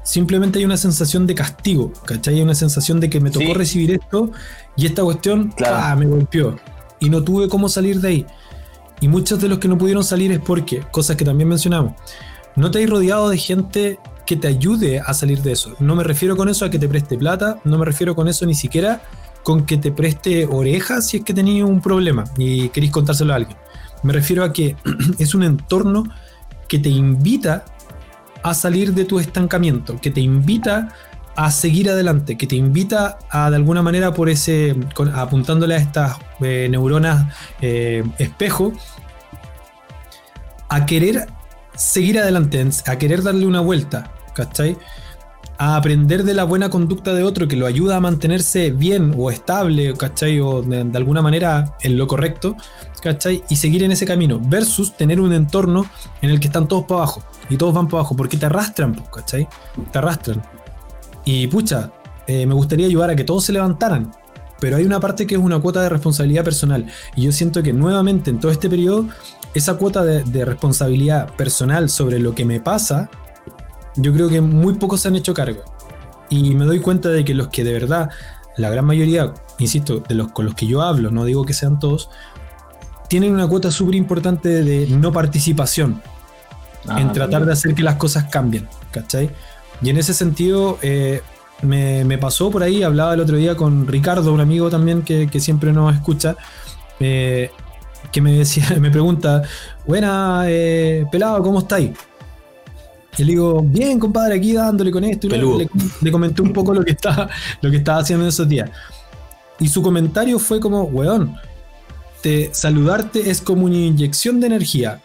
B: Simplemente hay una sensación de castigo, ¿cachai? Hay una sensación de que me tocó recibir esto y esta cuestión ah, me golpeó y no tuve cómo salir de ahí. Y muchos de los que no pudieron salir es porque, cosas que también mencionamos, no te hay rodeado de gente que te ayude a salir de eso. No me refiero con eso a que te preste plata, no me refiero con eso ni siquiera con que te preste orejas si es que tenéis un problema y queréis contárselo a alguien. Me refiero a que *clears throat* es un entorno que te invita a salir de tu estancamiento, que te invita a seguir adelante, que te invita a de alguna manera por ese, apuntándole a estas eh, neuronas eh, espejo, a querer seguir adelante, a querer darle una vuelta, ¿cachai? A aprender de la buena conducta de otro que lo ayuda a mantenerse bien o estable, ¿cachai? O de, alguna manera en lo correcto, ¿cachai? Y seguir en ese camino, versus tener un entorno en el que están todos para abajo y todos van para abajo, porque te arrastran, ¿cachai? Te arrastran. Y pucha, eh, me gustaría ayudar a que todos se levantaran, pero hay una parte que es una cuota de responsabilidad personal. Y yo siento que nuevamente en todo este periodo esa cuota de, responsabilidad personal sobre lo que me pasa, yo creo que muy pocos se han hecho cargo. Y me doy cuenta de que los que de verdad, la gran mayoría, insisto, de los con los que yo hablo, no digo que sean todos, tienen una cuota súper importante de no participación ah, en tratar de hacer que las cosas cambien, ¿cachai? Y en ese sentido, eh, me, pasó por ahí, hablaba el otro día con Ricardo, un amigo también que, siempre nos escucha, eh, que me decía, *laughs* me pregunta, buena, eh, pelado, ¿cómo estáis? Y le digo, bien, compadre, aquí dándole con esto. Y le, le, comenté un poco lo que, estaba, lo que estaba haciendo en esos días. Y su comentario fue como, weón, te, saludarte es como una inyección de energía.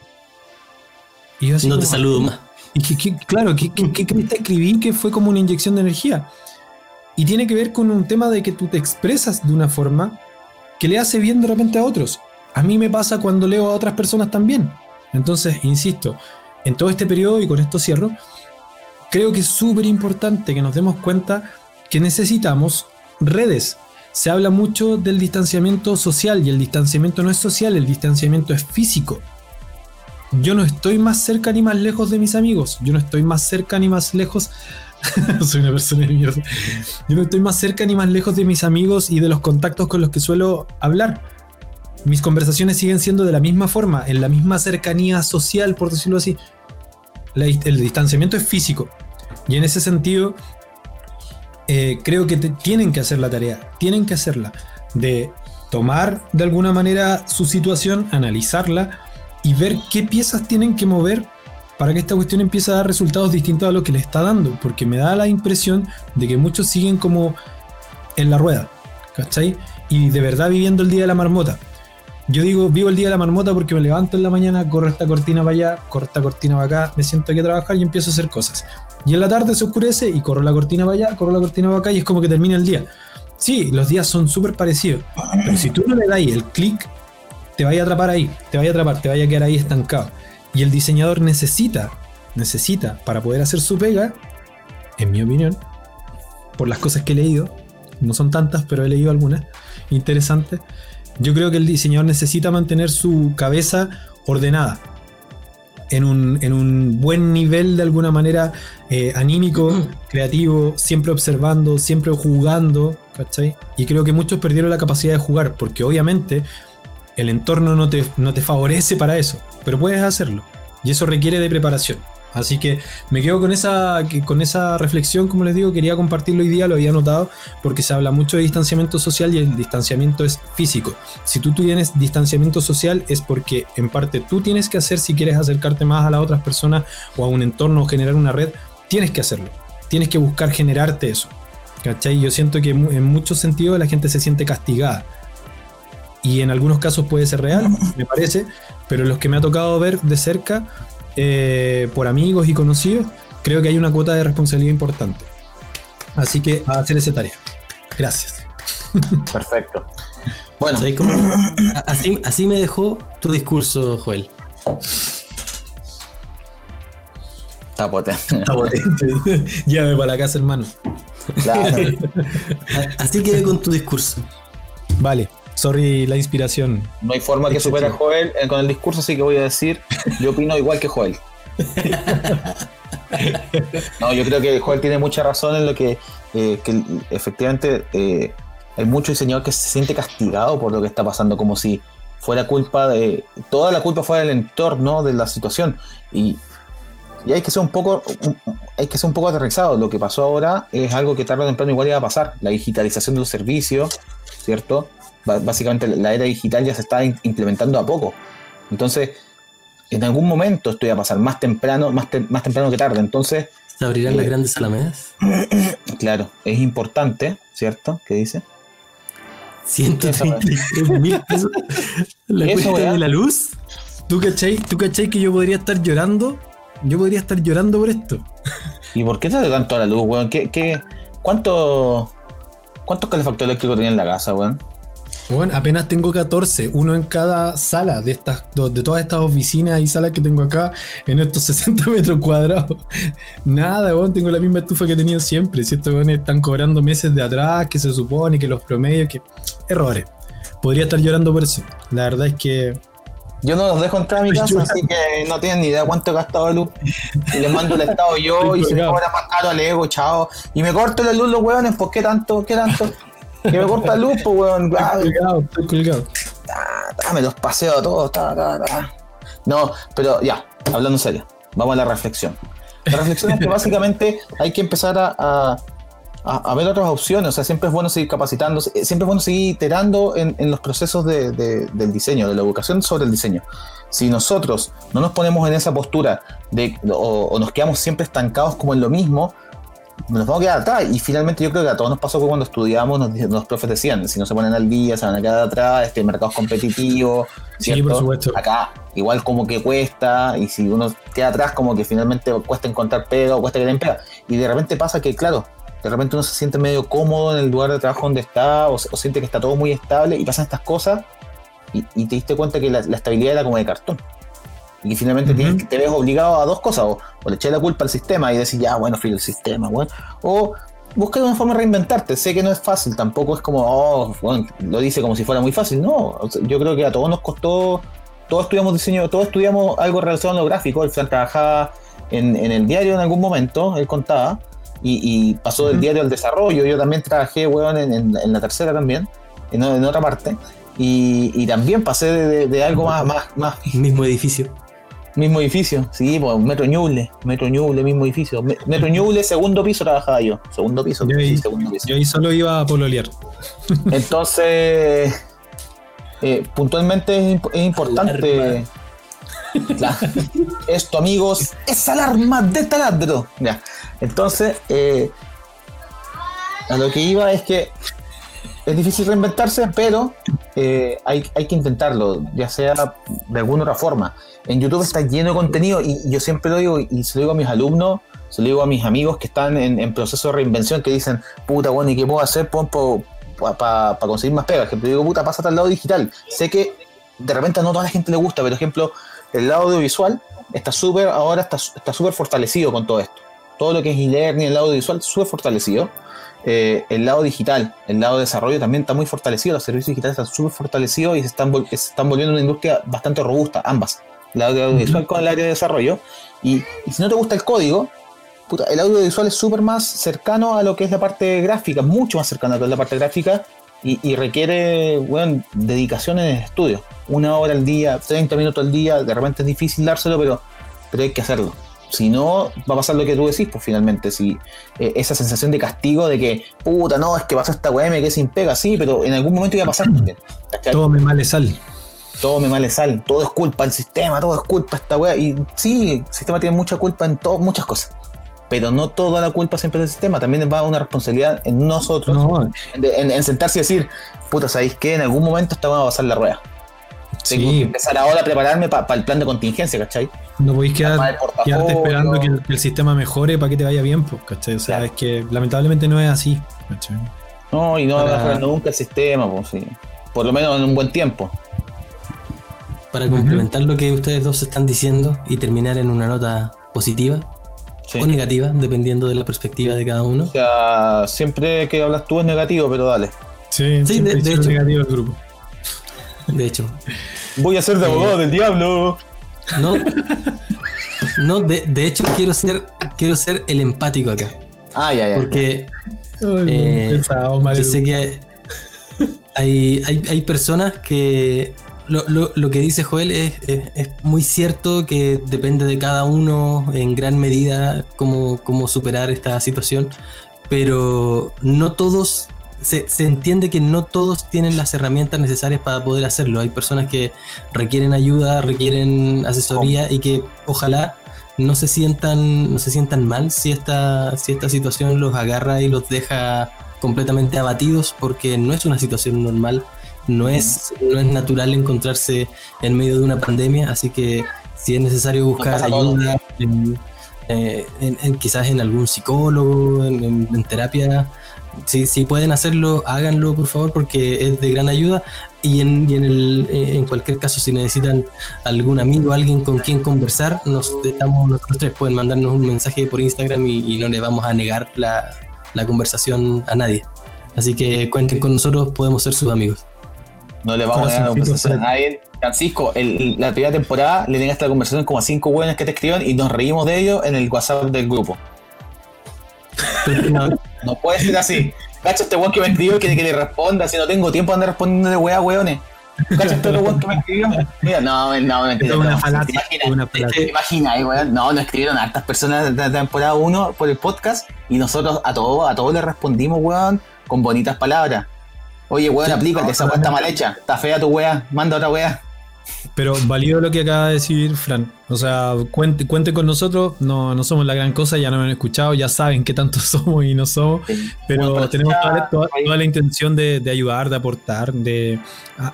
A: Y yo así no te saludo más.
B: Y que, claro, ¿qué, qué, qué escribí que fue como una inyección de energía? Y tiene que ver con un tema de que tú te expresas de una forma que le hace bien de repente a otros. A mí me pasa cuando leo a otras personas también. Entonces, insisto, en todo este periodo, y con esto cierro, creo que es súper importante que nos demos cuenta que necesitamos redes. Se habla mucho del distanciamiento social y el distanciamiento no es social, el distanciamiento es físico. Yo no estoy más cerca ni más lejos de mis amigos, yo no estoy más cerca ni más lejos *laughs* soy una persona de mierda. Yo no estoy más cerca ni más lejos de mis amigos y de los contactos con los que suelo hablar. Mis conversaciones siguen siendo de la misma forma, en la misma cercanía social, por decirlo así. el distanciamiento es físico. Y en ese sentido, eh, creo que tienen que hacer la tarea, tienen que hacerla, de tomar de alguna manera su situación, analizarla y ver qué piezas tienen que mover para que esta cuestión empiece a dar resultados distintos a lo que le está dando, porque me da la impresión de que muchos siguen como en la rueda, ¿cachai? Y de verdad viviendo el día de la marmota. Yo digo, vivo el día de la marmota porque me levanto en la mañana, corro esta cortina para allá, corro esta cortina para acá, me siento aquí a trabajar y empiezo a hacer cosas. Y en la tarde se oscurece y corro la cortina para allá, corro la cortina para acá y es como que termina el día. Sí, los días son súper parecidos, pero si tú no le das el clic, te vaya a atrapar ahí, te vaya a atrapar, te vaya a quedar ahí estancado. Y el diseñador necesita, necesita, para poder hacer su pega, en mi opinión, por las cosas que he leído, no son tantas, pero he leído algunas interesantes, yo creo que el diseñador necesita mantener su cabeza ordenada, en un, buen nivel de alguna manera eh, anímico, *clears throat* creativo, siempre observando, siempre jugando, ¿cachai? Y creo que muchos perdieron la capacidad de jugar, porque obviamente el entorno no te, no te favorece para eso, pero puedes hacerlo. Y eso requiere de preparación. Así que me quedo con esa, con esa reflexión, como les digo, quería compartirlo hoy día, lo había notado, porque se habla mucho de distanciamiento social y el distanciamiento es físico. Si tú tienes distanciamiento social es porque en parte tú tienes que hacer si quieres acercarte más a las otras personas o a un entorno o generar una red, tienes que hacerlo. Tienes que buscar generarte eso. ¿Cachai? Yo siento que en muchos sentidos la gente se siente castigada. Y en algunos casos puede ser real, me parece, pero los que me ha tocado ver de cerca eh, por amigos y conocidos, creo que hay una cuota de responsabilidad importante. Así que a hacer esa tarea. Gracias.
C: Perfecto. Bueno,
A: así, así me dejó tu discurso, Joel.
C: Está potente.
B: Está potente. *laughs* Llévame para la casa, hermano. *laughs*
A: Así quedé con tu discurso.
B: Vale. Sorry la inspiración.
C: No hay forma que supere a Joel eh, con el discurso, así que voy a decir, yo opino igual que Joel. *laughs* no, yo creo que Joel tiene mucha razón en lo que, eh, efectivamente eh, hay mucho diseñador que se siente castigado por lo que está pasando, como si fuera culpa de. Toda la culpa fuera del entorno, de la situación. Y, y hay que ser un poco. hay que ser un poco aterrizado. Lo que pasó ahora es algo que tarde o temprano igual iba a pasar. La digitalización de los servicios, ¿cierto? Básicamente la era digital ya se está implementando a poco. Entonces, en algún momento esto iba a pasar más temprano, más, más temprano que tarde. Entonces.
A: ¿Se abrirán las eh, grandes alamedas? *clears throat*
C: Claro, es importante, ¿cierto? ¿Qué dice?
A: 133 mil pesos. La cuesta de la luz.
B: ¿Tú cachai, ¿Tú cachai que yo podría estar llorando? Yo podría estar llorando por esto.
C: ¿Y por qué te da tanto la luz, weón? ¿Qué, qué, cuánto, ¿Cuántos calefactores eléctricos tenía en la casa, weón?
B: Bueno, apenas tengo 14, uno en cada sala de estas, de todas estas oficinas y salas que tengo acá en estos *laughs* 60 metros cuadrados. Nada, bueno, tengo la misma estufa que he tenido siempre. Si estos bueno, están cobrando meses de atrás, que se supone que los promedios, que. Errores. Podría estar llorando por eso. La verdad es que.
C: Yo no los dejo entrar a mi *laughs* casa, así que no tienen ni idea cuánto he gastado de luz. Y les mando el estado yo y se me cobra más caro al ego, chao. Y me corto la luz los hueones, ¿por qué tanto? ¿Qué tanto? Que me corta el luz, pues, weón. Estoy colgado, estoy colgado. me los paseo a todos. no, pero ya, hablando en serio, vamos a la reflexión. La reflexión es que básicamente hay que empezar a, a, ver otras opciones. O sea, siempre es bueno seguir capacitándose, siempre es bueno seguir iterando en, en los procesos de, del diseño, de la educación sobre el diseño. Si nosotros no nos ponemos en esa postura de, o, o nos quedamos siempre estancados como en lo mismo, nos vamos a quedar atrás. Y finalmente yo creo que a todos nos pasó que cuando estudiamos nos, los profes decían, si no se ponen al día, se van a quedar atrás, este mercado es competitivo.
B: Sí, por supuesto.
C: Acá igual como que cuesta, y si uno queda atrás como que finalmente cuesta encontrar pega o cuesta que den pega. Y de repente pasa que, claro, de repente uno se siente medio cómodo en el lugar de trabajo donde está, o, siente que está todo muy estable, y pasan estas cosas, y, te diste cuenta que la, la estabilidad era como de cartón. Y finalmente te ves obligado a dos cosas, o, le echar la culpa al sistema y decir, ya, bueno, fui el sistema, bueno, o buscar una forma de reinventarte. Sé que no es fácil, tampoco es como, oh, bueno, lo dice como si fuera muy fácil. No, yo creo que a todos nos costó, todos estudiamos diseño, todos estudiamos algo relacionado a lo gráfico. El Fran trabajaba en, el diario en algún momento, él contaba, y, pasó del diario al desarrollo. Yo también trabajé, weón, en, la tercera también, en, otra parte. Y, también pasé de, algo más, más, más.
A: Mismo edificio.
C: Mismo edificio, sí, pues Metro Ñuble, Metro Ñuble, mismo edificio. Metro Ñuble, segundo piso trabajaba yo. Segundo piso,
B: yo
C: ahí,
B: segundo piso. Yo ahí solo iba a pololear. *laughs*
C: Entonces, eh, puntualmente es, importante. *laughs* esto, amigos, es alarma de taladro. Ya. Entonces, eh, a lo que iba es que es difícil reinventarse, pero eh, hay, que intentarlo, ya sea de alguna otra forma. En YouTube está lleno de contenido y yo siempre lo digo y se lo digo a mis alumnos, se lo digo a mis amigos que están en, proceso de reinvención que dicen, puta, bueno, ¿y qué puedo hacer para conseguir más pegas? Ejemplo, digo, puta, pásate al lado digital. Sé que de repente no toda la gente le gusta, pero ejemplo, el lado audiovisual está súper, ahora está súper fortalecido con todo esto. Todo lo que es e-learning, el lado audiovisual, súper fortalecido. Eh, el lado digital, el lado de desarrollo también está muy fortalecido, los servicios digitales están súper fortalecidos y se están, se están volviendo una industria bastante robusta, ambas, el audiovisual con el área de desarrollo. Y, si no te gusta el código, el audiovisual es súper más cercano a lo que es la parte gráfica, mucho más cercano a lo que es la parte gráfica y, requiere bueno, dedicación en el estudio. Una hora al día, 30 minutos al día, de repente es difícil dárselo, pero, pero hay que hacerlo. Si no, va a pasar lo que tú decís, pues finalmente, si eh, esa sensación de castigo de que, puta, no, es que pasó esta weá, me quedé sin pega, sí, pero en algún momento iba a pasar.
B: Todo me male sal.
C: Todo me male sal, todo es culpa del sistema, todo es culpa esta weá. Y sí, el sistema tiene mucha culpa en todo, muchas cosas. Pero no toda la culpa siempre del sistema, también va una responsabilidad en nosotros, en, sentarse y decir, puta, ¿sabéis qué? En algún momento esta va a pasar la rueda. Tengo que empezar ahora a prepararme para el plan de contingencia, ¿cachai?
B: No podéis quedar, quedarte esperando que el, sistema mejore para que te vaya bien, pues, ¿cachai? O sea, es que lamentablemente no es así, ¿cachai?
C: No, y no va a mejorar nunca el sistema, pues sí. Por lo menos en un buen tiempo.
A: Para complementar lo que ustedes dos están diciendo y terminar en una nota positiva o negativa, dependiendo de la perspectiva de cada uno.
C: O sea, siempre que hablas tú es negativo, pero dale.
B: Sí, sí de, hecho. negativo el grupo.
A: De hecho.
C: Voy a ser de abogado eh, del diablo.
A: No, no de, hecho quiero ser, quiero ser el empático acá.
C: Ah, ya, ya.
A: Porque eh, yo sé que hay, hay, personas que lo, que dice Joel es, es, muy cierto que depende de cada uno en gran medida cómo, cómo superar esta situación, pero no todos se, entiende que no todos tienen las herramientas necesarias para poder hacerlo. Hay personas que requieren ayuda, requieren asesoría y que ojalá no se sientan, no se sientan mal si esta, si esta situación los agarra y los deja completamente abatidos porque no es una situación normal, no es, no es natural encontrarse en medio de una pandemia, así que si es necesario buscar ayuda, eh, quizás en algún psicólogo, en terapia, si, pueden hacerlo, háganlo por favor porque es de gran ayuda. Y en, el, eh, en cualquier caso, si necesitan algún amigo, alguien con quien conversar, nos estamos nosotros tres. Pueden mandarnos un mensaje por Instagram y, no le vamos a negar la, conversación a nadie. Así que cuenten con nosotros, podemos ser sus amigos.
C: No le vamos a negar la conversación a nadie. Francisco, la primera temporada le tenga esta conversación como a cinco buenos que te escriban y nos reímos de ellos en el WhatsApp del grupo. No, puede ser así. Cacho, este weón que me escribió quiere que le responda. Si no tengo tiempo de andar respondiendo de wea, weones. Cacho, este weón que me escribió. Mira, no, no, mentira. No, una falacia, imagina, eh, weón. No, nos escribieron hartas personas de la temporada 1 por el podcast y nosotros a todos, a todos le respondimos, weón, con bonitas palabras. Oye, weón, aplícate, esa weá está mal hecha. Está fea tu weá, manda otra weá.
B: Pero valido lo que acaba de decir Fran. O sea, cuente, cuente con nosotros. No, no somos la gran cosa, ya no me han escuchado, ya saben qué tanto *laughs* somos y no somos. Pero tenemos toda, la intención de, ayudar, de aportar, de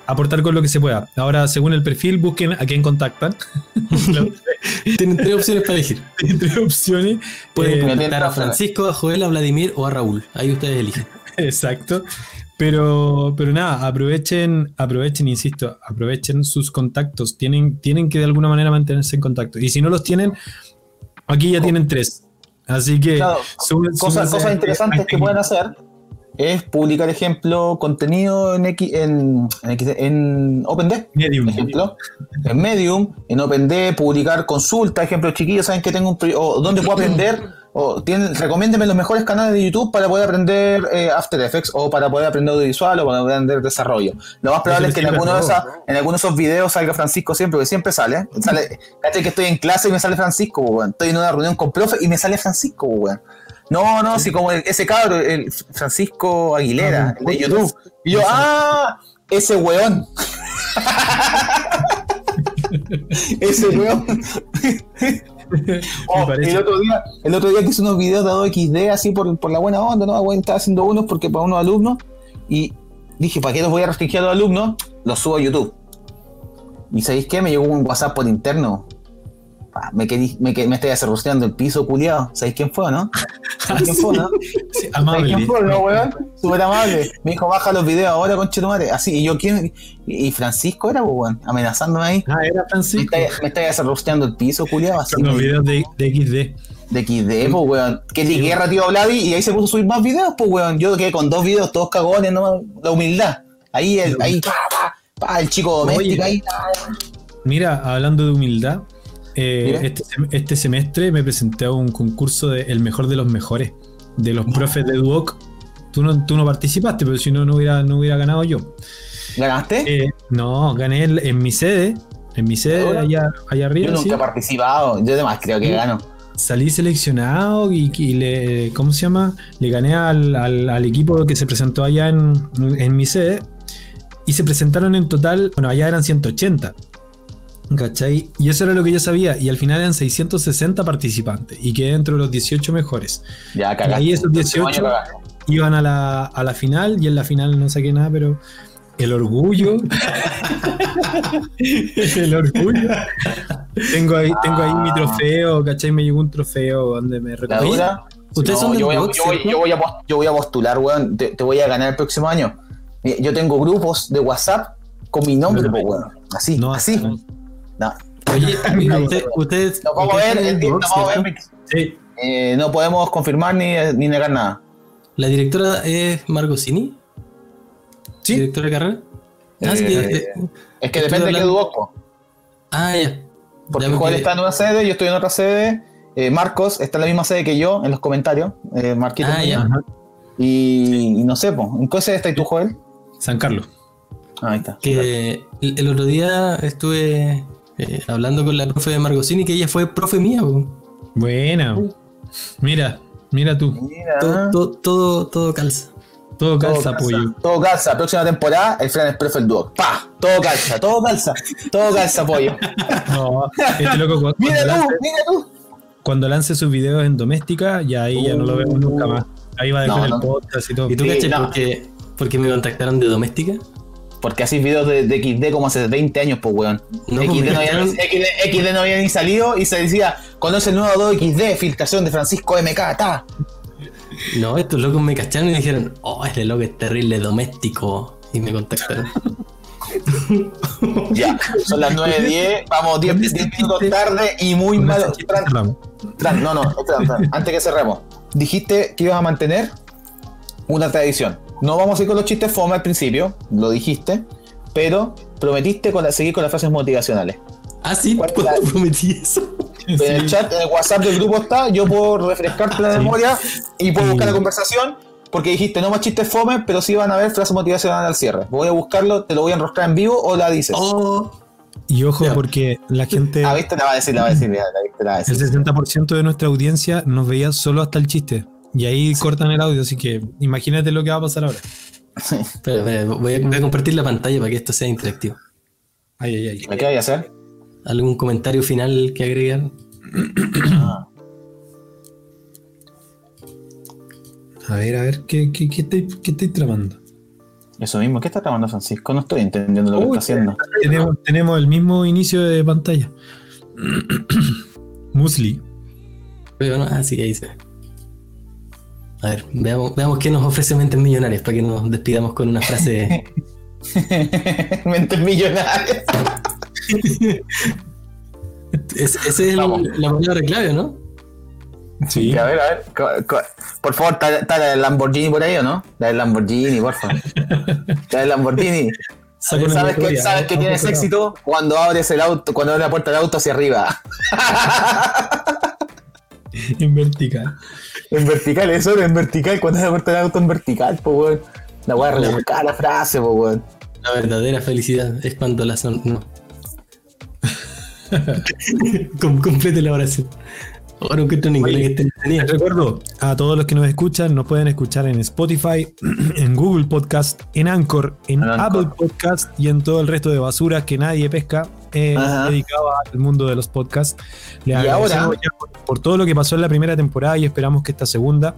B: aportar con lo que se pueda. Ahora, según el perfil, busquen a quién contactan. *laughs*
A: Tienen tres opciones para elegir. *laughs*
B: Tienen tres opciones.
A: Pueden eh, contactar a Francisco, a Joel, a Vladimir o a Raúl. Ahí ustedes eligen.
B: Exacto. Pero, pero nada, aprovechen, aprovechen, insisto, aprovechen sus contactos. Tienen, tienen que de alguna manera mantenerse en contacto. Y si no los tienen, aquí ya tienen tres. Así que
C: cosas, cosas interesantes que pueden hacer es publicar, ejemplo, contenido en, X, en, en, OpenD. Medium. Ejemplo, en Medium, en OpenD, publicar consultas, ejemplo, chiquillos, saben que tengo un o dónde puedo aprender o tienen, recomiéndeme los mejores canales de YouTube para poder aprender eh, After Effects o para poder aprender audiovisual o para poder aprender desarrollo. Lo más probable es que en alguno, de esas, en alguno de esos videos salga Francisco siempre, porque siempre sale. sale Caché que estoy en clase y me sale Francisco, weón. Estoy en una reunión con profe y me sale Francisco, weón. No, no, si como ese cabro, el Francisco Aguilera, el de YouTube. Y yo, ¡ah! Ese weón. *laughs* *laughs* ese weón. *laughs* *laughs* Oh, el, otro día, el otro día que hice unos videos de 2XD así por, por la buena onda, ¿no? Bueno, estaba haciendo unos porque para unos alumnos y dije, ¿para qué los voy a restringir a los alumnos? Los subo a YouTube. ¿Y sabéis qué? Me llegó un WhatsApp por interno me, quedé, me, me estoy acerruceando el piso, culiado. ¿Sabéis quién fue, no? ¿Sabéis quién fue, no? *laughs* Sí, amable. quién fue, no, weón? *laughs* Súper amable. Me dijo, baja los videos ahora, con Chetumare. Así, y yo, ¿quién? Y Francisco era, pues, weón, amenazándome ahí.
B: Ah, era Francisco.
C: Me estáis acerruceando el piso, culiado.
B: Así. Los videos de, de XD.
C: De XD, pues, weón. Que sí, guerra, tío Vladi, y ahí se puso a subir más videos, pues, weón. Yo quedé con dos videos, todos cagones, ¿no? La humildad. Ahí, el, ahí, pa, pa, pa, el chico doméstico ahí.
B: Mira, hablando de humildad, eh, este, este, semestre me presenté a un concurso de El mejor de los mejores, de los profes de Duoc. Tú no, tú no participaste, pero si no, no hubiera, no hubiera ganado yo.
C: ¿Ganaste?
B: Eh, no, gané en mi sede, en mi sede, allá, allá arriba.
C: Yo nunca he participado, yo además creo que gano.
B: Salí seleccionado y, le, ¿cómo se llama? Le gané al, al, equipo que se presentó allá en, en mi sede y se presentaron en total, bueno, allá eran 180 ¿Cachai? Y eso era lo que yo sabía. Y al final eran 660 participantes. Y quedé dentro de los 18 mejores.
C: Ya,
B: cagaste. Y ahí esos 18 iban a la, a la final. Y en la final no saqué nada, pero el orgullo. *laughs* el orgullo. Tengo ahí, tengo ahí mi ah. trofeo, ¿cachai? Me llegó un trofeo donde me
C: recuerdo. Ustedes son yo, voy a, yo, voy, a, yo voy a postular, weón. Te, voy a ganar el próximo año. Yo tengo grupos de WhatsApp con mi nombre, weón. Así, no, así. No. Oye, *laughs* ustedes. No vamos a ver, no, vamos a ver sí. eh, no podemos confirmar ni, ni, negar nada.
A: ¿La directora es Margocini?
C: Sí.
A: ¿Directora de carrera?
C: Ah, eh, es que depende de qué duoco.
A: Ah, ya.
C: Porque Joel está en una sede, yo estoy en otra sede. Eh, Marcos está en la misma sede que yo, en los comentarios. Eh, Marquito. Ah, ya. Y, y, no sé, ¿en qué sede estás tú, Joel?
B: San Carlos.
C: Ah, ahí está.
A: Que el otro día estuve eh, hablando con la profe de Margocini, que ella fue profe mía.
B: Buena. Mira, mira tú.
A: Todo, todo, todo, calza.
B: Todo calza, apoyo.
C: Todo calza. Próxima temporada, el Fran es profe el dúo. ¡Pa! Todo calza, todo calza. Todo calza, pollo. *laughs* No, este
B: loco cuando, mira tú, mira tú. Cuando lance sus videos en doméstica, ya ahí ya no lo vemos nunca más. Ahí va a dejar el podcast y todo.
A: ¿Y tú sí, por porque me contactaron de doméstica?
C: Porque así videos de, XD como hace 20 años, pues, weón. XD, no había, ni salido y se decía, conoce el nuevo 2XD, filtración de Francisco MK, ta.
A: No, estos locos me cacharon y me dijeron, oh, este loco es terrible doméstico. Y me contactaron.
C: ya, son las 9.10, vamos 10, minutos tarde y muy malo. no, no, antes que cerremos. Dijiste que ibas a mantener una tradición. No vamos a ir con los chistes fome al principio, lo dijiste, pero prometiste con seguir con las frases motivacionales.
A: Ah, sí, ¿cuándo *laughs* prometí eso?
C: En el chat, en el WhatsApp del grupo está, yo puedo refrescarte la memoria y puedo buscar la conversación, porque dijiste no más chistes fome, pero sí van a haber frases motivacionales al cierre. Voy a buscarlo, te lo voy a enroscar en vivo o la dices.
B: Oh. Y ojo, porque la gente.
C: Ah, viste, la va a decir, la va a decir, la, va a decir.
B: El 60% de nuestra audiencia nos veía solo hasta el chiste. Y ahí cortan el audio, así que imagínate lo que va a pasar ahora.
A: voy, a, compartir la pantalla para que esto sea interactivo.
C: Ay, ay, ay. ¿Qué hay a hacer?
A: ¿Algún comentario final que agregar?
B: Ah. A ver, a ver, ¿qué, qué, qué, estoy, qué estoy tramando?
C: Eso mismo, ¿qué está tramando Francisco? No estoy entendiendo lo que está haciendo.
B: Tenemos, tenemos el mismo inicio de pantalla. *clears throat* Musli.
A: Pero no, ah, sí, ahí se a ver, veamos, veamos qué nos ofrece Mentes Millonarias para que nos despidamos con una frase. *laughs*
C: Mentes Millonarias.
A: Esa es la palabra clave, ¿no?
C: Sí. A ver, a ver. Por favor, está el Lamborghini por ahí o no? La del Lamborghini, por favor. La del Lamborghini. ¿Sabes que, ¿sabes que tienes éxito cuando abres el auto, cuando abres la puerta del auto hacia arriba? *laughs*
B: en vertical.
C: En vertical, eso en vertical. ¿Cuándo se muerto el auto en vertical, po, weón? La weá rebuscada la frase, po, weón.
A: La verdadera felicidad es cuando la son. No. *laughs* Com- complete la oración. Ahora encuentro en inglés
B: Oye,
A: que no.
B: Les recuerdo a todos los que nos escuchan, nos pueden escuchar en Spotify, *clears throat* en Google Podcast, en Anchor, en
C: En Anchor.
B: Apple Podcast y en todo el resto de basuras que nadie pesca eh,
C: Ajá.
B: dedicado al mundo de los podcasts. Les
C: Y
B: agradecemos
C: ahora-
B: ya por, por todo lo que pasó en la primera temporada y esperamos que esta segunda,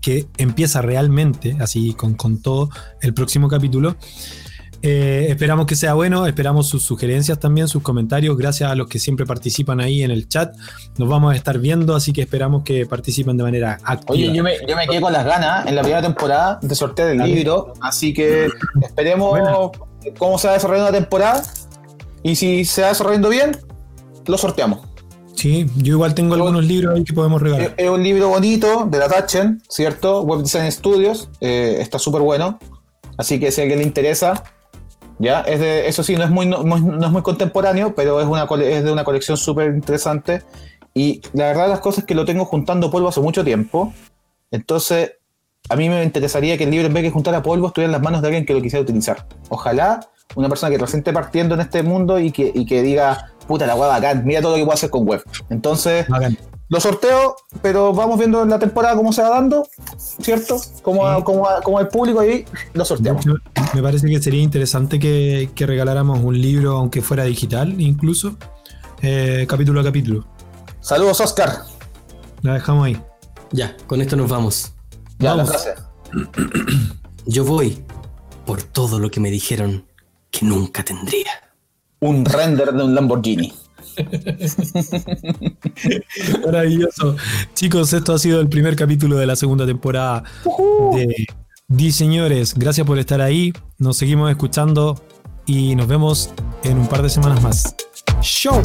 B: que empieza realmente, así con, con todo, el próximo capítulo. eh, esperamos que sea bueno, esperamos sus sugerencias también, sus comentarios, gracias a los que siempre participan ahí en el chat. Nos vamos a estar viendo, así que esperamos que participen de manera activa.
C: Oye, yo me, yo me quedé con las ganas en la primera temporada de sortear el libro, así que esperemos
B: Buena.
C: cómo se va desarrollando la temporada y si se va desarrollando bien, lo sorteamos.
B: Sí, yo igual tengo
C: Yo-
B: algunos libros ahí que podemos regalar.
C: es un libro bonito de la Tachen, ¿cierto? Web Design Studios, eh, está súper bueno, así que si a alguien le interesa, ya, es de, eso sí, no es muy, no, no es- muy contemporáneo, pero es, una, es de una colección súper interesante y la verdad las cosas es que lo tengo juntando polvo hace mucho tiempo, entonces a mí me interesaría que el libro en vez de juntar a polvo estuviera en las manos de alguien que lo quisiera utilizar. Ojalá una persona que recién esté partiendo en este mundo y que, y que diga, puta la web bacán, mira todo lo que puedo hacer con web. Entonces,
B: Bacán.
C: lo sorteo, pero vamos viendo en la temporada cómo se va dando, ¿cierto? Como,
B: Sí.
C: como, como el público ahí lo sorteamos.
B: hecho, me parece que sería interesante que, que regaláramos un libro, aunque fuera digital, incluso, eh, capítulo a capítulo.
C: Saludos, Oscar.
B: La dejamos ahí.
A: Ya, con esto nos vamos.
C: Ya,
B: Vamos.
A: Yo voy por todo lo que me dijeron que nunca tendría.
C: Un render de un Lamborghini. *laughs*
B: Maravilloso. Chicos, esto ha sido el primer capítulo de la segunda temporada de Di Señores. Gracias por estar ahí. Nos seguimos escuchando y nos vemos en un par de semanas más. ¡Show!